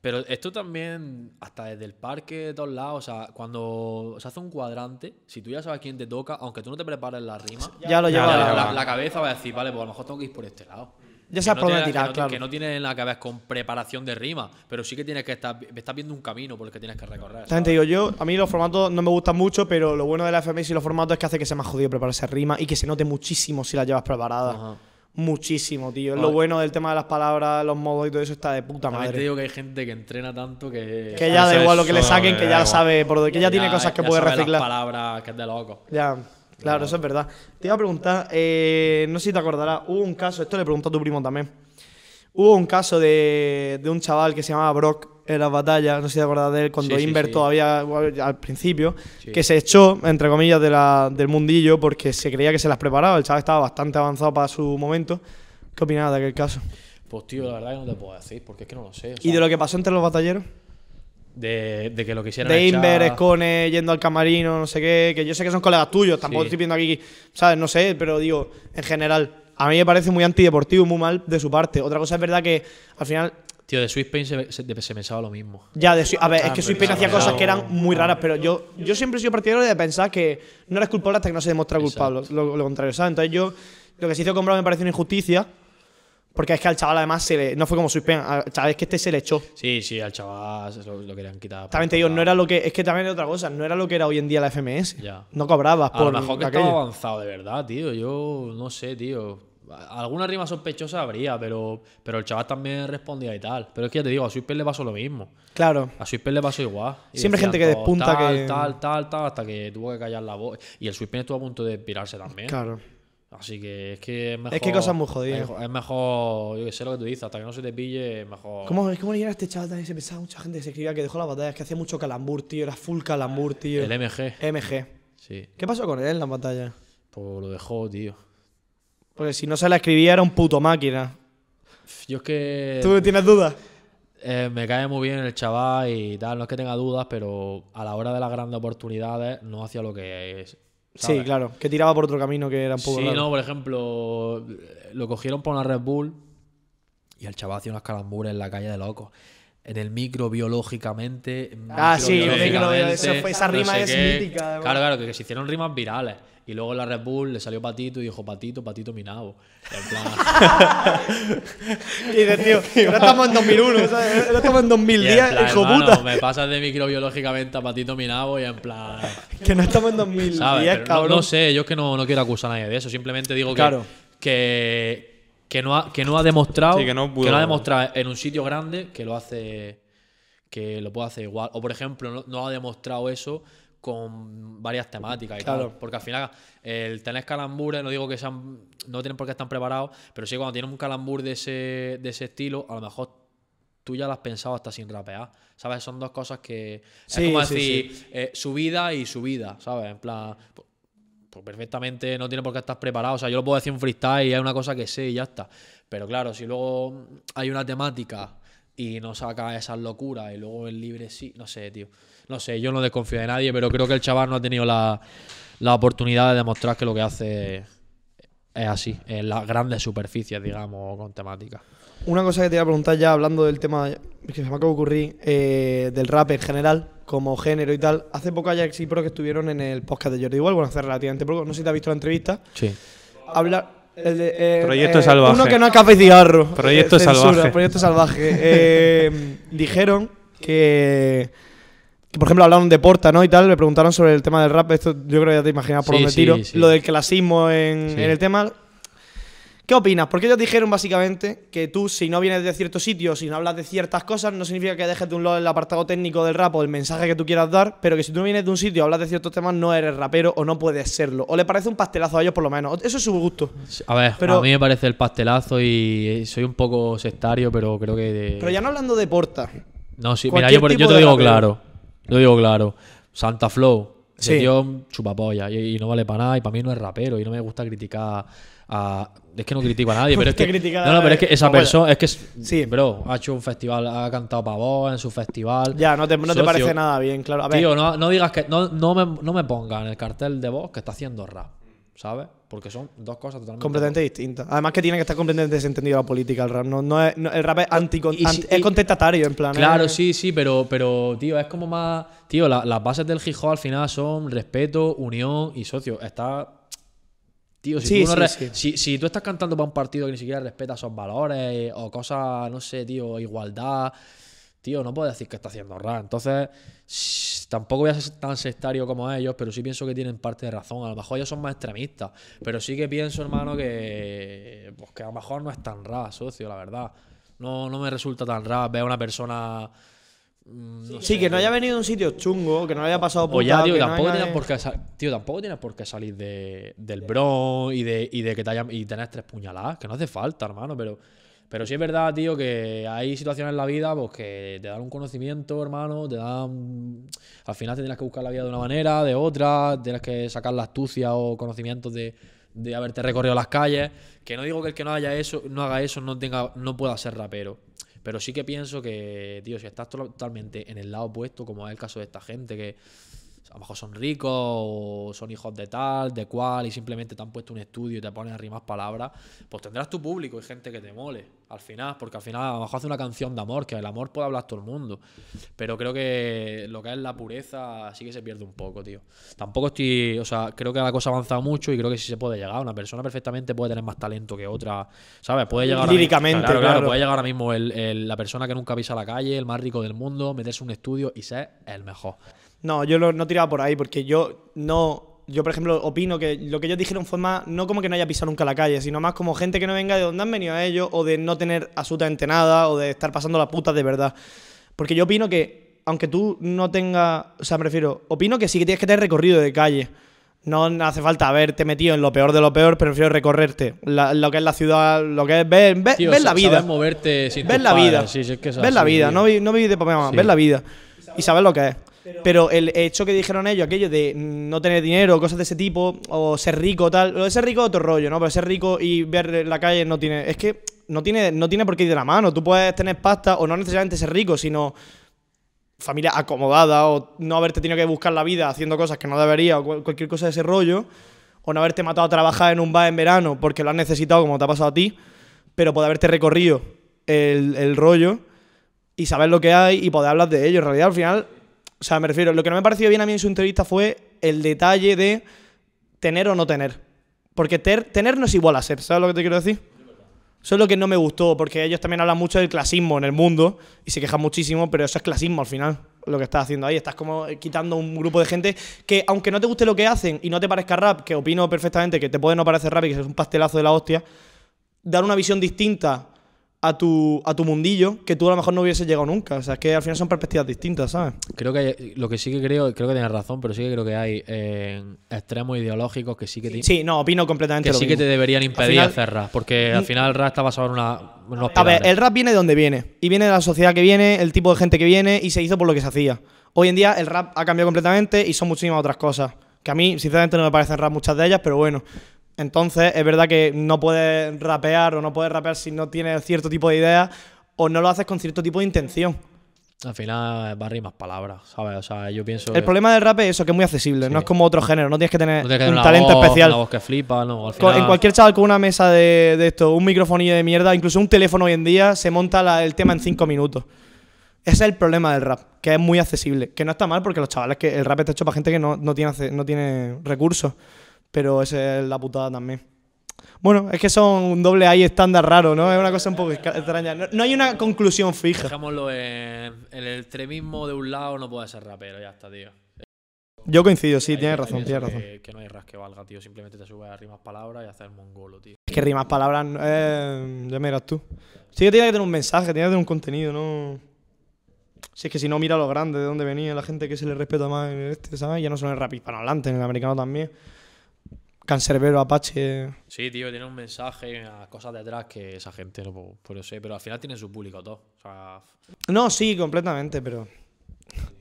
Speaker 3: Pero esto también, hasta desde el parque, de todos lados, o sea, cuando se hace un cuadrante, si tú ya sabes quién te toca, aunque tú no te prepares la rima,
Speaker 1: Ya lo
Speaker 2: Ya,
Speaker 1: lleva.
Speaker 2: ya,
Speaker 3: la, la- la cabeza va a decir, vale, pues a lo mejor tengo que ir por este lado.
Speaker 1: Ya sabes
Speaker 3: no
Speaker 1: por dónde tirar,
Speaker 3: que no,
Speaker 1: claro.
Speaker 3: Que no tiene nada que ver con preparación de rima, pero sí que tienes que estar, estás viendo un camino por el que tienes que recorrer.
Speaker 1: Digo yo, a mí los formatos no me gustan mucho, pero lo bueno de la FMS y los formatos es que hace que sea más jodido prepararse rima y que se note muchísimo si las llevas preparadas.
Speaker 3: Ajá.
Speaker 1: Muchísimo, tío. Es lo bueno del tema de las palabras, los modos y todo eso está de puta
Speaker 3: También te
Speaker 1: madre.
Speaker 3: digo que hay gente que entrena tanto que.
Speaker 1: Que ya da
Speaker 2: Eso
Speaker 1: igual lo que le saquen,
Speaker 2: que da
Speaker 1: ya sabe, por que ya tiene cosas que puede
Speaker 3: sabe
Speaker 1: reciclar.
Speaker 3: Las palabras que es de loco.
Speaker 1: Ya, claro, eso es verdad. Te iba a preguntar, eh, no sé si te acordarás, hubo un caso, esto le preguntó a tu primo también. Hubo un caso de, de un chaval que se llamaba Brock en las batallas, no sé si te acuerdas de él, cuando
Speaker 3: Sí,
Speaker 1: Inver
Speaker 3: sí.
Speaker 1: todavía, al principio, que se echó, entre comillas, de la, del mundillo porque se creía que se las preparaba. El chaval estaba bastante avanzado para su momento. ¿Qué opinabas de aquel caso?
Speaker 3: Pues tío, la verdad que no te puedo decir, porque es que no lo sé. o
Speaker 1: ¿Y de lo que pasó entre los batalleros?
Speaker 3: de, de que lo quisieran
Speaker 1: De
Speaker 3: echar-
Speaker 1: Inver, Escone, yendo al camarino, no sé qué, que yo sé que son colegas tuyos, tampoco estoy viendo aquí, ¿sabes? No sé, pero digo, en general, a mí me parece muy antideportivo, muy mal de su parte. Otra cosa es verdad que al final,
Speaker 3: Tío, de Swiss Pain se, se, se pensaba lo mismo.
Speaker 1: ya, de, a ver, es
Speaker 3: Ah,
Speaker 1: que Sweet Pain hacía cosas que eran muy raras, pero yo, yo siempre he sido partidario de pensar que no eres culpable hasta que no se demuestra culpable, lo, lo contrario, ¿sabes? Entonces yo, lo que se hizo con Brown me parece una injusticia, porque es que al chaval además se le, no fue como Sweet Pain, al chaval es que este se le echó.
Speaker 3: Sí, sí, al chaval se lo, lo querían quitar.
Speaker 1: También te digo, no era lo que, es que también es otra cosa, no era lo que era hoy en día la FMS.
Speaker 3: Ya.
Speaker 1: No cobrabas
Speaker 3: A
Speaker 1: por
Speaker 3: lo mejor que
Speaker 1: aquello.
Speaker 3: estaba avanzado de verdad, tío. Yo no sé, tío. Alguna rima sospechosa habría, pero, pero el chaval también respondía y tal. Pero es que ya te digo, a Swisper le pasó lo mismo.
Speaker 1: Claro.
Speaker 3: A Swisper le pasó igual. Y
Speaker 1: Siempre gente que despunta
Speaker 3: tal,
Speaker 1: que-
Speaker 3: Tal, tal, tal, hasta que tuvo que callar la voz. Y el Swisper estuvo a punto de pirarse también.
Speaker 1: Claro.
Speaker 3: Así que es que es mejor.
Speaker 1: Es que cosas muy jodidas.
Speaker 3: Es mejor, yo que sé lo que tú dices, hasta que no se te pille, es mejor.
Speaker 1: ¿Cómo, ¿Cómo le llega a este chaval también? Se pensaba mucha gente que se escribía que dejó la batalla, es que hacía mucho calambur, tío. Era full calambur, tío.
Speaker 3: El MG.
Speaker 1: MG.
Speaker 3: Sí.
Speaker 1: ¿Qué pasó con él en la batalla?
Speaker 3: Pues lo dejó, tío.
Speaker 1: Porque si no se la escribía era un puto máquina.
Speaker 3: Yo es que.
Speaker 1: ¿Tú tienes dudas?
Speaker 3: Eh, me cae muy bien el chaval y tal, no es que tenga dudas, pero a la hora de las grandes oportunidades no hacía lo que es.
Speaker 1: Sí, claro. Que tiraba por otro camino que era un poco
Speaker 3: Sí,
Speaker 1: raro.
Speaker 3: no, por ejemplo, lo cogieron por una Red Bull y el chaval hacía unas calambures en la calle de locos. En el micro biológicamente.
Speaker 1: Ah, sí,
Speaker 3: micro,
Speaker 1: el micro,
Speaker 3: biológicamente,
Speaker 1: eso fue- esa rima es
Speaker 3: qué.
Speaker 1: mítica.
Speaker 3: Claro, claro, que, que se hicieron rimas virales. Y luego en la Red Bull le salió Patito y dijo Patito, Patito mi nabo. En plan.
Speaker 1: Y dices, tío, ahora estamos en 2001, ¿sabes? Ahora estamos en
Speaker 3: y en
Speaker 1: 2010,
Speaker 3: plan,
Speaker 1: hijo
Speaker 3: hermano,
Speaker 1: puta.
Speaker 3: Me pasas de microbiológicamente a Patito mi nabo y en plan.
Speaker 1: Que no estamos en 2010,
Speaker 3: ¿Sabes? Pero no-
Speaker 1: cabrón.
Speaker 3: no, sé, yo es que no, no quiero acusar a nadie de eso. Simplemente digo que,
Speaker 1: Claro.
Speaker 3: que, que, no ha, que no ha demostrado
Speaker 2: Sí, que no pudo-
Speaker 3: ha demostrado en un sitio grande que lo hace que lo puede hacer igual. O por ejemplo, no, no ha demostrado eso con varias temáticas y
Speaker 1: Claro.
Speaker 3: tal. Porque al final, el tener calambures, no digo que sean. no tienen por qué estar preparados, pero sí cuando tienen un calambur de ese, de ese estilo, a lo mejor tú ya lo has pensado hasta sin rapear. ¿Sabes? Son dos cosas que.
Speaker 1: Sí,
Speaker 3: es como
Speaker 1: sí,
Speaker 3: decir, eh, subida y subida, ¿sabes? En plan. Pues, pues perfectamente no tiene por qué estar preparado. O sea, yo lo puedo decir en freestyle y es una cosa que sé y ya está. Pero claro, si luego hay una temática y no saca esas locuras y luego el libre sí, no sé, tío. No sé, yo no desconfío de nadie, pero creo que el chaval no ha tenido la, la oportunidad de demostrar que lo que hace es así, en las grandes superficies, digamos, con temática.
Speaker 1: Una cosa que te iba a preguntar ya hablando del tema que se me acaba de ocurrir, eh, del rap en general, como género y tal. Hace poco Ajax y Pro que estuvieron en el podcast de Jordi Igual, bueno, hace relativamente poco, no sé si te has visto la entrevista.
Speaker 3: Sí.
Speaker 1: Habla, El de, eh,
Speaker 2: Proyecto
Speaker 1: eh,
Speaker 2: Salvaje.
Speaker 1: Uno que no es café y cigarro.
Speaker 2: Proyecto
Speaker 1: Eh, censura,
Speaker 2: Salvaje.
Speaker 1: Proyecto salvaje. Eh, dijeron que, que, por ejemplo, hablaron de Porta, ¿no? Y tal, le preguntaron sobre el tema del rap. Esto yo creo que ya te imaginas por
Speaker 3: Sí,
Speaker 1: dónde
Speaker 3: sí,
Speaker 1: tiro.
Speaker 3: sí.
Speaker 1: Lo del clasismo en, en el tema. ¿Qué opinas? Porque ellos dijeron básicamente que tú, si no vienes de cierto sitio, si no hablas de ciertas cosas, no significa que dejes de un lado el apartado técnico del rap o el mensaje que tú quieras dar, pero que si tú no vienes de un sitio y hablas de ciertos temas, no eres rapero o no puedes serlo. O le parece un pastelazo a ellos, por lo menos. Eso es su gusto.
Speaker 3: A ver,
Speaker 1: Pero-
Speaker 3: a mí me parece el pastelazo y soy un poco sectario, pero creo que.
Speaker 1: Pero ya no hablando de Porta.
Speaker 3: No, sí, mira, yo, te lo digo
Speaker 1: rapero.
Speaker 3: claro. Lo digo claro. Santa Flow. Ese
Speaker 1: Sí.
Speaker 3: tío es un chupapolla y, y no vale para nada y para mí no es rapero y no me gusta criticar a... Es que no critico a nadie, pero es que... No, pero es que esa persona... Es que, es-
Speaker 1: Sí.
Speaker 3: bro, ha hecho un festival, ha cantado para vos en su festival.
Speaker 1: Ya, no te, no te parece nada bien, claro. A ver,
Speaker 3: Tío, no, no digas que... No, no, me, no me ponga en el cartel de voz que está haciendo rap, ¿sabes? Porque son dos cosas totalmente...
Speaker 1: completamente distinta. Además que tiene que estar completamente desentendido la política el rap. No, no es, no- el rap es, anti,
Speaker 3: y
Speaker 1: es contestatario, en plan.
Speaker 3: Claro,
Speaker 1: eh,
Speaker 3: sí, sí, pero, pero, tío, es como más. Tío, la- las bases del hip hop al final son respeto, unión y socio. Está. Tío, si,
Speaker 1: Sí,
Speaker 3: tú no
Speaker 1: sí,
Speaker 3: re-
Speaker 1: sí.
Speaker 3: Si, si tú estás cantando para un partido que ni siquiera respeta esos valores o cosas, no sé, tío, igualdad, tío, no puedes decir que está haciendo rap. Entonces, tampoco voy a ser tan sectario como ellos, pero sí pienso que tienen parte de razón. A lo mejor ellos son más extremistas, pero sí que pienso, hermano, que, pues, que a lo mejor no es tan rap, socio, la verdad. No, no me resulta tan rap ver a una persona. mm, no
Speaker 1: Sí,
Speaker 3: sé,
Speaker 1: que no haya venido de un sitio chungo, que no le haya pasado
Speaker 3: O ya, tío,
Speaker 1: que no
Speaker 3: tampoco
Speaker 1: venga
Speaker 3: tienes por qué tío, tampoco tienes por qué salir de, del Bronx y de, y de que te hayan y tener tres puñaladas, que no hace falta, hermano, pero pero sí es verdad, tío, que hay situaciones en la vida pues que te dan un conocimiento, hermano, te dan al final te tienes que buscar la vida de una manera, de otra, tienes que sacar la astucia o conocimientos de, de haberte recorrido las calles, que no digo que el que no haya eso, no haga eso no tenga no pueda ser rapero. Pero sí que pienso que, tío, si estás to- totalmente en el lado opuesto, como es el caso de esta gente, que a lo mejor son ricos o son hijos de tal, de cual, y simplemente te han puesto un estudio y te ponen a rimar palabras, pues tendrás tu público y gente que te mole al final, porque al final a lo mejor hace una canción de amor, que el amor puede hablar todo el mundo, pero creo que lo que es la pureza sí que se pierde un poco, tío. Tampoco estoy, o sea, creo que la cosa ha avanzado mucho y creo que sí se puede llegar. Una persona perfectamente puede tener más talento que otra, ¿sabes? Puede llegar
Speaker 1: Líricamente,
Speaker 3: claro, claro,
Speaker 1: claro.
Speaker 3: puede llegar ahora mismo el- el- la persona que nunca pisa la calle, el más rico del mundo, meterse en un estudio y ser el mejor.
Speaker 1: No, yo lo- no tiraba por ahí, porque yo no. Yo, por ejemplo, opino que lo que ellos dijeron fue más, no como que no haya pisado nunca la calle, sino más como gente que no venga de donde han venido a ellos, o de no tener absolutamente nada, o de estar pasando las putas de verdad. Porque yo opino que, aunque tú no tengas. O sea, me refiero, opino que sí que tienes que tener recorrido de calle. No hace falta haberte metido en lo peor de lo peor, pero prefiero recorrerte. La- lo que es la ciudad, lo que es ver, ver,
Speaker 3: Tío,
Speaker 1: ver
Speaker 3: sa-
Speaker 1: la vida.
Speaker 3: moverte sin
Speaker 1: Ver la vida.
Speaker 3: sí, sí, es que es
Speaker 1: ver
Speaker 3: así,
Speaker 1: la vida, no, no vivir de papá
Speaker 3: Sí.
Speaker 1: ver la vida. Y saber lo que es. Pero el hecho que dijeron ellos, aquello de no tener dinero, cosas de ese tipo, o ser rico, tal. Lo de ser rico es otro rollo, ¿no? Pero ser rico y ver la calle no tiene. Es que no tiene, no tiene por qué ir de la mano. Tú puedes tener pasta o no necesariamente ser rico, sino familia acomodada o no haberte tenido que buscar la vida haciendo cosas que no debería o cual- cualquier cosa de ese rollo. O no haberte matado a trabajar en un bar en verano porque lo has necesitado como te ha pasado a ti. Pero poder haberte recorrido el, el rollo y saber lo que hay y poder hablar de ello. En realidad, al final, o sea, me refiero, lo que no me pareció bien a mí en su entrevista fue el detalle de tener o no tener. Porque ter- tener no es igual a ser, ¿sabes lo que te quiero decir? Eso es lo que no me gustó, porque ellos también hablan mucho del clasismo en el mundo y se quejan muchísimo, pero eso es clasismo al final, lo que estás haciendo ahí. Estás como quitando un grupo de gente que, aunque no te guste lo que hacen y no te parezca rap, que opino perfectamente que te puede no parecer rap y que es un pastelazo de la hostia, dar una visión distinta a tu, a tu mundillo que tú a lo mejor no hubieses llegado nunca. O sea, es que al final son perspectivas distintas, ¿sabes?
Speaker 3: Creo que hay- lo que sí que creo, creo que tienes razón, pero sí que creo que hay eh, extremos ideológicos que sí que te,
Speaker 1: Sí, no, opino completamente
Speaker 3: que
Speaker 1: lo
Speaker 3: sí que
Speaker 1: mismo.
Speaker 3: te deberían impedir
Speaker 1: final-
Speaker 3: hacer rap, porque al final el rap está basado en, una, unos
Speaker 1: A ver, el rap viene de donde viene. Y viene de la sociedad que viene, el tipo de gente que viene, y se hizo por lo que se hacía. Hoy en día el rap ha cambiado completamente y son muchísimas otras cosas. Que a mí, sinceramente, no me parecen rap muchas de ellas, pero bueno. Entonces, es verdad que no puedes rapear o no puedes rapear si no tienes cierto tipo de ideas o no lo haces con cierto tipo de intención.
Speaker 3: Al final va a más palabras, ¿sabes? O sea, yo pienso
Speaker 1: El
Speaker 3: que
Speaker 1: problema del rap es eso, que es muy accesible. No es como otro género. No tienes que tener
Speaker 3: no tienes que tener
Speaker 1: un talento
Speaker 3: voz,
Speaker 1: especial.
Speaker 3: Una voz que flipa, no. Al final,
Speaker 1: En cualquier chaval con una mesa de, de esto, un microfonillo de mierda, incluso un teléfono hoy en día, se monta la- el tema en cinco minutos. Ese es el problema del rap, que es muy accesible. Que no está mal porque los chavales, que el rap está hecho para gente que no, no tiene, no tiene recursos. Pero esa es la putada también. Bueno, es que son un doble ahí estándar raro, ¿no? Es una cosa un poco extraña. No, no hay una conclusión fija.
Speaker 3: Dejémoslo en, el extremismo de un lado, no puede ser rapero, ya está, tío.
Speaker 1: Yo coincido, sí, tienes razón, tienes razón.
Speaker 3: Que, que no hay ras que valga, tío. Simplemente te subes a rimas palabras y haces el mongolo, tío.
Speaker 1: Es que rimas palabras, eh, ya me dirás tú. Sí que tiene que tener un mensaje, tiene que tener un contenido, ¿no? Si es que si no, mira lo grande, de dónde venía la gente que se le respeta más en este, ¿sabes? Ya no solo en el rap hispanohablante, en el americano también. Cancerbero, Apache.
Speaker 3: Sí, tío, tiene un mensaje, unas cosas detrás que esa gente no puedo, puedo sé, pero al final tiene su público todo. O sea,
Speaker 1: No, sí, completamente, pero.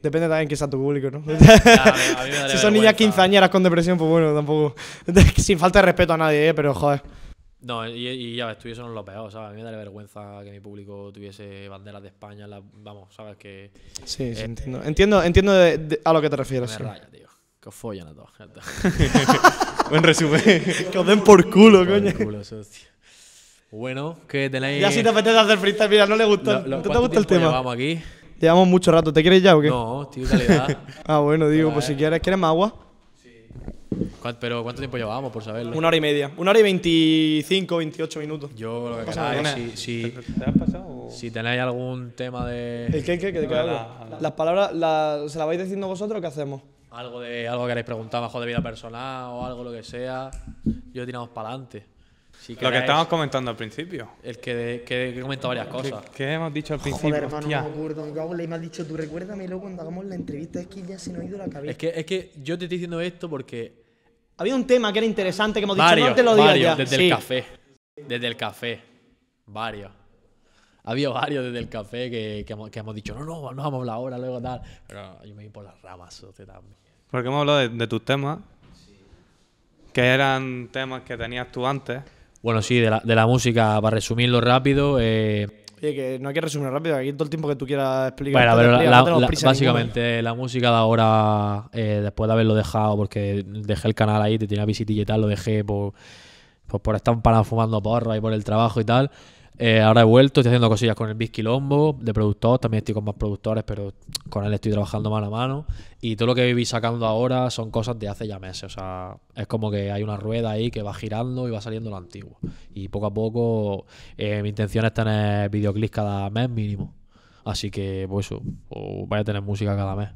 Speaker 1: Depende también que sea tu público, ¿no?
Speaker 3: a mí me
Speaker 1: si son niñas quinceañeras con depresión, pues bueno, tampoco. Sin falta de respeto a nadie, ¿eh? Pero joder.
Speaker 3: No, y, y ya ves, tú y eso no es lo peor, ¿sabes? A mí me daría vergüenza que mi público tuviese banderas de España, la- vamos, ¿sabes? Que,
Speaker 1: Sí, sí, entiendo. Entiendo, entiendo de- de- a lo que te refieres.
Speaker 3: me
Speaker 1: sí.
Speaker 3: raya, tío. Que os follan a todos.
Speaker 2: Buen resumen.
Speaker 1: Que os den por culo, coño.
Speaker 3: culo, socio. Bueno, que tenéis...
Speaker 1: Ya si te apetece hacer freestyle, mira, no le gusta.
Speaker 3: Lo- lo-
Speaker 1: ¿No te
Speaker 3: ¿cuánto
Speaker 1: gusta el tema?
Speaker 3: llevamos aquí?
Speaker 1: Llevamos mucho rato. ¿Te quieres ya o qué?
Speaker 3: No, tío, calidad.
Speaker 1: Ah, bueno, digo, pues si quieres, ¿quieres más agua?
Speaker 3: ¿Cuán- Pero ¿cuánto tiempo llevamos, por saberlo?
Speaker 1: Una hora y media. Una hora y veinticinco, veintiocho minutos.
Speaker 3: Yo lo que
Speaker 1: Pasa
Speaker 3: queráis, si, si,
Speaker 2: ¿Te has pasado? o-
Speaker 3: si tenéis algún tema de...
Speaker 1: ¿El qué, qué? ¿Qué
Speaker 2: La-
Speaker 1: queda
Speaker 2: la-
Speaker 1: algo? Las palabras, la- ¿se las vais diciendo vosotros o qué hacemos?
Speaker 3: Algo de algo que queréis preguntar mejor de vida personal o algo lo que sea, yo tiramos para adelante. Si
Speaker 2: Lo que estábamos comentando al principio.
Speaker 3: el que, que, que he comentado varias
Speaker 2: ¿Qué,
Speaker 3: cosas.
Speaker 2: qué hemos dicho al principio?
Speaker 1: Joder, hermano,
Speaker 2: Hostia.
Speaker 1: no me acuerdo. Me cago en la- y me has dicho tú, recuérdamelo cuando hagamos la entrevista. Es que ya se nos ha ido la cabeza.
Speaker 3: Es que, es que yo te estoy diciendo esto porque
Speaker 1: Había un tema que era interesante que hemos dicho,
Speaker 3: varios,
Speaker 1: no te lo digas
Speaker 3: varios
Speaker 1: ya.
Speaker 3: desde
Speaker 1: Sí.
Speaker 3: el café, desde el café, varios. Había varios desde el café que, que, hemos, que hemos dicho, no, no, no vamos a hablar ahora, luego tal. Pero yo me voy por las ramas, también.
Speaker 2: Porque hemos hablado de, de tus temas. Que eran temas que tenías tú antes.
Speaker 3: Bueno, sí, de la, de la música, para resumirlo rápido, eh,
Speaker 1: Oye, que no hay que resumir rápido. Aquí todo el tiempo que tú quieras explicar.
Speaker 3: Bueno, pero la-
Speaker 1: explica,
Speaker 3: la-
Speaker 1: no tenemos
Speaker 3: la-
Speaker 1: prisa ninguna.
Speaker 3: básicamente la música de ahora, eh, después de haberlo dejado, porque dejé el canal ahí, te tenía visitilla y tal, lo dejé por, pues por estar parado fumando porro y por el trabajo y tal. Eh, ahora he vuelto, estoy haciendo cosillas con el Biz Quilombo, de productor, también estoy con más productores, pero con él estoy trabajando mano a mano. Y todo lo que vi sacando ahora son cosas de hace ya meses. O sea, es como que hay una rueda ahí que va girando y va saliendo lo antiguo. Y poco a poco, eh, mi intención es tener videoclips cada mes mínimo. Así que, pues eso, o vaya a tener música cada mes.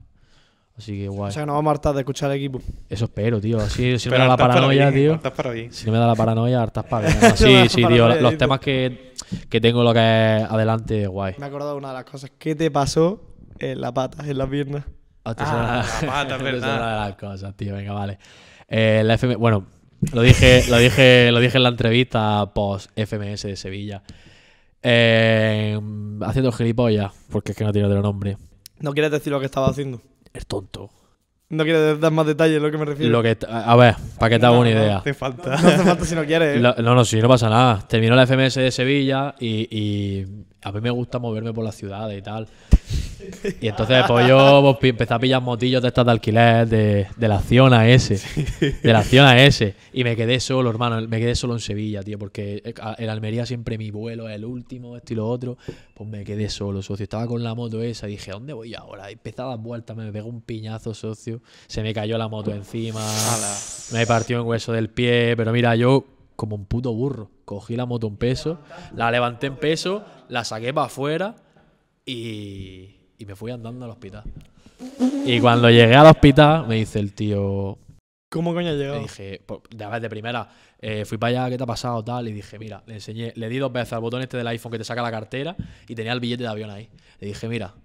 Speaker 3: Así que guay.
Speaker 1: O sea, que nos vamos a hartar de escuchar el equipo.
Speaker 3: Eso espero, tío. Así, si no me da la
Speaker 2: para
Speaker 3: paranoia,
Speaker 2: bien,
Speaker 3: tío.
Speaker 2: hartas para bien.
Speaker 3: Si no me da la paranoia, hartas para bien.
Speaker 1: La
Speaker 3: Sí, sí, tío. Los temas que, que tengo lo que es adelante, guay.
Speaker 1: Me he acordado de una de las cosas. ¿Qué te pasó en la pata, en la pierna?
Speaker 3: Hostia,
Speaker 2: Ah,
Speaker 3: esa-
Speaker 2: la pata, es verdad.
Speaker 3: una de las cosas, tío. Venga, vale. Eh, la FM, bueno, lo dije, lo dije, lo dije en la entrevista post FMS de Sevilla. Eh, haciendo gilipollas, porque es que no tiene otro nombre.
Speaker 1: No quieres decir lo que estaba haciendo.
Speaker 3: El tonto.
Speaker 1: No quieres dar más detalles, es lo que me refiero.
Speaker 3: Lo que, a ver, para que te haga una idea.
Speaker 2: Te falta.
Speaker 1: No hace falta si no quieres.
Speaker 3: Lo- no, no, sí, no pasa nada. Terminó la FMS de Sevilla y, y a mí me gusta moverme por la ciudad y tal. Y entonces, pues yo pues, empecé a pillar motillos de estas de alquiler de, de la acción a ese. De la acción a ese. Y me quedé solo, hermano. Me quedé solo en Sevilla, tío. Porque en Almería siempre mi vuelo es el último, esto y lo otro. Pues me quedé solo, socio. Estaba con la moto esa y dije, ¿a dónde voy ahora? Empecé a dar vueltas, me pegó un piñazo, socio. Se me cayó la moto encima. Me partió en hueso del pie. Pero mira, yo como un puto burro. Cogí la moto en peso, la levanté en peso, la saqué para afuera y, y me fui andando al hospital. Y cuando llegué al hospital, me dice el tío,
Speaker 1: ¿Cómo coño has
Speaker 3: le
Speaker 1: llegado?
Speaker 3: dije, por- de de primera, eh, fui para allá, ¿qué te ha pasado? Tal, y dije, mira, le enseñé, le di dos veces al botón este del iPhone que te saca la cartera y tenía el billete de avión ahí. Le dije, mira,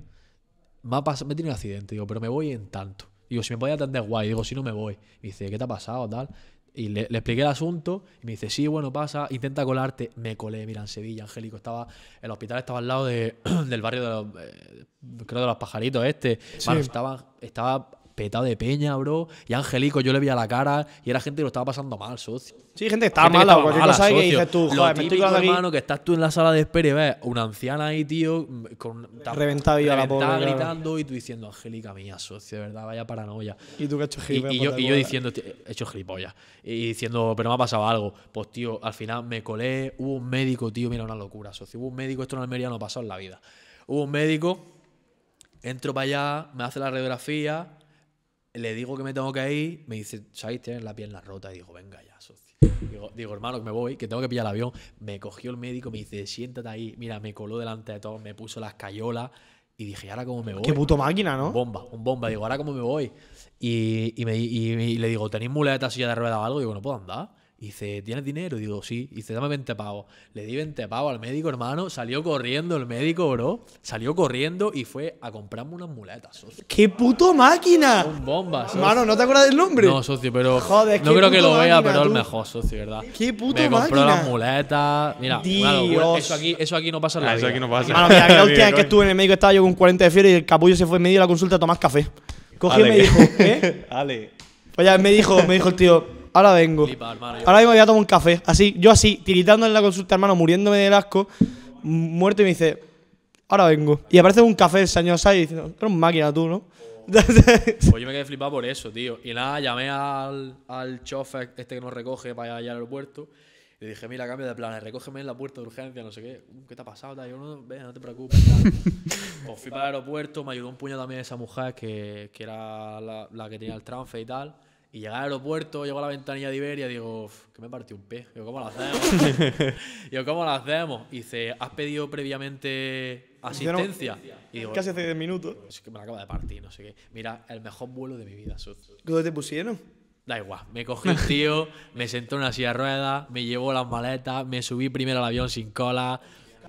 Speaker 3: me ha, me he tenido un accidente, digo, pero me voy en tanto. Digo, si me podía atender guay, digo, si no me voy. Y dice, ¿qué te ha pasado? Tal. Y le, le expliqué el asunto y me dice, sí, bueno, pasa, intenta colarte. Me colé, mira, en Sevilla, Angélico. Estaba, el hospital estaba al lado de- del barrio de los, eh, creo de los pajaritos este. Mano, estaba, estaba petado de peña, bro. Y Angélico, yo le veía la cara y era gente que lo estaba pasando mal, socio.
Speaker 1: Sí, gente que está
Speaker 3: Gente que
Speaker 1: mala o
Speaker 3: estaba
Speaker 1: cualquier
Speaker 3: mala,
Speaker 1: cosa que dices tú,
Speaker 3: Lo
Speaker 1: joder, me estoy aquí.
Speaker 3: hermano, que estás tú en la sala de espera y ves una anciana ahí, tío, con
Speaker 1: Reventada viva la pobre, claro.
Speaker 3: gritando y tú diciendo, Angélica mía, socio, de verdad, vaya paranoia.
Speaker 1: Y tú que has hecho
Speaker 3: Y,
Speaker 1: gilipollas,
Speaker 3: y yo, y
Speaker 1: bola.
Speaker 3: diciendo, tío, he hecho gilipollas. Y diciendo, pero me ha pasado algo. Pues, tío, al final me colé. Hubo un médico, tío, mira, una locura, socio. Hubo un médico, esto en Almería no ha pasado en la vida. Hubo un médico, entro para allá, me hace la radiografía, le digo que me tengo que ir, me dice, ¿sabes? Tienes la pierna rota. Y digo, venga ya, socio. Digo, digo, hermano, que me voy, que tengo que pillar el avión. Me cogió el médico, me dice, siéntate ahí. Mira, me coló delante de todos, me puso las cayolas. Y dije, ¿y ahora cómo me voy?
Speaker 1: Qué puto máquina,
Speaker 3: Un
Speaker 1: ¿no?
Speaker 3: bomba, un bomba. Digo, ¿ahora cómo me voy? Y, y, me, y- y le digo, ¿tenéis muleta, silla de ruedas o algo? Digo, no puedo andar. Y dice, ¿tienes dinero? Digo, sí. Y dice, dame 20 pavos. Le di 20 pavos al médico, hermano. Salió corriendo el médico, bro. Salió corriendo y fue a comprarme unas muletas, socio.
Speaker 1: ¡Qué puto máquina!
Speaker 3: Un bomba, socio.
Speaker 1: Mano, ¿no te acuerdas del nombre?
Speaker 3: No, socio, pero.
Speaker 1: Joder,
Speaker 3: no
Speaker 1: qué
Speaker 3: creo que
Speaker 1: puto
Speaker 3: lo vea,
Speaker 1: máquina,
Speaker 3: pero es el
Speaker 1: tú.
Speaker 3: mejor, socio, ¿verdad?
Speaker 1: Qué puto
Speaker 3: Me compró
Speaker 1: máquina.
Speaker 3: las muletas. Mira,
Speaker 1: Dios.
Speaker 3: una locura. Eso aquí, eso aquí no pasa
Speaker 2: Ah, eso
Speaker 3: vida.
Speaker 2: aquí no pasa.
Speaker 1: Mano, mira, que la última vez que estuve en el médico estaba yo con 40 de fiebre y el capullo se fue en medio de la consulta a tomar café. Cogió y
Speaker 2: Ale.
Speaker 1: me dijo, ¿eh?
Speaker 2: Ale.
Speaker 1: Pues ya me dijo, me dijo el tío, ahora vengo. Ahora y voy a tomar un café. Así, yo así, tiritando en la consulta, hermano, muriéndome del asco, muerto y me dice, ahora vengo. Y aparece un café el señor Sai diciendo, eres un máquina tú, ¿no?
Speaker 3: Pues yo me quedé flipado por eso, tío. Y nada, llamé al, al chofer este que nos recoge para allá al aeropuerto. Y le dije, mira, cambio de planes, recógeme en la puerta de urgencia, no sé qué. "Uh, ¿Qué te ha pasado? Tal? Yo, no, venga, no te preocupes. tal. pues fui para el aeropuerto, me ayudó un puño también esa mujer que, que era la, la que tenía el transfer y tal. Y llegué al aeropuerto, llegó a la ventanilla de Iberia digo, "Uf, que me partió un pez. Digo, ¿cómo lo hacemos? digo, ¿cómo lo hacemos? Y dice, ¿has pedido previamente asistencia? Y digo,
Speaker 1: Casi hace 10 minutos.
Speaker 3: es que me la acaba de partir, no sé qué. Mira, el mejor vuelo de mi vida, socio.
Speaker 1: ¿Dónde te pusieron?
Speaker 3: Da igual, me cogió un tío, me sentó en una silla de ruedas, me llevó las maletas, me subí primero al avión sin cola.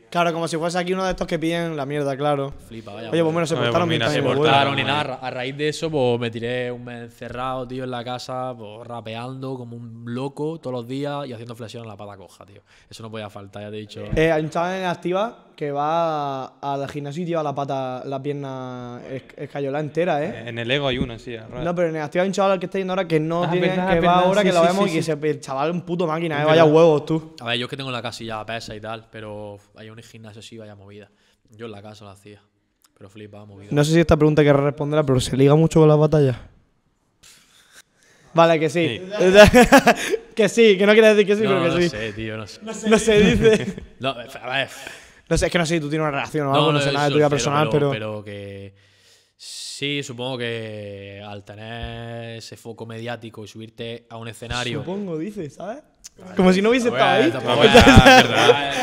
Speaker 1: Claro, como si fuese aquí uno de estos que piden la mierda, claro.
Speaker 3: Flipa, vaya.
Speaker 1: Oye, pues
Speaker 3: vuelo.
Speaker 1: bueno, se
Speaker 2: Oye,
Speaker 1: portaron
Speaker 2: pues
Speaker 1: bien
Speaker 2: mira,
Speaker 1: también
Speaker 2: se.
Speaker 3: Claro, y nada, a raíz de eso, pues me tiré un mes encerrado, tío, en la casa, pues rapeando como un loco todos los días y haciendo flexión en la pata coja, tío. Eso no podía faltar, ya te he dicho.
Speaker 1: Eh, hay un chaval en activa que va al gimnasio y lleva la pata, la pierna es- escayolada entera, ¿eh?
Speaker 2: En el ego hay uno, sí. a
Speaker 1: No, pero en el activa hay un chaval que está yendo ahora que no
Speaker 2: Ah,
Speaker 1: tiene,
Speaker 2: verdad,
Speaker 1: que va
Speaker 2: verdad,
Speaker 1: ahora que lo
Speaker 2: sí,
Speaker 1: vemos
Speaker 2: sí,
Speaker 1: y que
Speaker 2: sí.
Speaker 1: se, el chaval es un puto máquina, ¿eh? Vaya huevos, tú.
Speaker 3: A ver, yo es que tengo en la casa ya pesa y tal, pero hay un gimnasio así, vaya movida. Yo en la casa lo hacía, pero flipa, movida.
Speaker 1: No sé si esta pregunta que responderla, pero ¿se liga mucho con las batallas? Vale, que sí. que sí, que no quiere decir que sí,
Speaker 3: no,
Speaker 1: pero que
Speaker 3: no
Speaker 1: sí.
Speaker 3: sé, tío, no sé.
Speaker 1: No se dice.
Speaker 3: No, a ver,
Speaker 1: No sé, es que no sé si tú tienes una relación o algo, no, sé nada de tu vida personal, pero.
Speaker 3: pero que sí, supongo que al tener ese foco mediático y subirte a un escenario.
Speaker 1: Supongo, dice, ¿sabes? Como si no hubiese estado ahí.
Speaker 3: Tampoco
Speaker 2: verdad.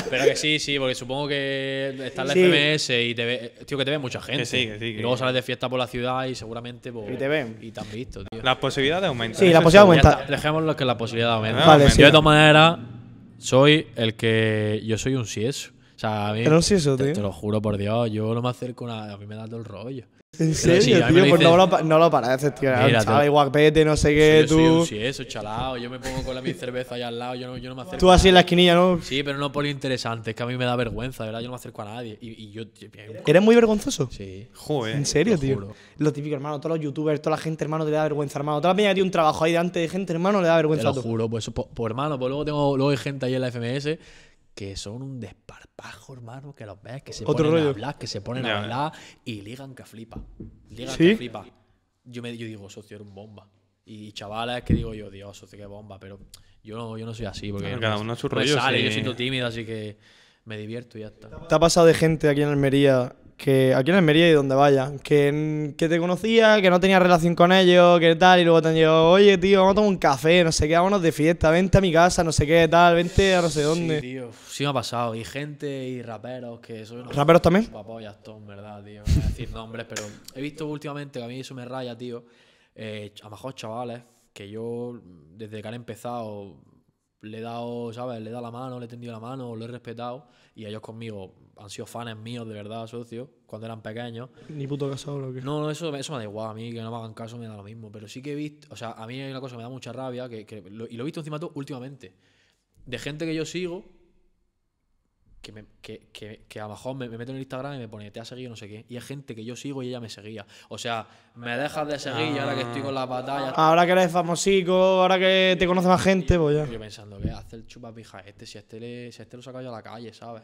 Speaker 3: sí, Pero que sí, sí, porque supongo que está en la
Speaker 1: Sí.
Speaker 3: FMS y te ve, tío, que te ve mucha gente.
Speaker 2: Que sí, que sí,
Speaker 3: Y luego sales de fiesta por la ciudad y seguramente. pues,
Speaker 1: Y te ven.
Speaker 3: Y te han visto, tío.
Speaker 2: Las posibilidades aumentan.
Speaker 1: Sí,
Speaker 2: eso
Speaker 1: la posibilidad aumenta.
Speaker 3: Dejémoslo que la posibilidad aumenta.
Speaker 2: Vale,
Speaker 3: Yo
Speaker 1: sí.
Speaker 3: de todas maneras soy el que. Yo soy un sí eso. O sea, a mí.
Speaker 1: Pero un sieso,
Speaker 3: te,
Speaker 1: tío.
Speaker 3: te lo juro por Dios, yo no me acerco a. A mí me da todo el rollo.
Speaker 1: En
Speaker 3: sí,
Speaker 1: serio, tío, pues no lo, no lo pareces, tío.
Speaker 3: Mira,
Speaker 1: chaval guapete, no sé qué,
Speaker 3: yo soy
Speaker 1: tú.
Speaker 3: sí eso, chalao. Yo me pongo con la, mi cerveza allá al lado, yo no, yo no me acerco.
Speaker 1: Tú así en la esquinilla, ¿no?
Speaker 3: Sí, pero no por lo interesante, es que a mí me da vergüenza, de ¿verdad? Yo no me acerco a nadie. Y, y yo.
Speaker 1: ¿Eres muy vergonzoso?
Speaker 3: Sí.
Speaker 2: Joder.
Speaker 1: ¿En serio,
Speaker 3: lo
Speaker 1: tío?
Speaker 3: juro.
Speaker 1: Lo típico, hermano. Todos los youtubers, toda la gente, hermano, te da vergüenza, hermano. Toda la peña que tiene un trabajo ahí delante de gente, hermano, le da
Speaker 3: Te
Speaker 1: vergüenza
Speaker 3: lo
Speaker 1: a tú.
Speaker 3: juro, pues, pues, pues, hermano, pues luego tengo luego hay gente ahí en la FMS que son un desparpajo, hermano, que los ves, que se
Speaker 1: Otro
Speaker 3: ponen
Speaker 1: rollo.
Speaker 3: a hablar, que se ponen a bailar y ligan que flipa. Ligan
Speaker 1: ¿Sí?
Speaker 3: que flipa. Yo, me, yo digo, socio, eres un bomba. Y chavales que digo yo, Dios, socio, qué bomba, pero yo no, yo no soy así. Porque no
Speaker 2: cada uno a su rollo,
Speaker 3: sale,
Speaker 2: sí.
Speaker 3: yo siento tímido, así que me divierto y ya está.
Speaker 1: ¿Te ha pasado de gente aquí en Almería, que aquí en Almería y donde vaya, que, que te conocía, que no tenía relación con ellos, que tal, y luego te han llegado, oye, tío, vamos a tomar un café, no sé qué, vámonos de fiesta, vente a mi casa, no sé qué, tal, vente a no sé
Speaker 3: Sí,
Speaker 1: dónde.
Speaker 3: tío, sí me ha pasado. Y gente y raperos que soy
Speaker 1: ¿Raperos también?
Speaker 3: Papollas, todo, en verdad, tío. No voy a decir nombres, pero he visto últimamente que a mí eso me raya, tío. Eh, a lo mejor chavales que yo, desde que han empezado, le he dado, ¿sabes? Le he dado la mano, le he tendido la mano, lo he respetado. Y ellos conmigo han sido fans míos, de verdad, socio, cuando eran pequeños.
Speaker 1: Ni puto caso ahora, ¿o qué?
Speaker 3: No, no, eso, eso me da igual, a mí que no me hagan caso me da lo mismo. Pero sí que he visto, o sea, a mí hay una cosa que me da mucha rabia, que, que lo- y lo he visto encima todo últimamente, de gente que yo sigo, que, me- que, que, que a lo mejor me, me meto en el Instagram y me pone, te ha seguido no sé qué. Y hay gente que yo sigo y ella me seguía. O sea, me dejas de seguir y ahora que estoy con la batalla.
Speaker 1: Ahora que eres famosico, ahora que te conoce más gente, pues ya.
Speaker 3: Yo pensando, ¿qué hace el chupapija este? Si este, le, si a este lo saca yo a la calle, ¿sabes?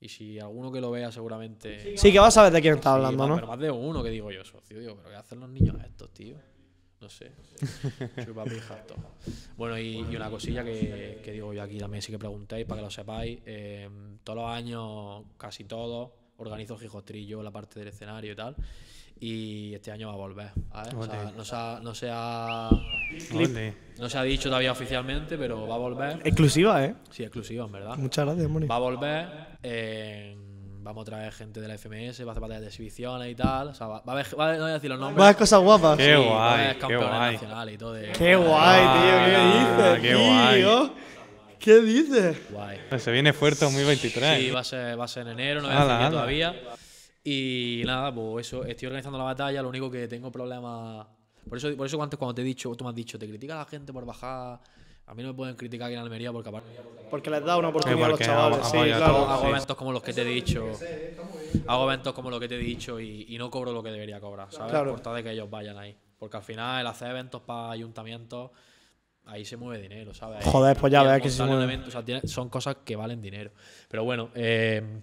Speaker 3: Y si alguno que lo vea seguramente...
Speaker 1: Sí, que vas a ver de quién estás
Speaker 3: Sí,
Speaker 1: hablando, ¿no?
Speaker 3: Pero más de uno que digo yo, socio. Digo, ¿pero qué hacen los niños estos, tío? No sé. Chupa pijas, todo. Bueno, y, y una cosilla que, que digo yo aquí también, sí que preguntéis para que lo sepáis. eh, todos los años, casi todos, organizo Gijostrillo, la parte del escenario y tal. Y este año va a volver. ¿vale? O sea, no, se ha, no, se ha, no se ha dicho todavía oficialmente, pero va a volver.
Speaker 1: Exclusiva, ¿eh?
Speaker 3: Sí, exclusiva, en verdad.
Speaker 1: Muchas gracias, Moni.
Speaker 3: Va a volver. eh, vamos a traer gente de la FMS, va a hacer batallas de exhibiciones y tal. O sea, va, va a haber, va a, no voy a decir los nombres.
Speaker 1: Más cosas guapas.
Speaker 2: Qué
Speaker 3: Sí, va a haber
Speaker 2: guay, qué
Speaker 3: campeones
Speaker 2: guay.
Speaker 3: nacionales y todo. De,
Speaker 1: Qué guay, tío. ¿Qué
Speaker 2: Ah,
Speaker 1: dices,
Speaker 2: qué guay.
Speaker 1: tío? ¿Qué dices?
Speaker 3: Guay.
Speaker 2: Se viene fuerte 2023.
Speaker 3: Sí, va a ser, va a ser en enero, no voy a decir qué
Speaker 2: ala.
Speaker 3: todavía. Y nada, pues eso, estoy organizando la batalla, lo único que tengo problemas. Por eso, por eso antes cuando te he dicho, tú me has dicho, te critica la gente por bajar. A mí no me pueden criticar aquí en Almería porque aparte
Speaker 1: Porque les da una oportunidad a los chavales. Sí, claro.
Speaker 3: hago
Speaker 2: sí.
Speaker 3: eventos como los que te he dicho. Hago eventos como los que te he dicho y, y no cobro lo que debería cobrar, ¿sabes?
Speaker 1: Claro.
Speaker 3: Por tal de que ellos vayan ahí. Porque al final el hacer eventos para ayuntamientos, ahí se mueve dinero, ¿sabes?
Speaker 1: Joder, pues ya ves que se mueve.
Speaker 3: evento, o sea, tiene- son cosas que valen dinero. Pero bueno, eh,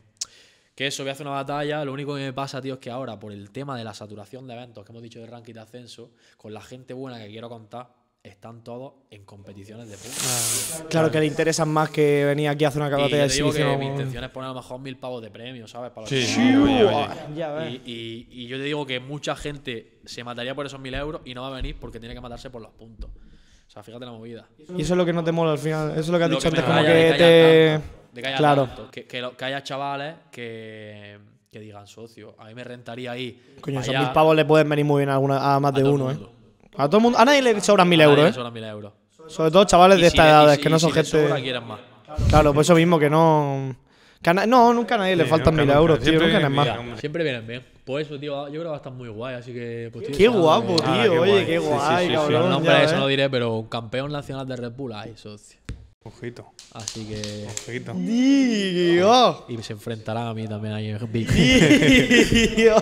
Speaker 3: que eso, voy a hacer una batalla. Lo único que me pasa, tío, es que ahora, por el tema de la saturación de eventos que hemos dicho de ranking de ascenso, con la gente buena que quiero contar, están todos en competiciones de puntos.
Speaker 1: Claro que le interesan más que venir aquí a hacer una batalla
Speaker 3: yo
Speaker 1: de
Speaker 3: digo que mi intención es poner a lo mejor mil pavos de premio, ¿sabes? Para los
Speaker 2: Sí,
Speaker 3: que-
Speaker 2: sí, oye, oye.
Speaker 1: Ya ves.
Speaker 3: y, y- y yo te digo que mucha gente se mataría por esos mil euros y no va a venir porque tiene que matarse por los puntos. O sea, fíjate la movida.
Speaker 1: Y eso es lo que no te mola al final. Eso es lo que has
Speaker 3: Lo
Speaker 1: dicho
Speaker 3: que
Speaker 1: antes, como que te.
Speaker 3: tanto, de que haya
Speaker 1: Claro.
Speaker 3: tanto, que, que lo- que haya chavales que, que digan socio. A mí me rentaría ahí.
Speaker 1: Coño, esos mil pavos le pueden venir muy bien a, alguna, a más
Speaker 3: a
Speaker 1: de uno, ¿eh? A todo el mundo. A nadie le sobran mil
Speaker 3: A nadie
Speaker 1: euros,
Speaker 3: le
Speaker 1: ¿eh?
Speaker 3: sobran mil euros.
Speaker 1: Sobre todo chavales
Speaker 3: Y
Speaker 1: de
Speaker 3: si
Speaker 1: estas
Speaker 3: le- y
Speaker 1: edades,
Speaker 3: si-
Speaker 1: que no son
Speaker 3: si
Speaker 1: gente.
Speaker 3: sobra, quieren más.
Speaker 1: Claro, por eso mismo que no. que no, nunca a nadie le faltan
Speaker 2: nunca,
Speaker 1: mil
Speaker 2: nunca.
Speaker 1: euros, tío.
Speaker 2: Siempre
Speaker 1: Nunca
Speaker 2: vienen
Speaker 1: más.
Speaker 2: hombre.
Speaker 3: siempre vienen bien. Pues eso, tío, yo creo que va a estar muy guay, así que. pues,
Speaker 1: Qué guapo, tío.
Speaker 2: Ah, qué
Speaker 1: Oye,
Speaker 2: guay.
Speaker 1: qué
Speaker 2: Sí, sí,
Speaker 1: guay,
Speaker 2: sí, sí.
Speaker 1: cabrón.
Speaker 3: El nombre
Speaker 1: ya
Speaker 3: eso no diré, pero campeón nacional de Red Bull hay, socio.
Speaker 2: Ojito,
Speaker 3: Así que.
Speaker 2: ojito.
Speaker 1: Tío.
Speaker 3: Y se enfrentará a mí también ahí en Big.
Speaker 1: Tío.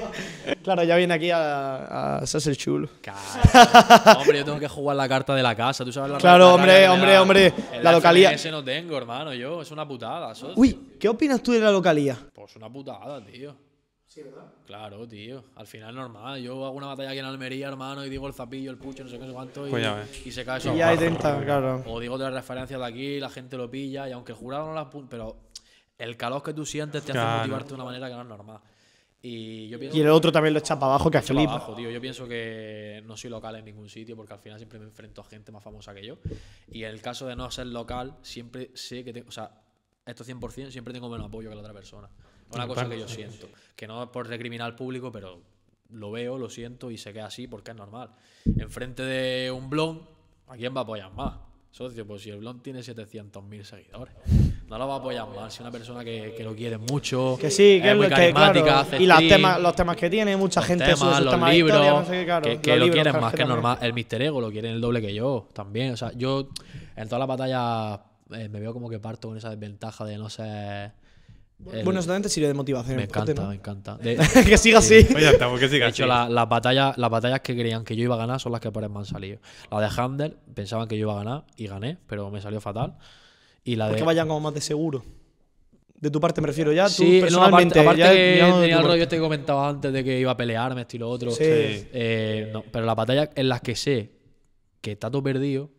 Speaker 1: Claro, ya viene aquí a, a chulo.
Speaker 3: Claro. hombre, yo tengo que jugar la carta de la casa. ¿Tú sabes la
Speaker 1: Claro,
Speaker 3: la
Speaker 1: hombre, hombre, hombre, la localidad-
Speaker 3: FMS no tengo, hermano, yo. Es una putada, socio.
Speaker 1: Uy, ¿qué opinas tú de la localía?
Speaker 3: Pues una putada, tío. Sí, ¿verdad? Claro, tío. Al final es normal. Yo hago una batalla aquí en Almería, hermano, y digo el zapillo, el pucho, no sé qué, no sé cuánto. Y,
Speaker 2: Pues ya
Speaker 3: y se cae eso
Speaker 1: Y ya hay
Speaker 3: abajo.
Speaker 1: 30, claro.
Speaker 3: O digo otras referencias de aquí, la gente lo pilla, y aunque el jurado no las apunte, pero el calor que tú sientes te hace motivarte de una manera que no es normal. Y yo pienso
Speaker 1: Y el otro también lo echa para abajo, que flipa.
Speaker 3: abajo, tío. Yo pienso que no soy local en ningún sitio porque al final siempre me enfrento a gente más famosa que yo. Y en el caso de no ser local, siempre sé que tengo. O sea, esto 100% siempre tengo menos apoyo que la otra persona. Una cosa que yo siento. Que no es por recriminar al público, pero lo veo, lo siento y sé que es así porque es normal. Enfrente de un blog, ¿a quién va a apoyar más? Socio, pues si el blog tiene 700.000 seguidores, no lo va a apoyar más. Si una persona que, que lo quiere mucho,
Speaker 1: Que sí, que
Speaker 3: es muy carismática,
Speaker 1: claro.
Speaker 3: hace
Speaker 1: Y las
Speaker 3: stream,
Speaker 1: temas, los temas que tiene, mucha
Speaker 3: los
Speaker 1: gente
Speaker 3: temas,
Speaker 1: sube sus
Speaker 3: los
Speaker 1: temas
Speaker 3: libros,
Speaker 1: historia, no sé qué, claro.
Speaker 3: que, que
Speaker 1: Los
Speaker 3: lo
Speaker 1: libros,
Speaker 3: quieren
Speaker 1: claro,
Speaker 3: más que
Speaker 1: también.
Speaker 3: normal. El Mister Ego lo quieren el doble que yo también. O sea, yo en todas las batallas eh, me veo como que parto con esa desventaja de no ser. El-
Speaker 1: Bueno, eso también te sirve de motivación.
Speaker 3: me
Speaker 1: parte,
Speaker 3: encanta,
Speaker 1: ¿no?
Speaker 3: me encanta. De,
Speaker 1: que siga así.
Speaker 2: Pues ya está, porque siga
Speaker 3: de
Speaker 2: así.
Speaker 3: hecho, la- las batallas, las batallas que creían que yo iba a ganar son las que por me han salido. La de Handel pensaban que yo iba a ganar y gané, pero me salió fatal. Y la
Speaker 1: Es
Speaker 3: de.
Speaker 1: que vayan como más de seguro. De tu parte me refiero ya, tú
Speaker 3: Sí, no,
Speaker 1: personalmente.
Speaker 3: aparte, aparte
Speaker 1: ya-
Speaker 3: que
Speaker 1: no
Speaker 3: tenía el rollo este que comentaba antes de que iba a pelearme, estilo otro.
Speaker 1: Sí.
Speaker 3: Eh, no, pero las batallas en las que sé que está todo perdido,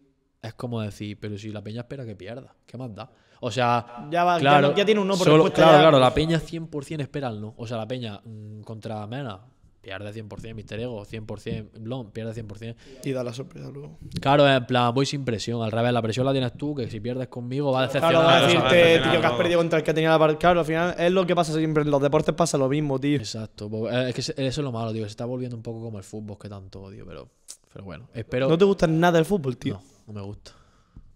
Speaker 3: es como decir, pero si la peña espera que pierda, ¿qué más da? O sea,
Speaker 1: Ya va- ya
Speaker 3: claro,
Speaker 1: no- ya tiene un no por
Speaker 3: solo- Claro,
Speaker 1: ya.
Speaker 3: claro, la peña 100% espera el no. O sea, la peña mm, contra Mena pierde 100%, Mister Ego 100%, Blon pierde 100%.
Speaker 1: Y da la sorpresa luego.
Speaker 3: Claro, en plan, voy sin presión. Al revés, la presión la tienes tú, que si pierdes conmigo va a decepcionar.
Speaker 1: Claro, va a
Speaker 2: Claro,
Speaker 1: decirte, tío, que has perdido contra el que tenía la par- Claro, al final es lo que pasa siempre en los deportes, pasa lo mismo, tío.
Speaker 3: Exacto. eh, Es que eso es lo malo, tío. Se está volviendo un poco como el fútbol que tanto odio, pero, pero bueno. Espero.
Speaker 1: No te gusta nada el fútbol, tío.
Speaker 3: No, no me gusta.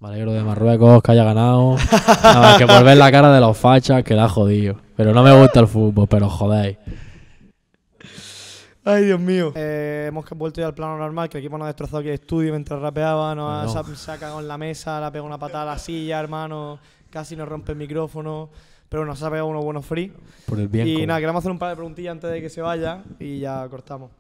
Speaker 3: Me alegro de Marruecos, que haya ganado. Nada más que por ver la cara de los fachas, que la ha jodido. Pero no me gusta el fútbol, pero jodéis.
Speaker 1: Ay, Dios mío. Eh, hemos vuelto ya al plano normal, que el equipo nos ha destrozado aquí el estudio mientras rapeaba, nos ha,
Speaker 3: No.
Speaker 1: se ha- se ha cagado en la mesa, le ha pegado una patada a la silla, hermano. Casi nos rompe el micrófono. Pero se ha pegado unos buenos free.
Speaker 3: Por el bien
Speaker 1: y nada, queremos hacer un par de preguntillas antes de que se vaya y ya cortamos.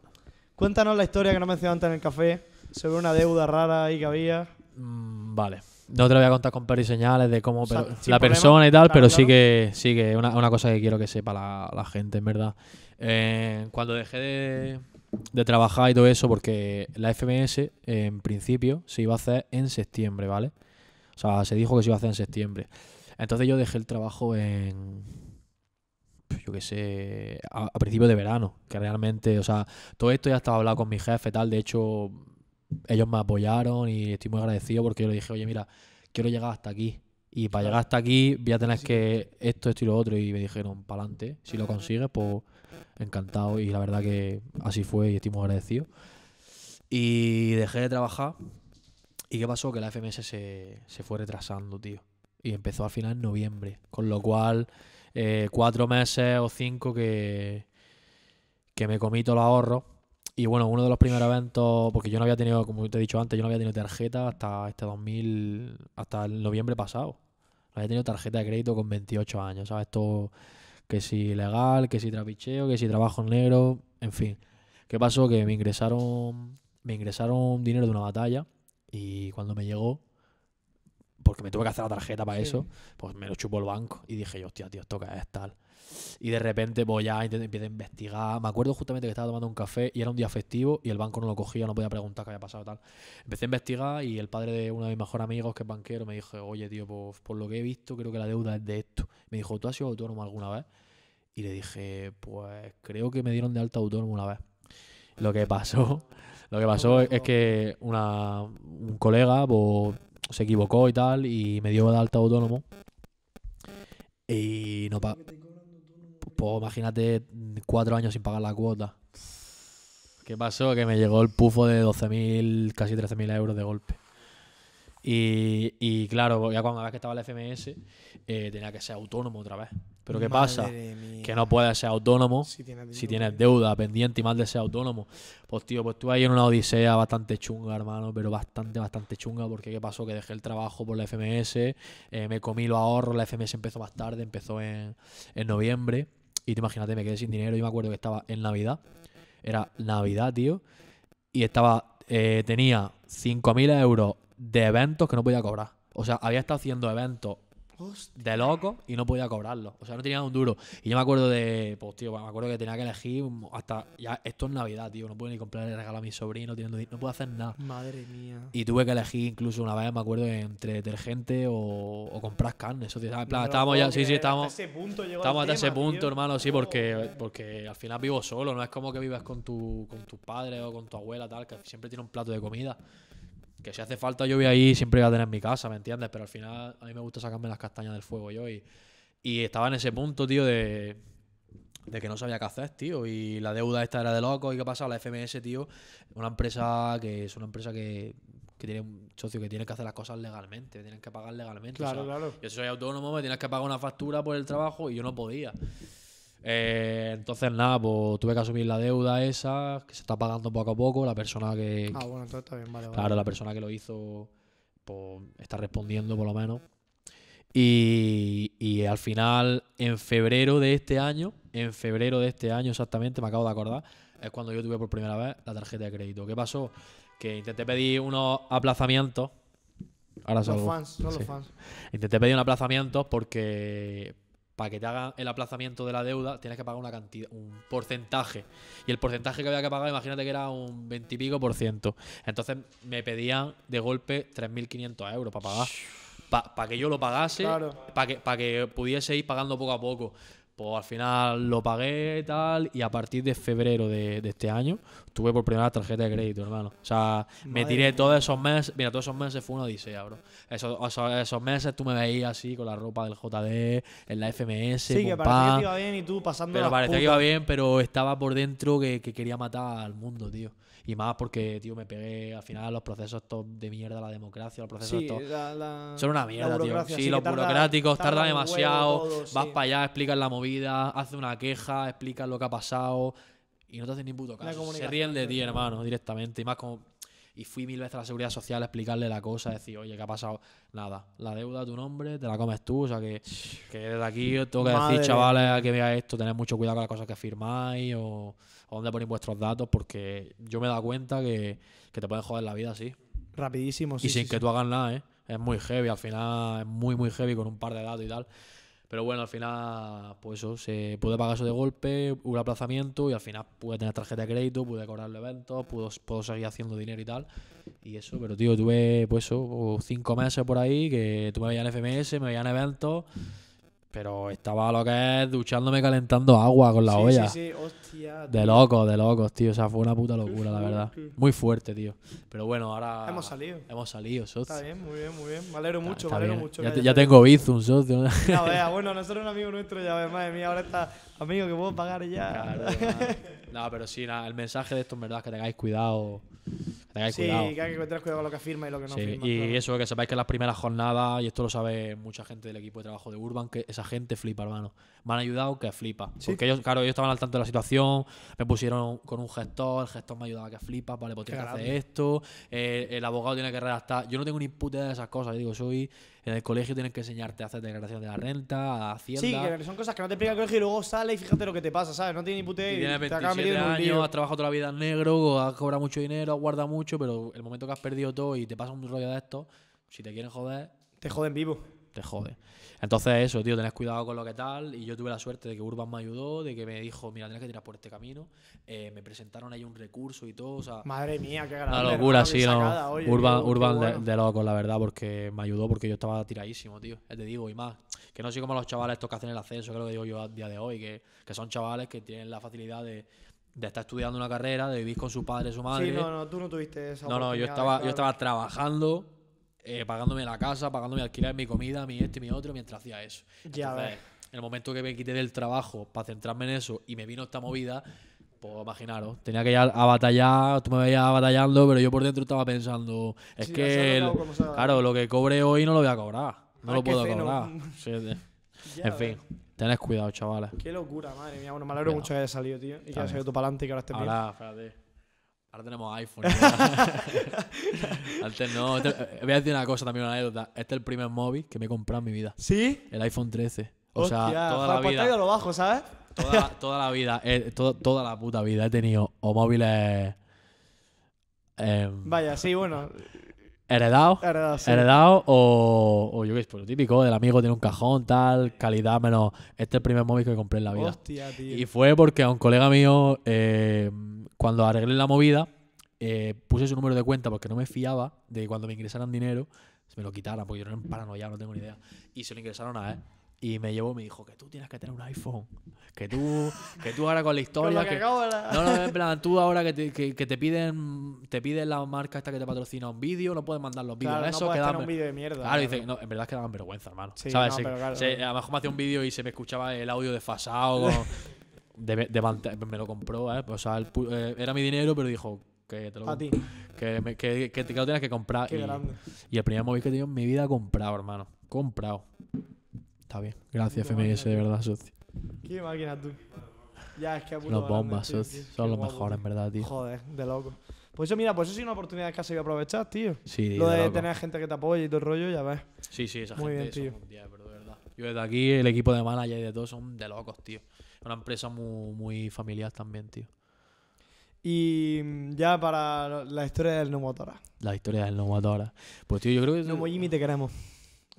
Speaker 1: Cuéntanos la historia que no mencioné antes en el café sobre una deuda rara ahí que había.
Speaker 3: Mm, vale. No te lo voy a contar con pelos y señales de cómo
Speaker 1: O sea,
Speaker 3: pero-
Speaker 1: sin
Speaker 3: la
Speaker 1: problema.
Speaker 3: persona y tal,
Speaker 1: Claro,
Speaker 3: pero sí que sí que una, una cosa que quiero que sepa la, la gente, en verdad. Eh, cuando dejé de, de trabajar y todo eso, porque la FMS en principio se iba a hacer en septiembre, ¿vale? O sea, se dijo que se iba a hacer en septiembre. Entonces yo dejé el trabajo en. Yo yo qué sé, a, a principios de verano, que realmente, o sea, todo esto ya estaba hablado con mi jefe, tal, de hecho, ellos me apoyaron y estoy muy agradecido porque yo le dije, oye, mira, quiero llegar hasta aquí. Y para llegar hasta aquí voy a tener que esto, esto y lo otro. Y me dijeron, para adelante. Si lo consigues, pues encantado. Y la verdad que así fue y estoy muy agradecido. Y dejé de trabajar. ¿Y qué pasó? Que la FMS se, se fue retrasando, tío. Y empezó al final en noviembre. Con lo cual, eh, cuatro meses o cinco que, que me comí todos los ahorros. Y bueno, uno de los primeros eventos, porque yo no había tenido, como te he dicho antes, yo no había tenido tarjeta hasta este 2000, hasta el noviembre pasado. No había tenido tarjeta de crédito con 28 años, ¿sabes? Esto, que si legal, que si trapicheo, que si trabajo en negro, en fin. ¿Qué pasó? Que me ingresaron, me ingresaron dinero de una batalla y cuando me llegó, porque me tuve que hacer la tarjeta para
Speaker 1: Sí.
Speaker 3: eso, pues me lo chupó el banco y dije yo, hostia, tío, esto qué es tal. Y de repente, pues ya intent- empecé a investigar. Me acuerdo justamente que estaba tomando un café y era un día festivo y el banco no lo cogía, no podía preguntar qué había pasado tal. Empecé a investigar y el padre de uno de mis mejores amigos, que es banquero, me dijo, oye, tío, pues por lo que he visto, creo que la deuda es de esto. Me dijo, ¿tú has sido autónomo alguna vez? Y le dije, pues creo que me dieron de alta autónomo una vez. Lo que pasó, lo que pasó es, es que una, un colega pues, se equivocó y tal y me dio de alta autónomo. Y no pa pues imagínate cuatro años sin pagar la cuota. ¿Qué pasó? Que me llegó el pufo de 12.000, casi 13.000 euros de golpe. Y, y claro, ya cuando vez que estaba el FMS, eh, tenía que ser autónomo otra vez. Pero ¿qué pasa?
Speaker 1: Mía.
Speaker 3: Que no puedes ser autónomo
Speaker 1: Si tienes,
Speaker 3: si
Speaker 1: dinero,
Speaker 3: tienes deuda pendiente y más de ser autónomo. Pues tío, pues estuve ahí en una odisea bastante chunga, hermano, pero bastante, bastante chunga, porque ¿qué pasó? Que dejé el trabajo por la FMS, eh, me comí los ahorros, la FMS empezó más tarde, empezó en, en noviembre, y te imagínate, me quedé sin dinero, yo me acuerdo que estaba en Navidad, era Navidad, tío, y estaba, eh, tenía 5.000 euros de eventos que no podía cobrar. O sea, había estado haciendo eventos
Speaker 1: Hostia.
Speaker 3: de loco y no podía cobrarlo. O sea, no tenía un duro. Y yo me acuerdo de, pues tío, me acuerdo que tenía que elegir hasta, ya, esto es Navidad, tío, no puedo ni comprarle regalo a mi sobrino, teniendo no puedo hacer nada.
Speaker 1: Madre mía.
Speaker 3: Y tuve que elegir incluso una vez, me acuerdo, entre detergente o, o comprar carne. Eso, tío. En plan,
Speaker 1: No
Speaker 3: estábamos ya, sí, sí, estábamos,
Speaker 1: hasta ese punto llegó el
Speaker 3: hasta ese punto,
Speaker 1: tío.
Speaker 3: hermano, sí, porque, porque al final vivo solo, no es como que vives con, tu, con tus padres o con tu abuela, tal, que siempre tiene un plato de comida. Que si hace falta yo voy ahí, siempre voy a tener en mi casa, ¿me entiendes? Pero al final a mí me gusta sacarme las castañas del fuego yo y, y estaba en ese punto, tío, de, de que no sabía qué hacer, tío. Y la deuda esta era de loco. ¿Y qué pasa? La FMS, tío, una empresa que es una empresa que, que tiene un socio que tiene que hacer las cosas legalmente, tienen que pagar legalmente. o
Speaker 1: Claro,
Speaker 3: sea,
Speaker 1: claro.
Speaker 3: yo soy autónomo, me tienes que pagar una factura por el trabajo y yo no podía. Eh, entonces, nada, pues tuve que asumir la deuda esa, que se está pagando poco a poco. La persona que.
Speaker 1: Ah, bueno, entonces está bien, vale, vale.
Speaker 3: claro, la persona que lo hizo, pues está respondiendo por lo menos. Y, y al final, en febrero de este año, en febrero de este año exactamente, me acabo de acordar, es cuando yo tuve por primera vez la tarjeta de crédito. ¿Qué pasó? Que intenté pedir unos aplazamientos. Ahora
Speaker 1: Los
Speaker 3: salgo.
Speaker 1: fans, son
Speaker 3: Sí.
Speaker 1: los fans.
Speaker 3: Intenté pedir un aplazamiento porque para que te hagan el aplazamiento de la deuda tienes que pagar una cantidad, un porcentaje. Y el porcentaje que había que pagar, imagínate que era un 20 y pico por ciento. Entonces me pedían de golpe 3.500 euros para pagar. Para que yo lo pagase,
Speaker 1: Claro.
Speaker 3: para que, pa' que pudiese ir pagando poco a poco. Pues al final lo pagué y tal, y a partir de febrero de, de este año tuve por primera vez tarjeta de crédito, hermano. O sea, me tiré
Speaker 1: mía.
Speaker 3: todos esos meses, mira, todos esos meses fue una odisea, bro. Esos, esos, esos meses tú me veías así con la ropa del JD, en la FMS,
Speaker 1: Sí, que parecía que iba bien y tú pasando
Speaker 3: Pero parecía que iba bien, pero estaba por dentro que, que quería matar al mundo, tío. Y más porque, tío, me pegué al final los procesos estos de mierda, la democracia, los procesos
Speaker 1: Sí,
Speaker 3: estos.
Speaker 1: la, la-
Speaker 3: Son una mierda, tío. Sí, los
Speaker 1: tarda-
Speaker 3: burocráticos
Speaker 1: tarda
Speaker 3: tardan
Speaker 1: huevo
Speaker 3: demasiado.
Speaker 1: todo,
Speaker 3: vas
Speaker 1: sí.
Speaker 3: para allá, explicas la movida, haces una queja, explicas lo que ha pasado y no te hacen ni puto caso. Se ríen de ti, hermano, directamente. Y más como. Y fui mil veces a la seguridad social a explicarle la cosa, decir, oye, ¿qué ha pasado? Nada, la deuda, tu nombre, te la comes tú. O sea que, que desde aquí os tengo que
Speaker 1: Madre
Speaker 3: decir, chavales, a que veáis esto, tened mucho cuidado con las cosas que firmáis o, o dónde ponéis vuestros datos, porque yo me he dado cuenta que, que te pueden joder la vida así
Speaker 1: Rapidísimo, sí.
Speaker 3: y sin
Speaker 1: sí,
Speaker 3: que
Speaker 1: sí.
Speaker 3: tú hagas nada, ¿eh? Es muy heavy, al final es muy, muy heavy con un par de datos y tal. Pero bueno, al final, pues eso, se pude pagar eso de golpe, hubo un aplazamiento y al final pude tener tarjeta de crédito, pude cobrar los eventos, puedo, puedo seguir haciendo dinero y tal. Y eso, pero tío, tuve pues eso, cinco meses por ahí que tú me veías en FMS, me veían en eventos Pero estaba lo que es duchándome calentando agua con la
Speaker 1: sí,
Speaker 3: olla.
Speaker 1: Sí, sí, hostia.
Speaker 3: De locos, de locos, tío. O sea, fue una puta locura, la verdad. Muy fuerte, tío. Pero bueno, ahora.
Speaker 1: Hemos salido.
Speaker 3: Hemos salido, socio.
Speaker 1: Está bien, muy bien, muy bien. Me alegro mucho, me alegro mucho.
Speaker 3: Ya, te- ya tengo Bizum, socio.
Speaker 1: Ya vea, bueno, nosotros un amigo nuestro, ya ves, madre mía, ahora está amigo que puedo pagar ya.
Speaker 3: Claro, no, pero sí, nada, el mensaje de esto en verdad es que tengáis cuidado. Tengáis
Speaker 1: Sí,
Speaker 3: cuidado.
Speaker 1: que hay que tener cuidado con lo que firma y lo que no
Speaker 3: Sí,
Speaker 1: firma.
Speaker 3: y
Speaker 1: claro.
Speaker 3: eso, que sepáis que en las primeras jornadas, y esto lo sabe mucha gente del equipo de trabajo de Urban, que esa gente flipa, hermano. Me han ayudado que flipa.
Speaker 1: Sí.
Speaker 3: Porque ellos, claro, ellos estaban al tanto de la situación, me pusieron con un gestor, el gestor me ayudaba que flipa, vale, pues tienes que hacer esto, eh, el abogado tiene que redactar. Yo no tengo ni puta idea de esas cosas, yo digo, soy. En el colegio tienen que enseñarte a hacer declaración de la renta, a Hacienda.
Speaker 1: Sí, que son cosas que no te explica el colegio y luego sale y fíjate lo que te pasa, ¿sabes? No tiene ni puta idea
Speaker 3: Y tienes
Speaker 1: te acabas
Speaker 3: 27
Speaker 1: metiendo en un
Speaker 3: años, has trabajado toda la vida en negro, has cobrado mucho dinero, has guardado mucho, pero el momento que has perdido todo y te pasa un rollo de esto, si te quieren joder,
Speaker 1: Te joden vivo.
Speaker 3: te jode. Entonces eso, tío, tenés cuidado con lo que tal. Y yo tuve la suerte de que Urban me ayudó, de que me dijo, mira, tienes que tirar por este camino. Eh, me presentaron ahí un recurso y todo, o sea...
Speaker 1: Madre mía, qué grande.
Speaker 3: Una locura, sí, no.
Speaker 1: oye,
Speaker 3: Urban,
Speaker 1: qué
Speaker 3: Urban de,
Speaker 1: bueno.
Speaker 3: de loco, la verdad, porque me ayudó porque yo estaba tiradísimo, tío. Ya te digo, y más. Que no soy como los chavales estos que hacen el acceso, que es lo que digo yo a día de hoy, que, que son chavales que tienen la facilidad de, de estar estudiando una carrera, de vivir con su padre, su madre.
Speaker 1: Sí, no, no, tú no tuviste esa
Speaker 3: No, no, yo estaba,
Speaker 1: claro.
Speaker 3: yo estaba trabajando, eh, pagándome la casa, pagándome alquiler, mi comida, mi este y mi otro, mientras hacía eso.
Speaker 1: Ya
Speaker 3: Entonces, en el momento que me quité del trabajo para centrarme en eso y me vino esta movida, pues imaginaros, tenía que ir a, batallar, tú me veías batallando, pero yo por dentro estaba pensando, es
Speaker 1: Sí,
Speaker 3: que, el- claro, lo que cobre hoy no lo voy a cobrar, no lo puedo cobrar. Sí, en fin, tened cuidado, chavales.
Speaker 1: Qué locura, madre mía. Bueno, me alegro
Speaker 3: Cuidado.
Speaker 1: mucho que hayas salido, tío. Y que hayas salido tú para adelante y que ahora estés bien.
Speaker 3: Ahora, espérate. Ahora tenemos iPhone. Antes no. este- eh, voy a decir una cosa también, una anécdota. Este es el primer móvil que me he comprado en mi vida.
Speaker 1: ¿Sí?
Speaker 3: El iPhone 13. O sea,
Speaker 1: Hostia,
Speaker 3: toda
Speaker 1: joder,
Speaker 3: la
Speaker 1: pues ido
Speaker 3: vida.
Speaker 1: a lo bajo, ¿sabes?
Speaker 3: Toda, la- toda la vida. eh, to- toda la puta vida he tenido o móviles. em,
Speaker 1: Vaya, sí, bueno.
Speaker 3: Heredados.
Speaker 1: Heredado, sí.
Speaker 3: Heredados o, o yo qué sé, pues lo típico, del amigo tiene un cajón, tal, calidad menos. Este es el primer móvil que compré en la vida.
Speaker 1: Hostia, tío.
Speaker 3: Y fue porque a un colega mío, eh, cuando arreglé la movida, eh, puse su número de cuenta porque no me fiaba de que cuando me ingresaran dinero, se me lo quitaran, porque yo era un paranoia, no tengo ni idea. Y se lo ingresaron a él. Y me llevó y me dijo que tú tienes que tener un iPhone. Que tú, que tú ahora con la historia.
Speaker 1: que
Speaker 3: que-
Speaker 1: la-
Speaker 3: no, no, en plan, tú ahora que te, que, que te piden te piden la marca esta que te patrocina un vídeo, no puedes mandar los vídeos.
Speaker 1: Claro, no
Speaker 3: Eso
Speaker 1: puedes
Speaker 3: que
Speaker 1: tener
Speaker 3: dan-
Speaker 1: un vídeo de mierda.
Speaker 3: Claro, dice, no, en verdad es que daban vergüenza, hermano.
Speaker 1: Sí,
Speaker 3: ¿Sabes?
Speaker 1: no,
Speaker 3: Se-
Speaker 1: pero claro.
Speaker 3: se- a lo mejor me hacía un vídeo y se me escuchaba el audio desfasado. de, de me lo compró, ¿eh? O sea, el eh, era mi dinero, pero dijo que te lo
Speaker 1: A ti.
Speaker 3: que, me- que, que te- que lo tienes que comprar.
Speaker 1: Qué
Speaker 3: y,
Speaker 1: grande.
Speaker 3: y el primer móvil que he tenido en mi vida comprado, hermano. Comprado. Está bien. Gracias, FMS, de verdad, socio.
Speaker 1: Qué máquina tú. Ya, es que a puto
Speaker 3: Los bombas,
Speaker 1: tío,
Speaker 3: socio.
Speaker 1: tío.
Speaker 3: Son los mejores, en
Speaker 1: tío.
Speaker 3: verdad, tío.
Speaker 1: Joder, de loco. Pues eso, mira, pues eso sí es una oportunidad que has sabido aprovechar, tío.
Speaker 3: Sí,
Speaker 1: Lo
Speaker 3: de
Speaker 1: de
Speaker 3: loco.
Speaker 1: tener gente que te apoye y todo el rollo, ya ves.
Speaker 3: Sí, sí, esa
Speaker 1: Muy
Speaker 3: gente
Speaker 1: bien,
Speaker 3: son un 10, pero de verdad. Yo desde aquí, el equipo de manager y de todos son de locos, tío. Una empresa muy, muy familiar también, tío.
Speaker 1: Y mm, ya para la historia del Nomotora.
Speaker 3: La historia del Nomotora. Pues, tío, yo creo que.
Speaker 1: Jimmy te queremos.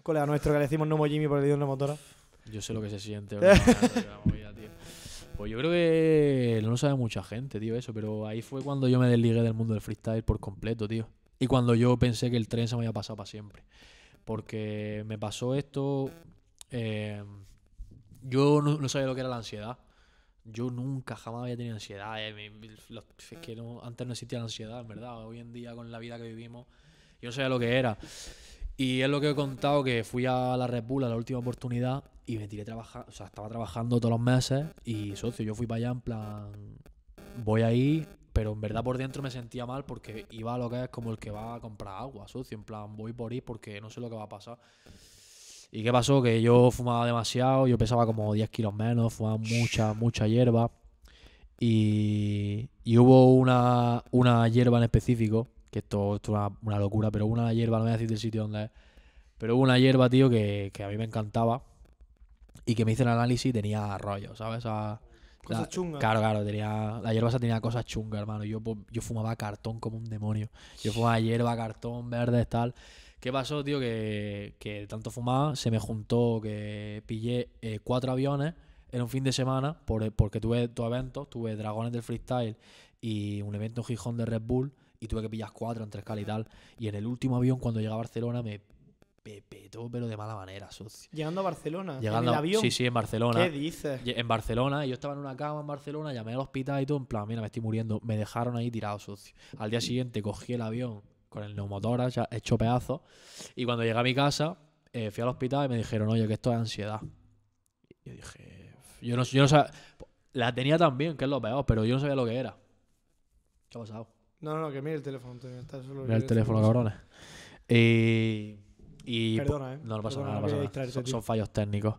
Speaker 1: Colega nuestro que le decimos Nomo Jimmy por el dios Nomotora.
Speaker 3: Yo sé lo que se siente, ¿verdad? Pues yo creo que no lo sabe mucha gente, tío, eso. Pero ahí fue cuando yo me desligué del mundo del freestyle por completo, tío. Y cuando yo pensé que el tren se me había pasado para siempre. Porque me pasó esto. eh, yo no, no sabía lo que era la ansiedad. Yo nunca, jamás había tenido ansiedad. eh, mi- los- es que no- antes no existía la ansiedad, en verdad. Hoy en día, con la vida que vivimos, yo no sabía lo que era. Y es lo que he contado, que fui a la Red Bull a la última oportunidad y me tiré a trabajar, o sea, estaba trabajando todos los meses y, socio, yo fui para allá en plan, voy ahí, pero en verdad por dentro me sentía mal porque iba a lo que es como el que va a comprar agua, socio, en plan, voy por ir porque no sé lo que va a pasar. ¿Y qué pasó? Que yo fumaba demasiado, yo pesaba como 10 kilos menos, fumaba mucha, mucha hierba. Y, y hubo una, una hierba en específico, que esto, esto es una, una locura, pero una hierba, no voy a decir el sitio donde es, pero hubo una hierba, tío, que, que a mí me encantaba y que me hice el análisis y tenía rollo, ¿sabes? A-
Speaker 1: Cosas
Speaker 3: la-
Speaker 1: chungas.
Speaker 3: Claro, claro, tenía, la hierba esa tenía cosas chungas, hermano. Yo, po- yo fumaba cartón como un demonio. Yo fumaba hierba, cartón, verde, tal. ¿Qué pasó, tío? Que, que tanto fumaba, se me juntó que pillé eh, cuatro aviones en un fin de semana, por, porque tuve dos eventos, tuve Dragones del Freestyle y un evento en Gijón de Red Bull, y tuve que pillar cuatro entre escala y tal. Y en el último avión, cuando llegué a Barcelona, me pepetó, pero de mala manera, socio.
Speaker 1: Llegando a Barcelona.
Speaker 3: Llegando
Speaker 1: en el avión.
Speaker 3: Sí, sí, en Barcelona.
Speaker 1: ¿Qué dices?
Speaker 3: En Barcelona, yo estaba en una cama en Barcelona, llamé al hospital y todo, en plan, mira, me estoy muriendo. Me dejaron ahí tirado, socio. Al día siguiente cogí el avión con el neumotórax ya hecho pedazos. Y cuando llegué a mi casa, eh, fui al hospital y me dijeron, oye, que esto es ansiedad. Y yo dije, yo no, yo no sabía. La tenía también, que es lo peor, pero yo no sabía lo que era. ¿Qué ha pasado?
Speaker 1: No, no, que mire el teléfono, Antonio. Está solo
Speaker 3: Mira el teléfono, cabrones. Y. y
Speaker 1: Perdona, eh.
Speaker 3: no, no pasa
Speaker 1: Perdona,
Speaker 3: nada, no pasa nada. son fallos técnicos.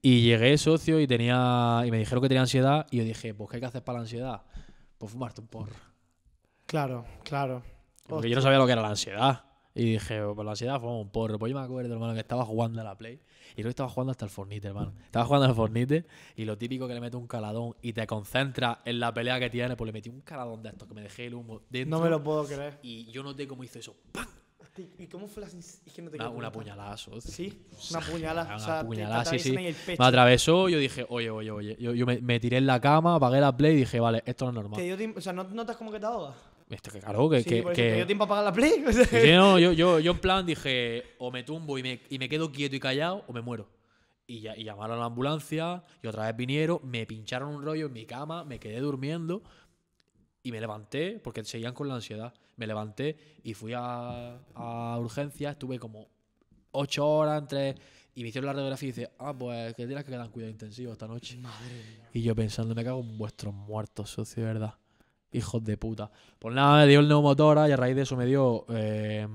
Speaker 3: Y llegué socio y tenía. Y me dijeron que tenía ansiedad. Y yo dije, pues, ¿qué hay que hacer para la ansiedad? Pues fumarte un porro.
Speaker 1: Claro, claro.
Speaker 3: Porque yo no sabía lo que era la ansiedad. Y dije, pues la ansiedad fue un porro. Pues yo me acuerdo, hermano, que estaba jugando a la Play. Y creo que estaba jugando hasta el Fornite, hermano. Estaba jugando al Fornite. Y lo típico que le mete un caladón y te concentras en la pelea que tiene, pues le metí un caladón de estos que me dejé el humo dentro.
Speaker 1: No me lo puedo creer.
Speaker 3: Y yo noté cómo hizo eso. ¡Pam!
Speaker 1: ¿Y cómo fue la sens- Es que no te
Speaker 3: Una, una puñalada.
Speaker 1: Sí, una puñalada.
Speaker 3: Una
Speaker 1: o sea, te-
Speaker 3: puñalada, sí, sí. Me atravesó, yo dije, oye, oye, oye. Yo, yo me, me tiré en la cama, apagué la play y dije, vale, esto no es
Speaker 1: ¿Te
Speaker 3: normal.
Speaker 1: O sea, ¿no notas como que te ahogas?
Speaker 3: Este, que claro, que.
Speaker 1: sí,
Speaker 3: que,
Speaker 1: por eso,
Speaker 3: que-
Speaker 1: ¿Te dio tiempo a apagar la play?
Speaker 3: Sí, no, yo, yo, yo en plan dije, o me tumbo y me, y me quedo quieto y callado, o me muero. Y, ya, y llamaron a la ambulancia, y otra vez vinieron, me pincharon un rollo en mi cama, me quedé durmiendo, y me levanté, porque seguían con la ansiedad. Me levanté y fui a, a urgencias, estuve como ocho horas entre. Y me hicieron la radiografía y dice, ah, pues que tienes que quedar en cuidado intensivo esta noche. Y yo pensando, me cago en vuestros muertos, socio, de verdad. Hijos de puta. Pues nada, me dio el neumotora y a raíz de eso me dio eh,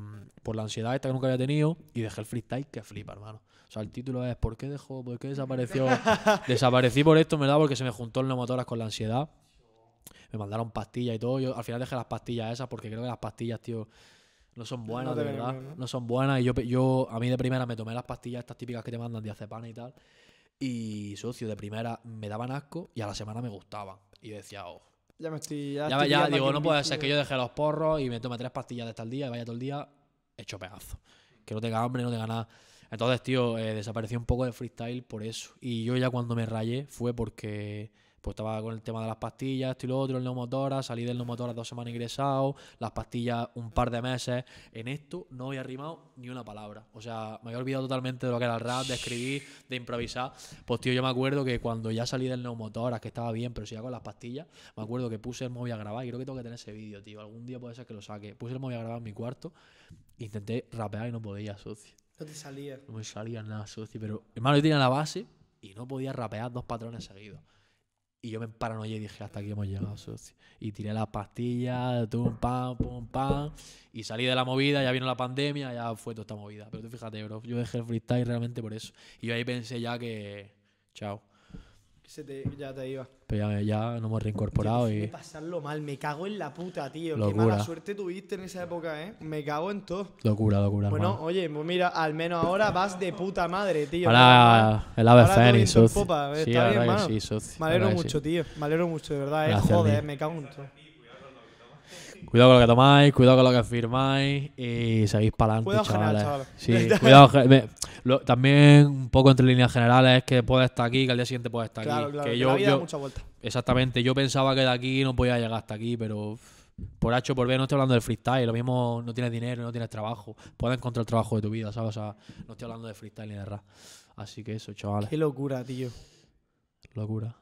Speaker 3: por la ansiedad esta que nunca había tenido y dejé el freestyle que flipa, hermano. O sea, el título es ¿Por qué dejó? ¿Por qué desapareció? Desaparecí por esto, me da porque se me juntó el neumotoras con la ansiedad. Me mandaron pastillas y todo. Yo al final dejé las pastillas esas porque creo que las pastillas, tío, no son buenas, de verdad.
Speaker 1: bien, ¿no?
Speaker 3: ¿no? son buenas. Y yo, yo, a mí de primera me tomé las pastillas estas típicas que te mandan diazepam y tal. Y socio, de primera me daban asco y a la semana me gustaban. Y yo decía, oh,
Speaker 1: Ya me estoy. Ya,
Speaker 3: ya,
Speaker 1: estoy
Speaker 3: ya
Speaker 1: pillando
Speaker 3: digo, no puede ser que yo deje los porros y me tome tres pastillas de el día y vaya todo el día hecho pedazo. Que no tenga hambre, no tenga nada. Entonces, tío, eh, desapareció un poco de freestyle por eso. Y yo ya cuando me rayé fue porque pues estaba con el tema de las pastillas, esto y lo otro, el neumotora, salí del neumotora dos semanas ingresado, las pastillas un par de meses. En esto no había rimado ni una palabra. O sea, me había olvidado totalmente de lo que era el rap, de escribir, de improvisar. Pues, tío, yo me acuerdo que cuando ya salí del neumotora, que estaba bien, pero seguía con las pastillas, me acuerdo que puse el móvil a grabar y creo que tengo que tener ese vídeo, tío. Algún día puede ser que lo saque. Puse el móvil a grabar en mi cuarto, intenté rapear y no podía, socio.
Speaker 1: No te salía.
Speaker 3: No me salía nada, socio. Pero, hermano, yo tenía la base y no podía rapear dos patrones seguidos. Y yo me paranoia y dije, hasta aquí hemos llegado, socio. Y tiré las pastillas, tum, pam, pum, pam. Y salí de la movida, ya vino la pandemia, ya fue toda esta movida. Pero tú fíjate, bro, yo dejé el freestyle realmente por eso. Y yo ahí pensé ya que. Chao.
Speaker 1: Se te, ya te iba.
Speaker 3: Pero ya, ya nos hemos reincorporado y.
Speaker 1: pasarlo mal, me cago en la puta, tío. Qué
Speaker 3: Locura.
Speaker 1: mala suerte tuviste en esa época, ¿eh? Me cago en todo.
Speaker 3: Locura, locura,
Speaker 1: Bueno,
Speaker 3: hermano.
Speaker 1: oye, pues mira, al menos ahora vas de puta madre, tío.
Speaker 3: Ahora el ave fénix, socio. Sí,
Speaker 1: bien,
Speaker 3: que sí, socio.
Speaker 1: Me alegro mucho,
Speaker 3: sí.
Speaker 1: tío. Me alegro mucho, de verdad, eh.
Speaker 3: Gracias,
Speaker 1: Joder,
Speaker 3: tío.
Speaker 1: me cago en todo.
Speaker 3: Cuidado con lo que tomáis, cuidado con lo que firmáis y seguís para adelante,
Speaker 1: Cuidado general,
Speaker 3: chavales.
Speaker 1: chavales.
Speaker 3: Sí, cuidado. ge- me- lo- también un poco entre líneas generales es que puedes estar aquí, que al día siguiente puedes estar
Speaker 1: Claro,
Speaker 3: aquí.
Speaker 1: claro.
Speaker 3: que yo,
Speaker 1: la vida da mucha vuelta.
Speaker 3: exactamente, yo pensaba que de aquí no podía llegar hasta aquí, pero por H por B no estoy hablando del freestyle. Lo mismo no tienes dinero, no tienes trabajo. Puedes encontrar el trabajo de tu vida, ¿sabes? O sea, no estoy hablando de freestyle ni de rap. Así que eso, chavales.
Speaker 1: Qué locura, tío.
Speaker 3: Locura.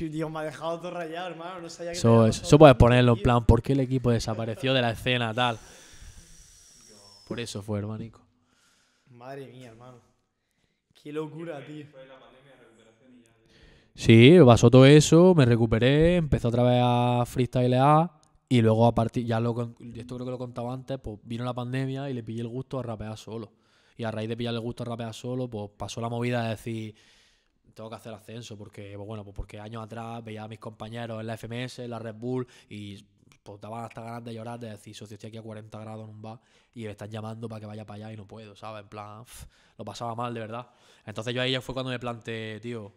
Speaker 1: Dios, me ha dejado todo rayado, hermano. No sabía que
Speaker 3: Eso, eso, eso puedes ponerlo en plan, ¿por qué el equipo desapareció de la escena tal? Por eso fue, hermanico.
Speaker 1: Madre mía, hermano. Qué locura, tío.
Speaker 3: Sí, pasó todo eso, me recuperé, empecé otra vez a freestylear y luego a partir, ya lo, esto creo que lo contaba antes, pues vino la pandemia y le pillé el gusto a rapear solo. Y a raíz de pillarle el gusto a rapear solo, pues pasó la movida de decir, tengo que hacer ascenso, porque, pues bueno, pues porque años atrás veía a mis compañeros en la FMS, en la Red Bull, y pues daban hasta ganas de llorar, de decir, socio, estoy aquí a 40 grados en un bar y me están llamando para que vaya para allá y no puedo, ¿sabes? En plan, pf, lo pasaba mal, de verdad. Entonces yo ahí ya fue cuando me planteé, tío,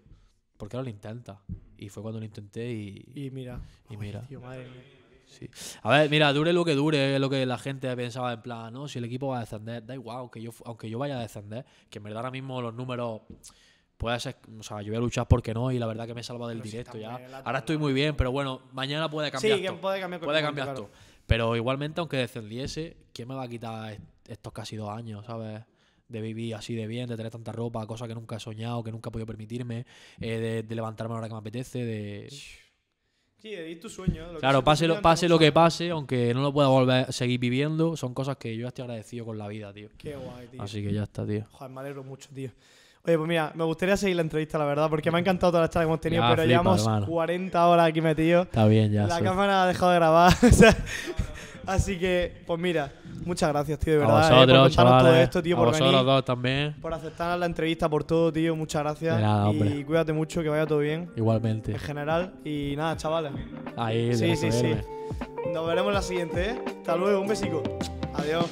Speaker 3: ¿por qué no lo intenta? Y fue cuando lo intenté y,
Speaker 1: Y mira.
Speaker 3: y mira.
Speaker 1: Tío, madre mía.
Speaker 3: Sí. A ver, mira, dure lo que dure, es lo que la gente pensaba en plan, no, si el equipo va a descender, da igual, aunque yo, aunque yo vaya a descender, que en verdad ahora mismo los números puede ser, o sea, yo voy a luchar porque no y la verdad que me he salvado del
Speaker 1: Pero
Speaker 3: directo ya. Ahora estoy muy bien, pero bueno, mañana puede cambiar
Speaker 1: Sí, que
Speaker 3: todo.
Speaker 1: puede cambiar
Speaker 3: Puede cambiar
Speaker 1: momento,
Speaker 3: todo. Pero igualmente, aunque descendiese, ¿quién me va a quitar est- estos casi dos años, sabes? de vivir así de bien, de tener tanta ropa, cosas que nunca he soñado, que nunca he podido permitirme, eh, de, de levantarme a la hora que me apetece, de...
Speaker 1: Sí, de tu sueño. lo
Speaker 3: Claro, pase lo, pase lo que pase, aunque no lo pueda volver a seguir viviendo, son cosas que yo ya estoy agradecido con la vida, tío.
Speaker 1: Qué guay, tío.
Speaker 3: Así que ya está, tío.
Speaker 1: Joder, me alegro mucho, tío. Oye, pues mira, me gustaría seguir la entrevista, la verdad, porque me ha encantado toda la charla que hemos tenido,
Speaker 3: Ya,
Speaker 1: pero
Speaker 3: flipa,
Speaker 1: llevamos
Speaker 3: hermano.
Speaker 1: 40 horas aquí metidos.
Speaker 3: Está bien, ya.
Speaker 1: La
Speaker 3: soy-
Speaker 1: cámara ha dejado de grabar. así que, pues mira, muchas gracias, tío, de
Speaker 3: a
Speaker 1: verdad, eh,
Speaker 3: vosotros,
Speaker 1: por contarnos todo
Speaker 3: chavales,
Speaker 1: esto, tío,
Speaker 3: a
Speaker 1: por
Speaker 3: vosotros
Speaker 1: venir,
Speaker 3: dos también.
Speaker 1: por aceptar la entrevista, por todo, tío. Muchas gracias.
Speaker 3: De nada,
Speaker 1: y
Speaker 3: hombre.
Speaker 1: cuídate mucho, que vaya todo bien,
Speaker 3: Igualmente.
Speaker 1: en general. Y nada, chavales.
Speaker 3: Ahí,
Speaker 1: Sí, sí, sí. Nos veremos la siguiente, ¿eh? Hasta luego, un besico. Adiós.